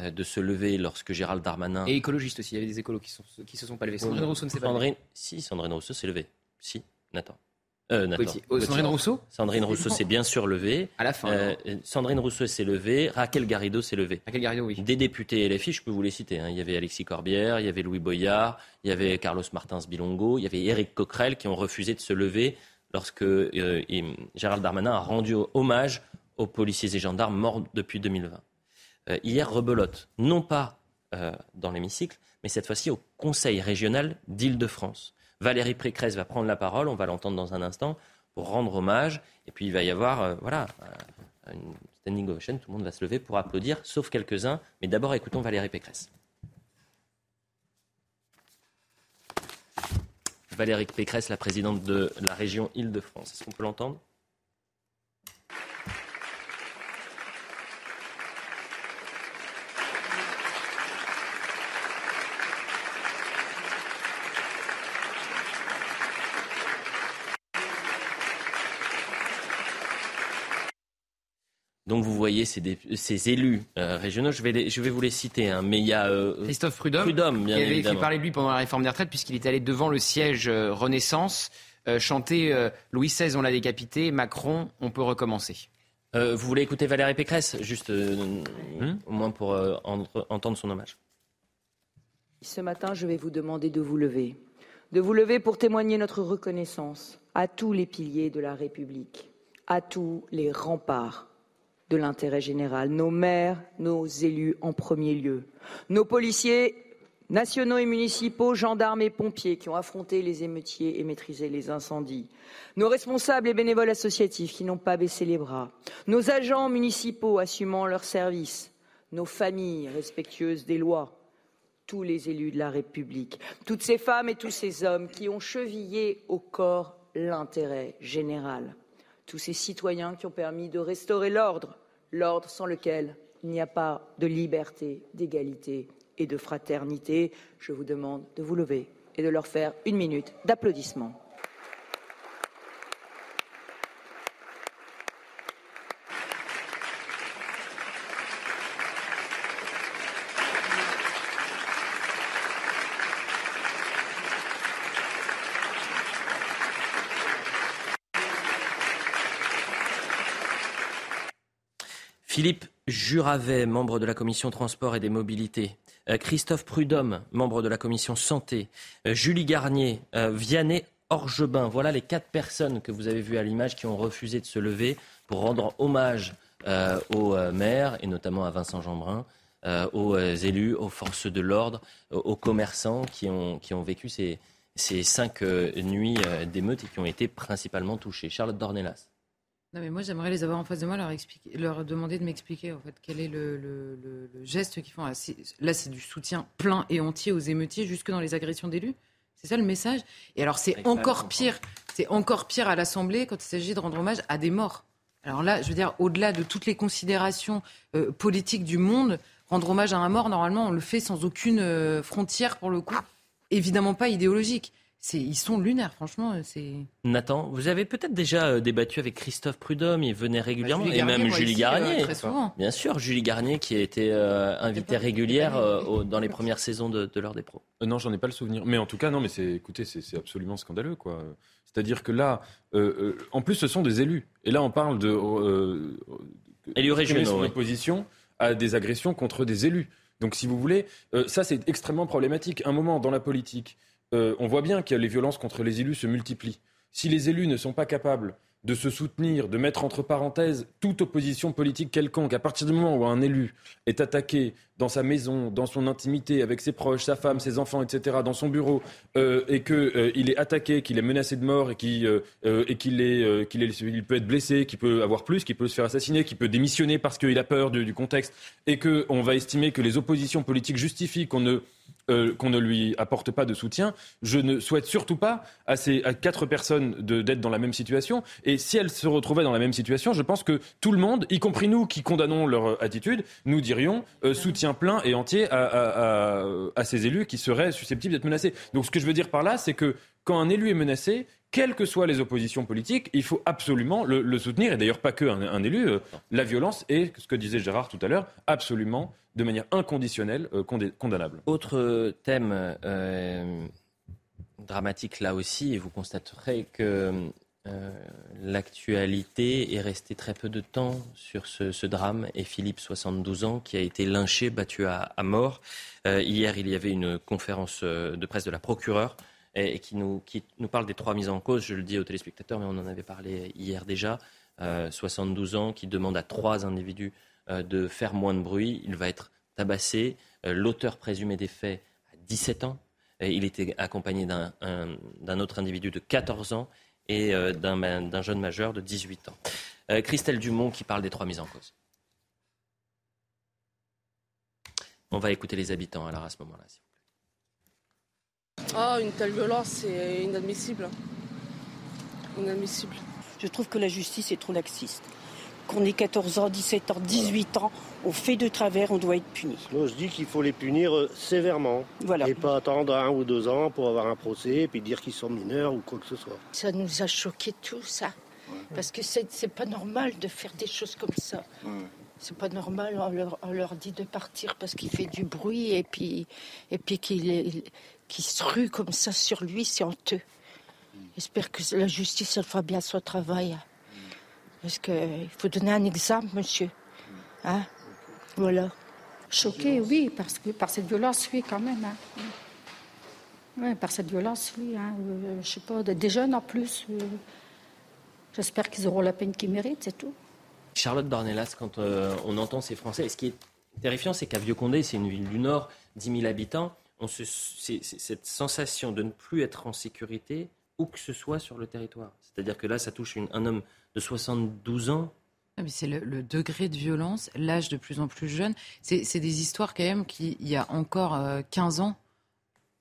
Speaker 1: euh, de se lever lorsque Gérald Darmanin.
Speaker 17: Et écologistes aussi, il y avait des écolos qui, sont, qui se sont pas levés. Sandrine Rousseau ne s'est pas levée.
Speaker 1: Si, Sandrine Rousseau s'est levée. Si, Nathan. Euh, Nathan.
Speaker 17: Oh, Sandrine Rousseau
Speaker 1: Sandrine Rousseau s'est bien sûr levée.
Speaker 17: À la fin.
Speaker 1: Euh, Sandrine Rousseau s'est levée. Raquel Garrido s'est levée.
Speaker 17: Raquel Garrido, oui.
Speaker 1: Des députés LFI, je peux vous les citer. hein. Il y avait Alexis Corbière, il y avait Louis Boyard, il y avait Carlos Martins Bilongo, il y avait Éric Coquerel qui ont refusé de se lever lorsque euh, Gérald Darmanin a rendu hommage aux policiers et gendarmes morts depuis 2020. Euh, hier, rebelote, non pas euh, dans l'hémicycle, mais cette fois-ci au Conseil régional d'Île-de-France. Valérie Pécresse va prendre la parole, on va l'entendre dans un instant, pour rendre hommage. Et puis il va y avoir, voilà, une standing ovation, tout le monde va se lever pour applaudir, sauf quelques-uns. Mais d'abord, écoutons Valérie Pécresse. Valérie Pécresse, la présidente de la région Île-de-France. Est-ce qu'on peut l'entendre? Donc vous voyez ces, dé- ces élus euh, régionaux, je vais, les- je vais vous les citer, hein, mais il y a euh,
Speaker 17: Christophe Prudhomme,
Speaker 1: Prudhomme, bien
Speaker 17: qui avait fait
Speaker 1: évidemment.
Speaker 17: parler de lui pendant la réforme des retraites, puisqu'il est allé devant le siège euh, Renaissance, euh, chanter euh, Louis XVI, on l'a décapité, Macron, on peut recommencer.
Speaker 1: Euh, vous voulez écouter Valérie Pécresse, juste euh, au moins pour euh, entre- entendre son hommage.
Speaker 26: Ce matin, je vais vous demander de vous lever, de vous lever pour témoigner notre reconnaissance à tous les piliers de la République, à tous les remparts de l'intérêt général, nos maires, nos élus en premier lieu, nos policiers nationaux et municipaux, gendarmes et pompiers qui ont affronté les émeutiers et maîtrisé les incendies, nos responsables et bénévoles associatifs qui n'ont pas baissé les bras, nos agents municipaux assumant leur service, nos familles respectueuses des lois, tous les élus de la République, toutes ces femmes et tous ces hommes qui ont chevillé au corps l'intérêt général, tous ces citoyens qui ont permis de restaurer l'ordre, l'ordre sans lequel il n'y a pas de liberté, d'égalité et de fraternité. Je vous demande de vous lever et de leur faire une minute d'applaudissement.
Speaker 1: Philippe Juravet, membre de la commission transport et des mobilités. Euh, Christophe Prudhomme, membre de la commission santé. Euh, Julie Garnier, euh, Vianney Orgebin. Voilà les quatre personnes que vous avez vues à l'image qui ont refusé de se lever pour rendre hommage aux maires et notamment à Vincent Jeanbrun, aux élus, aux forces de l'ordre, aux, commerçants qui ont, vécu ces, cinq nuits d'émeutes et qui ont été principalement touchés. Charlotte Dornelas.
Speaker 6: Non, mais moi, j'aimerais les avoir en face de moi, leur, expliquer, leur demander de m'expliquer en fait quel est le, le- le- le geste qu'ils font. Ah, Là, c'est du soutien plein et entier aux émeutiers, jusque dans les agressions d'élus. C'est ça le message? Et alors, c'est encore pire. C'est encore pire à l'Assemblée quand il s'agit de rendre hommage à des morts. Alors là, je veux dire, au-delà de toutes les considérations euh, politiques du monde, rendre hommage à un mort, normalement, on le fait sans aucune euh, frontière pour le coup. Évidemment pas idéologique. C'est, ils sont lunaires, franchement. euh, C'est.
Speaker 1: Nathan, vous avez peut-être déjà euh, débattu avec Christophe Prudhomme, il venait régulièrement,
Speaker 6: Julie
Speaker 1: et
Speaker 6: Garnier,
Speaker 1: même Julie
Speaker 6: ici, euh,
Speaker 1: Garnier.
Speaker 6: très souvent.
Speaker 1: Bien sûr, Julie Garnier qui a été euh, invitée régulière euh, au- dans les premières saisons de, de l'heure des pros.
Speaker 13: Euh, non, j'en ai pas le souvenir. Mais en tout cas, non, mais c'est, écoutez, c'est, absolument scandaleux, quoi. C'est-à-dire que là, en plus, ce sont des élus. Et là, on parle de euh,
Speaker 1: Élus régionaux,
Speaker 13: son
Speaker 1: oui.
Speaker 13: opposition à des agressions contre des élus. Donc, si vous voulez, euh, ça, c'est extrêmement problématique. Un moment dans la politique, euh, on voit bien que les violences contre les élus se multiplient. Si les élus ne sont pas capables de se soutenir, de mettre entre parenthèses toute opposition politique quelconque, à partir du moment où un élu est attaqué dans sa maison, dans son intimité, avec ses proches, sa femme, ses enfants, etc., dans son bureau, euh, et qu'il est attaqué, qu'il est menacé de mort, et qu'il euh, euh, euh, peut être blessé, qu'il peut avoir plus, qu'il peut se faire assassiner, qu'il peut démissionner parce qu'il a peur du, contexte, et qu'on va estimer que les oppositions politiques justifient qu'on ne euh, lui apporte pas de soutien. Je ne souhaite surtout pas à ces quatre personnes d'être dans la même situation. Et si elles se retrouvaient dans la même situation, je pense que tout le monde, y compris nous qui condamnons leur euh, attitude, nous dirions euh, soutien plein et entier à, à- à- à ces élus qui seraient susceptibles d'être menacés. Donc ce que je veux dire par là, c'est que quand un élu est menacé, quelles que soient les oppositions politiques, il faut absolument le, soutenir. Et d'ailleurs, pas que un, élu. Euh, la violence est, ce que disait Gérard tout à l'heure, absolument, de manière inconditionnelle, euh, condamnable.
Speaker 1: Autre thème dramatique là aussi, et vous constaterez que l'actualité est restée très peu de temps sur ce, drame. Et Philippe, 72 ans, qui a été lynché, battu à, mort. hier, il y avait une conférence de presse de la procureure et, qui, nous, qui nous parle des trois mises en cause. Je le dis aux téléspectateurs, mais on en avait parlé hier déjà. 72 euh, ans, qui demande à trois individus euh, de faire moins de bruit. Il va être tabassé. Euh, l'auteur présumé des faits a 17 ans. Il était accompagné d'un autre individu de 14 ans et d'un jeune majeur de 18 ans. Christelle Dumont qui parle des trois mises en cause. On va écouter les habitants alors à ce moment-là.
Speaker 27: Ah, une telle violence, c'est inadmissible. Inadmissible.
Speaker 28: Je trouve que la justice est trop laxiste. Qu'on ait 14 ans, 17 ans, 18 ans, on fait de travers, on doit être puni.
Speaker 29: je dis qu'il faut les punir euh, sévèrement. Voilà. Et pas attendre un ou deux ans pour avoir un procès et puis dire qu'ils sont mineurs ou quoi que ce soit.
Speaker 28: Ça nous a choqué tout ça. Parce que c'est pas normal de faire des choses comme ça. C'est pas normal, on leur, on leur, dit de partir parce qu'il fait du bruit et puis, et puis qu'il qui se rue comme ça sur lui, c'est honteux. J'espère que la justice elle fera bien son travail. Parce qu'il faut donner un exemple, monsieur. Hein? Voilà.
Speaker 30: Choqué, oui, parce que par cette violence, oui, quand même. Hein. Oui, par cette violence, oui. Hein. Euh, je sais pas, des jeunes en plus. Euh, j'espère qu'ils auront la peine qu'ils méritent, c'est tout.
Speaker 1: Charlotte Dornelas, quand euh, on entend ces Français, ce qui est terrifiant, c'est qu'à Vieux-Condé, c'est une ville du Nord, 10 000 habitants, on se, cette sensation de ne plus être en sécurité où que ce soit sur le territoire. C'est-à-dire que là, ça touche un homme de 72 ans.
Speaker 6: Ah, c'est le, degré de violence, l'âge de plus en plus jeune. C'est, des histoires quand même qui, il y a encore 15 euh, ans,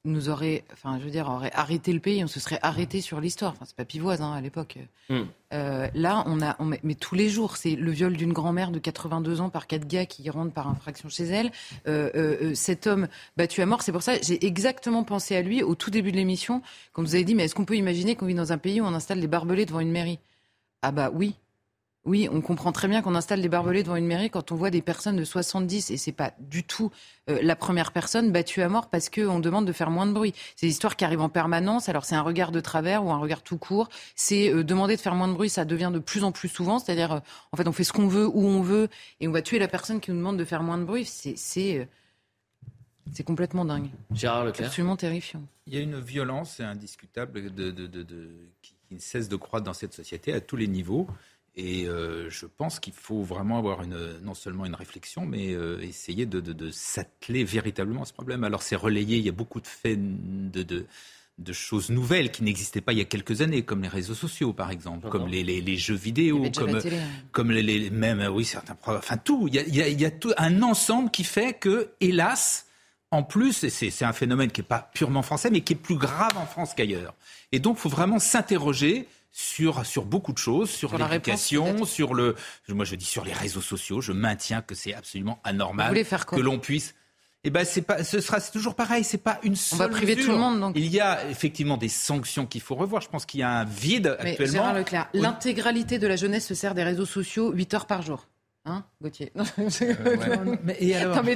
Speaker 6: nous aurait, enfin, je veux dire, aurait arrêté le pays, on se serait arrêté sur l'histoire. Enfin, c'est pas pivoise hein, à l'époque. Hmm. Euh, là, on a, on, mais tous les jours, c'est le viol d'une grand-mère de 82 ans par quatre gars qui rentrent par infraction chez elle. Euh, euh, cet homme battu à mort, c'est pour ça j'ai exactement pensé à lui au tout début de l'émission quand vous avez dit, mais est-ce qu'on peut imaginer qu'on vit dans un pays où on installe des barbelés devant une mairie? Ah bah oui, oui, on comprend très bien qu'on installe des barbelés devant une mairie quand on voit des personnes de 70 et c'est pas du tout euh, la première personne battue à mort parce qu'on demande de faire moins de bruit. C'est des histoires qui arrivent en permanence. Alors c'est un regard de travers ou un regard tout court. C'est euh, demander de faire moins de bruit, ça devient de plus en plus souvent. C'est-à-dire, euh, en fait, on fait ce qu'on veut où on veut et on va tuer la personne qui nous demande de faire moins de bruit. C'est c'est complètement dingue.
Speaker 1: Gérard Leclerc.
Speaker 6: Absolument terrifiant.
Speaker 7: Il y a une violence indiscutable de, qui, qui ne cesse de croître dans cette société à tous les niveaux. Et euh, je pense qu'il faut vraiment avoir une, non seulement une réflexion, mais euh, essayer de, de, de s'atteler véritablement à ce problème. Alors c'est relayé, il y a beaucoup de faits de, de, de choses nouvelles qui n'existaient pas il y a quelques années, comme les réseaux sociaux par exemple, comme les, les, les, jeux vidéo, comme, hein. comme les, les, même oui certains, enfin tout. Il y a, il y a, il y a tout un ensemble qui fait que, hélas, en plus, et c'est un phénomène qui n'est pas purement français, mais qui est plus grave en France qu'ailleurs. Et donc, il faut vraiment s'interroger sur, sur beaucoup de choses, sur, l'éducation, sur le, moi je dis sur les réseaux sociaux. Je maintiens que c'est absolument anormal que l'on puisse. Eh ben c'est pas, ce sera toujours pareil. C'est pas une seule.
Speaker 6: On va priver tout le monde. Donc.
Speaker 7: Il y a effectivement des sanctions qu'il faut revoir. Je pense qu'il y a un vide Mais actuellement.
Speaker 6: Gérard Leclerc, l'intégralité de la jeunesse se sert des réseaux sociaux 8 heures par jour. Hein, Gauthier [laughs]
Speaker 7: mais et alors,
Speaker 6: tout, le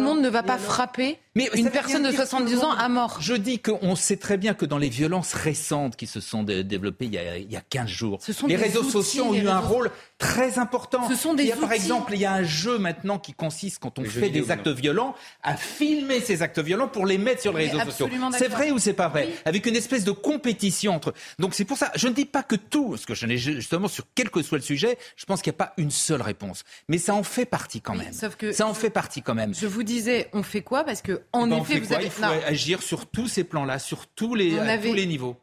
Speaker 6: monde ne va pas frapper mais une personne de 70 ans à mort.
Speaker 7: Je dis qu'on sait très bien que dans les violences récentes qui se sont développées il y a, il y a 15 jours, les réseaux sociaux ont eu un rôle très important.
Speaker 6: Ce sont des
Speaker 7: Par exemple, il y a un jeu maintenant qui consiste, quand on fait des actes violents, à filmer ces actes violents pour les mettre sur les réseaux sociaux. C'est vrai ou c'est pas vrai Avec une espèce de compétition entre. Donc c'est pour ça, je ne dis pas que tout, parce que je n'ai justement sur quel que soit le sujet, je pense qu'il n'y a pas une seule réponse. Mais ça en fait partie quand même. sauf que ça en fait partie quand même.
Speaker 6: Je vous disais, on fait quoi Parce que en eh ben, effet, vous avez.
Speaker 7: Il faut agir sur tous ces plans-là, sur tous les, tous les niveaux.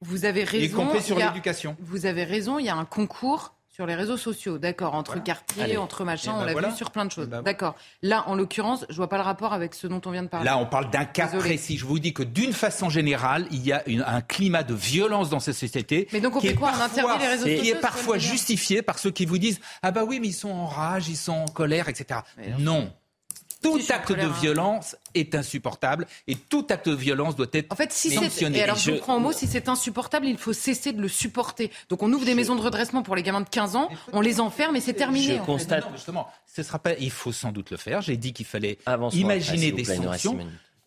Speaker 6: Vous avez raison.
Speaker 7: Y compris sur l'éducation.
Speaker 6: Vous avez raison. Il y a un concours sur les réseaux sociaux, d'accord, entre quartiers, entre machins, eh on ben l'a vu sur plein de choses. Eh ben d'accord. Là, en l'occurrence, je vois pas le rapport avec ce dont on vient de parler.
Speaker 7: Là, on parle d'un cas précis. Je vous dis que d'une façon générale, il y a un climat de violence dans cette société.
Speaker 6: Mais donc on fait quoi? On interdit les réseaux sociaux
Speaker 7: Qui est parfois justifié par ceux qui vous disent ah bah oui, mais ils sont en rage, ils sont en colère, etc. non. Tout acte de violence est insupportable et tout acte de violence doit être
Speaker 6: en fait, si
Speaker 7: sanctionné.
Speaker 6: Et alors, je, prends au mot, si c'est insupportable, il faut cesser de le supporter. Donc, on ouvre des maisons de redressement pour les gamins de 15 ans, on les enferme et c'est terminé.
Speaker 7: Je constate. justement, ce sera pas. Il faut sans doute le faire. J'ai dit qu'il fallait imaginer des sanctions.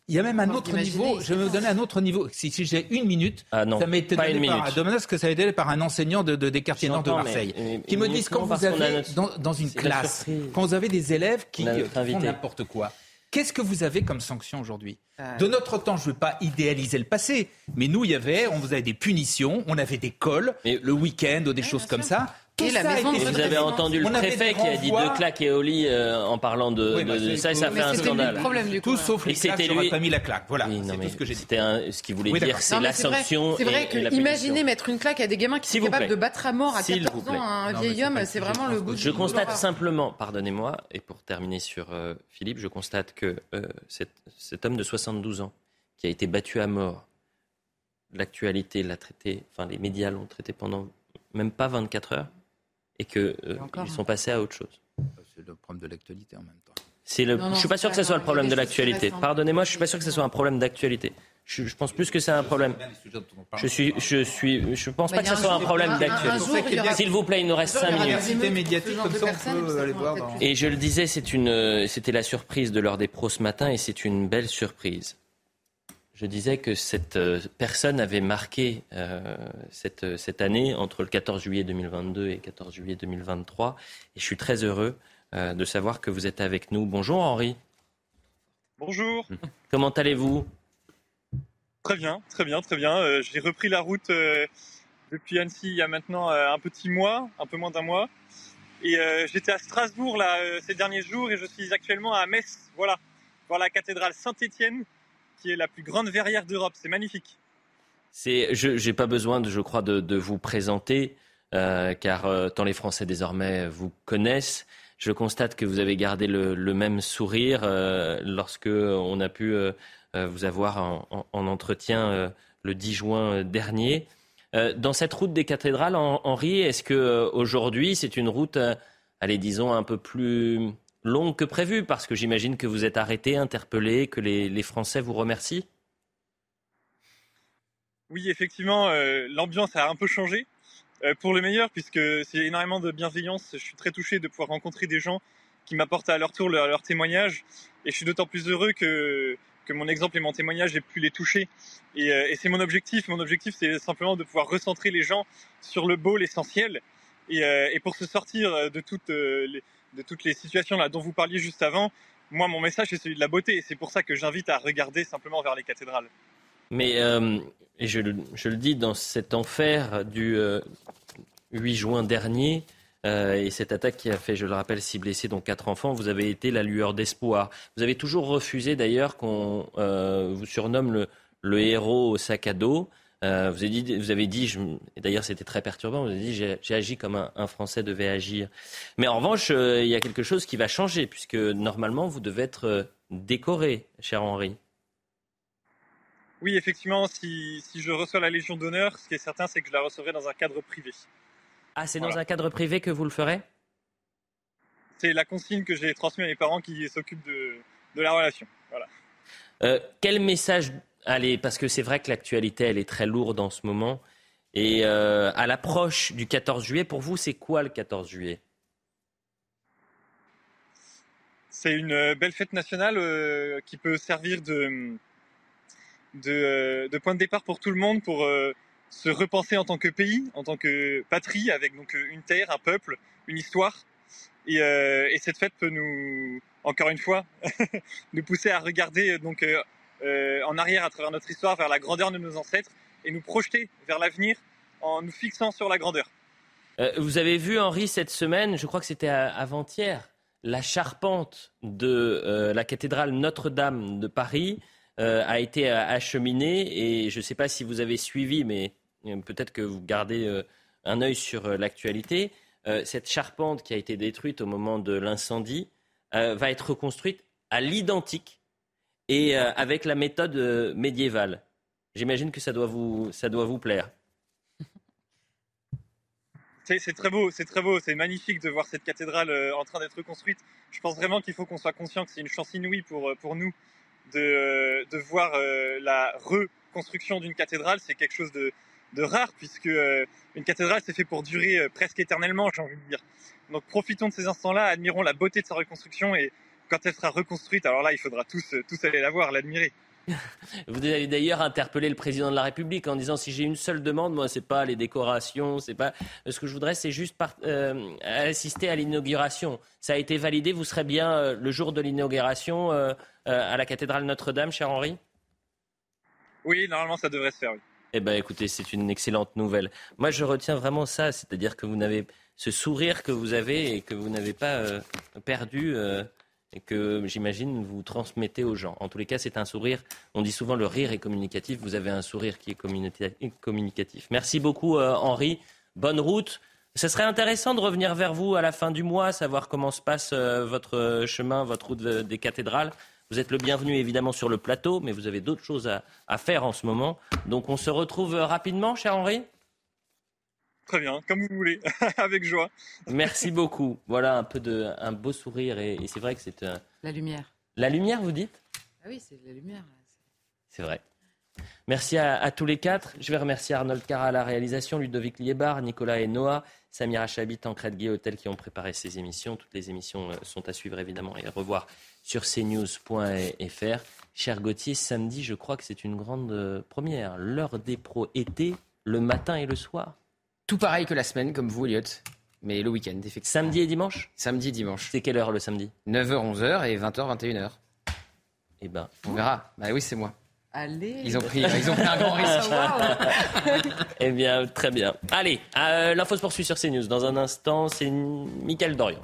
Speaker 7: Il y a même un autre niveau. Je vais me donner un autre niveau. Si, j'ai une minute,
Speaker 1: ah non,
Speaker 7: ça m'a été donné par, ce que ça a été donné par un enseignant de, des quartiers nord de Marseille, qui me disent quand vous avez dans, une classe, quand vous avez des élèves qui font n'importe quoi, qu'est-ce que vous avez comme sanction aujourd'hui? Ah. De notre temps, je ne veux pas idéaliser le passé, mais nous, il y avait, on vous avait des punitions, on avait des cols le week-end ou des choses comme ça.
Speaker 1: Et la maison vous avez entendu le préfet qui a dit deux claques et au lit euh, en parlant de, de, ça, et ça fait un scandale.
Speaker 7: Problème, du coup, tout sauf les claques, lui... pas mis la claque. Voilà,
Speaker 1: oui, c'est tout ce que j'ai dit. Un, ce qu'il voulait dire, c'est la sanction.
Speaker 6: C'est vrai, que imaginez mettre une claque à des gamins qui sont capables de battre à mort à 14 ans un vieil homme, c'est vraiment le bout
Speaker 1: Je constate simplement, pardonnez-moi, et pour terminer sur euh, Philippe, je constate que euh, cet homme de 72 ans qui a été battu à mort, l'actualité l'a traité, enfin les médias l'ont traité pendant même pas 24 heures et qu'ils euh, sont passés à autre chose.
Speaker 7: C'est le problème de l'actualité en même temps.
Speaker 1: Le... je ne suis pas sûr que ce soit le problème de l'actualité. Pardonnez-moi, je ne suis pas sûr que ce soit un problème d'actualité. Je, pense plus que c'est un problème. Je suis, je suis, je pense pas que ce soit un problème d'actualité. S'il vous plaît, il nous reste 5 minutes. Et je le disais, c'est une, c'était la surprise de l'heure des pros ce matin et c'est une belle surprise je disais que cette euh, personne avait marqué euh, cette, cette, année entre le 14 juillet 2022 et le 14 juillet 2023. Et je suis très heureux euh, de savoir que vous êtes avec nous. Bonjour Henri.
Speaker 31: Bonjour. [laughs]
Speaker 1: Comment allez-vous?
Speaker 31: Très bien, très bien, très bien. J'ai repris la route depuis Annecy il y a maintenant un petit mois, un peu moins d'un mois. Et j'étais à Strasbourg là, ces derniers jours et je suis actuellement à Metz, voilà, voir la cathédrale Saint-Étienne qui est la plus grande verrière d'Europe. C'est magnifique.
Speaker 1: C'est, je n'ai pas besoin, de, je crois, de, vous présenter, euh, car euh, tant les Français désormais vous connaissent. Je constate que vous avez gardé le, même sourire euh, lorsque on a pu vous avoir en, entretien le 10 juin dernier. dans cette route des cathédrales, Henri, est-ce que aujourd'hui c'est une route, allez, disons, un peu plus longue que prévu Parce que j'imagine que vous êtes arrêté, interpellé, que les, Français vous remercient
Speaker 31: Oui, effectivement, euh, l'ambiance a un peu changé. Euh, pour le meilleur, puisque c'est énormément de bienveillance. Je suis très touché de pouvoir rencontrer des gens qui m'apportent à leur tour leur, témoignage. Et je suis d'autant plus heureux que, que mon exemple et mon témoignage aient pu les toucher. Et, euh, c'est mon objectif. Mon objectif, c'est simplement de pouvoir recentrer les gens sur le beau, l'essentiel. Et, et, pour se sortir de toutes les, de toutes les situations là dont vous parliez juste avant, moi mon message c'est celui de la beauté et c'est pour ça que j'invite à regarder simplement vers les cathédrales.
Speaker 1: Mais euh, et je, le dis dans cet enfer du 8 euh, juin dernier. Euh, et cette attaque qui a fait, je le rappelle, six blessés, dont quatre enfants, vous avez été la lueur d'espoir. Vous avez toujours refusé d'ailleurs qu'on vous surnomme le, le, héros au sac à dos. Euh, vous, avez dit, vous avez dit, et d'ailleurs c'était très perturbant, vous avez dit j'ai agi comme un, Français devait agir. Mais en revanche, euh, il y a quelque chose qui va changer, puisque normalement vous devez être euh, décoré, cher Henri.
Speaker 31: Oui, effectivement, si, je reçois la Légion d'honneur, ce qui est certain, c'est que je la recevrai dans un cadre privé.
Speaker 1: Ah, c'est dans un cadre privé que vous le ferez?
Speaker 31: C'est la consigne que j'ai transmise à mes parents qui s'occupent de, la relation. Voilà.
Speaker 1: quel message Allez, parce que c'est vrai que l'actualité, elle est très lourde en ce moment. Et euh, à l'approche du 14 juillet, pour vous, c'est quoi le 14 juillet?
Speaker 31: C'est une euh, belle fête nationale euh, qui peut servir de, de, point de départ pour tout le monde, pour se repenser en tant que pays, en tant que patrie, avec donc une terre, un peuple, une histoire. Et, et cette fête peut nous, encore une fois, [laughs] nous pousser à regarder donc euh, en arrière à travers notre histoire, vers la grandeur de nos ancêtres, et nous projeter vers l'avenir en nous fixant sur la grandeur.
Speaker 1: Euh, vous avez vu, Henri, cette semaine, je crois que c'était avant-hier, la charpente de euh, la cathédrale Notre-Dame de Paris a été acheminée, et je ne sais pas si vous avez suivi, mais peut-être que vous gardez un œil sur l'actualité. cette charpente qui a été détruite au moment de l'incendie va être reconstruite à l'identique et euh, avec la méthode euh, médiévale. J'imagine que ça doit vous, ça doit vous plaire.
Speaker 31: C'est très beau, c'est très beau, c'est magnifique de voir cette cathédrale euh, en train d'être reconstruite. Je pense vraiment qu'il faut qu'on soit conscient que c'est une chance inouïe pour, pour nous de, de voir la reconstruction d'une cathédrale. C'est quelque chose de, de rare puisque une cathédrale c'est fait pour durer presque éternellement, j'ai envie de dire. Donc profitons de ces instants-là, admirons la beauté de sa reconstruction et quand elle sera reconstruite, alors là, il faudra tous, tous aller la voir, l'admirer. [laughs]
Speaker 1: Vous avez d'ailleurs interpellé le président de la République en disant si j'ai une seule demande, moi c'est pas les décorations, c'est pas ce que je voudrais, c'est juste euh, assister à l'inauguration. Ça a été validé, vous serez bien euh, le jour de l'inauguration euh, à la cathédrale Notre-Dame, cher Henri?
Speaker 31: Oui, normalement ça devrait se faire. Oui.
Speaker 1: Eh ben écoutez, c'est une excellente nouvelle. Moi je retiens vraiment ça, c'est-à-dire que vous n'avez ce sourire que vous avez et que vous n'avez pas perdu que j'imagine vous transmettez aux gens. En tous les cas, c'est un sourire. On dit souvent le rire est communicatif. Vous avez un sourire qui est communicatif. Merci beaucoup, euh, Henri. Bonne route. Ce serait intéressant de revenir vers vous à la fin du mois, savoir comment se passe euh, votre chemin, votre route des cathédrales. Vous êtes le bienvenu évidemment sur le plateau, mais vous avez d'autres choses à faire en ce moment. Donc on se retrouve euh, rapidement, cher Henri?
Speaker 31: Très bien, comme vous voulez, [laughs] avec joie.
Speaker 1: Merci beaucoup. Voilà un peu de un beau sourire et, c'est vrai que c'est
Speaker 6: euh, la lumière.
Speaker 1: La lumière, vous dites?
Speaker 6: Ah oui, c'est la lumière.
Speaker 1: C'est vrai. Merci à, tous les quatre. Je vais remercier Arnold Cara à la réalisation, Ludovic Liebar, Nicolas et Noah, Samira Chabit, Tancred Gay Hôtel qui ont préparé ces émissions. Toutes les émissions euh, sont à suivre évidemment et à revoir sur cnews.fr. Cher Gauthier, samedi, je crois que c'est une grande euh, première. L'heure des pros été, le matin et le soir.
Speaker 17: Tout pareil que la semaine, comme vous, Elliot. Mais le week-end, effectivement.
Speaker 1: Samedi et dimanche?
Speaker 17: Samedi et dimanche.
Speaker 1: C'est quelle heure le samedi?
Speaker 17: 9h, 11h et 20h, 21h.
Speaker 1: Eh ben.
Speaker 17: On verra. Bah oui, c'est moi.
Speaker 6: Allez.
Speaker 17: Ils ont pris, ils ont pris un grand risque. [laughs]
Speaker 1: eh bien, très bien. Allez, euh, l'info se poursuit sur CNews. Dans un instant, c'est Mickaël Dorian.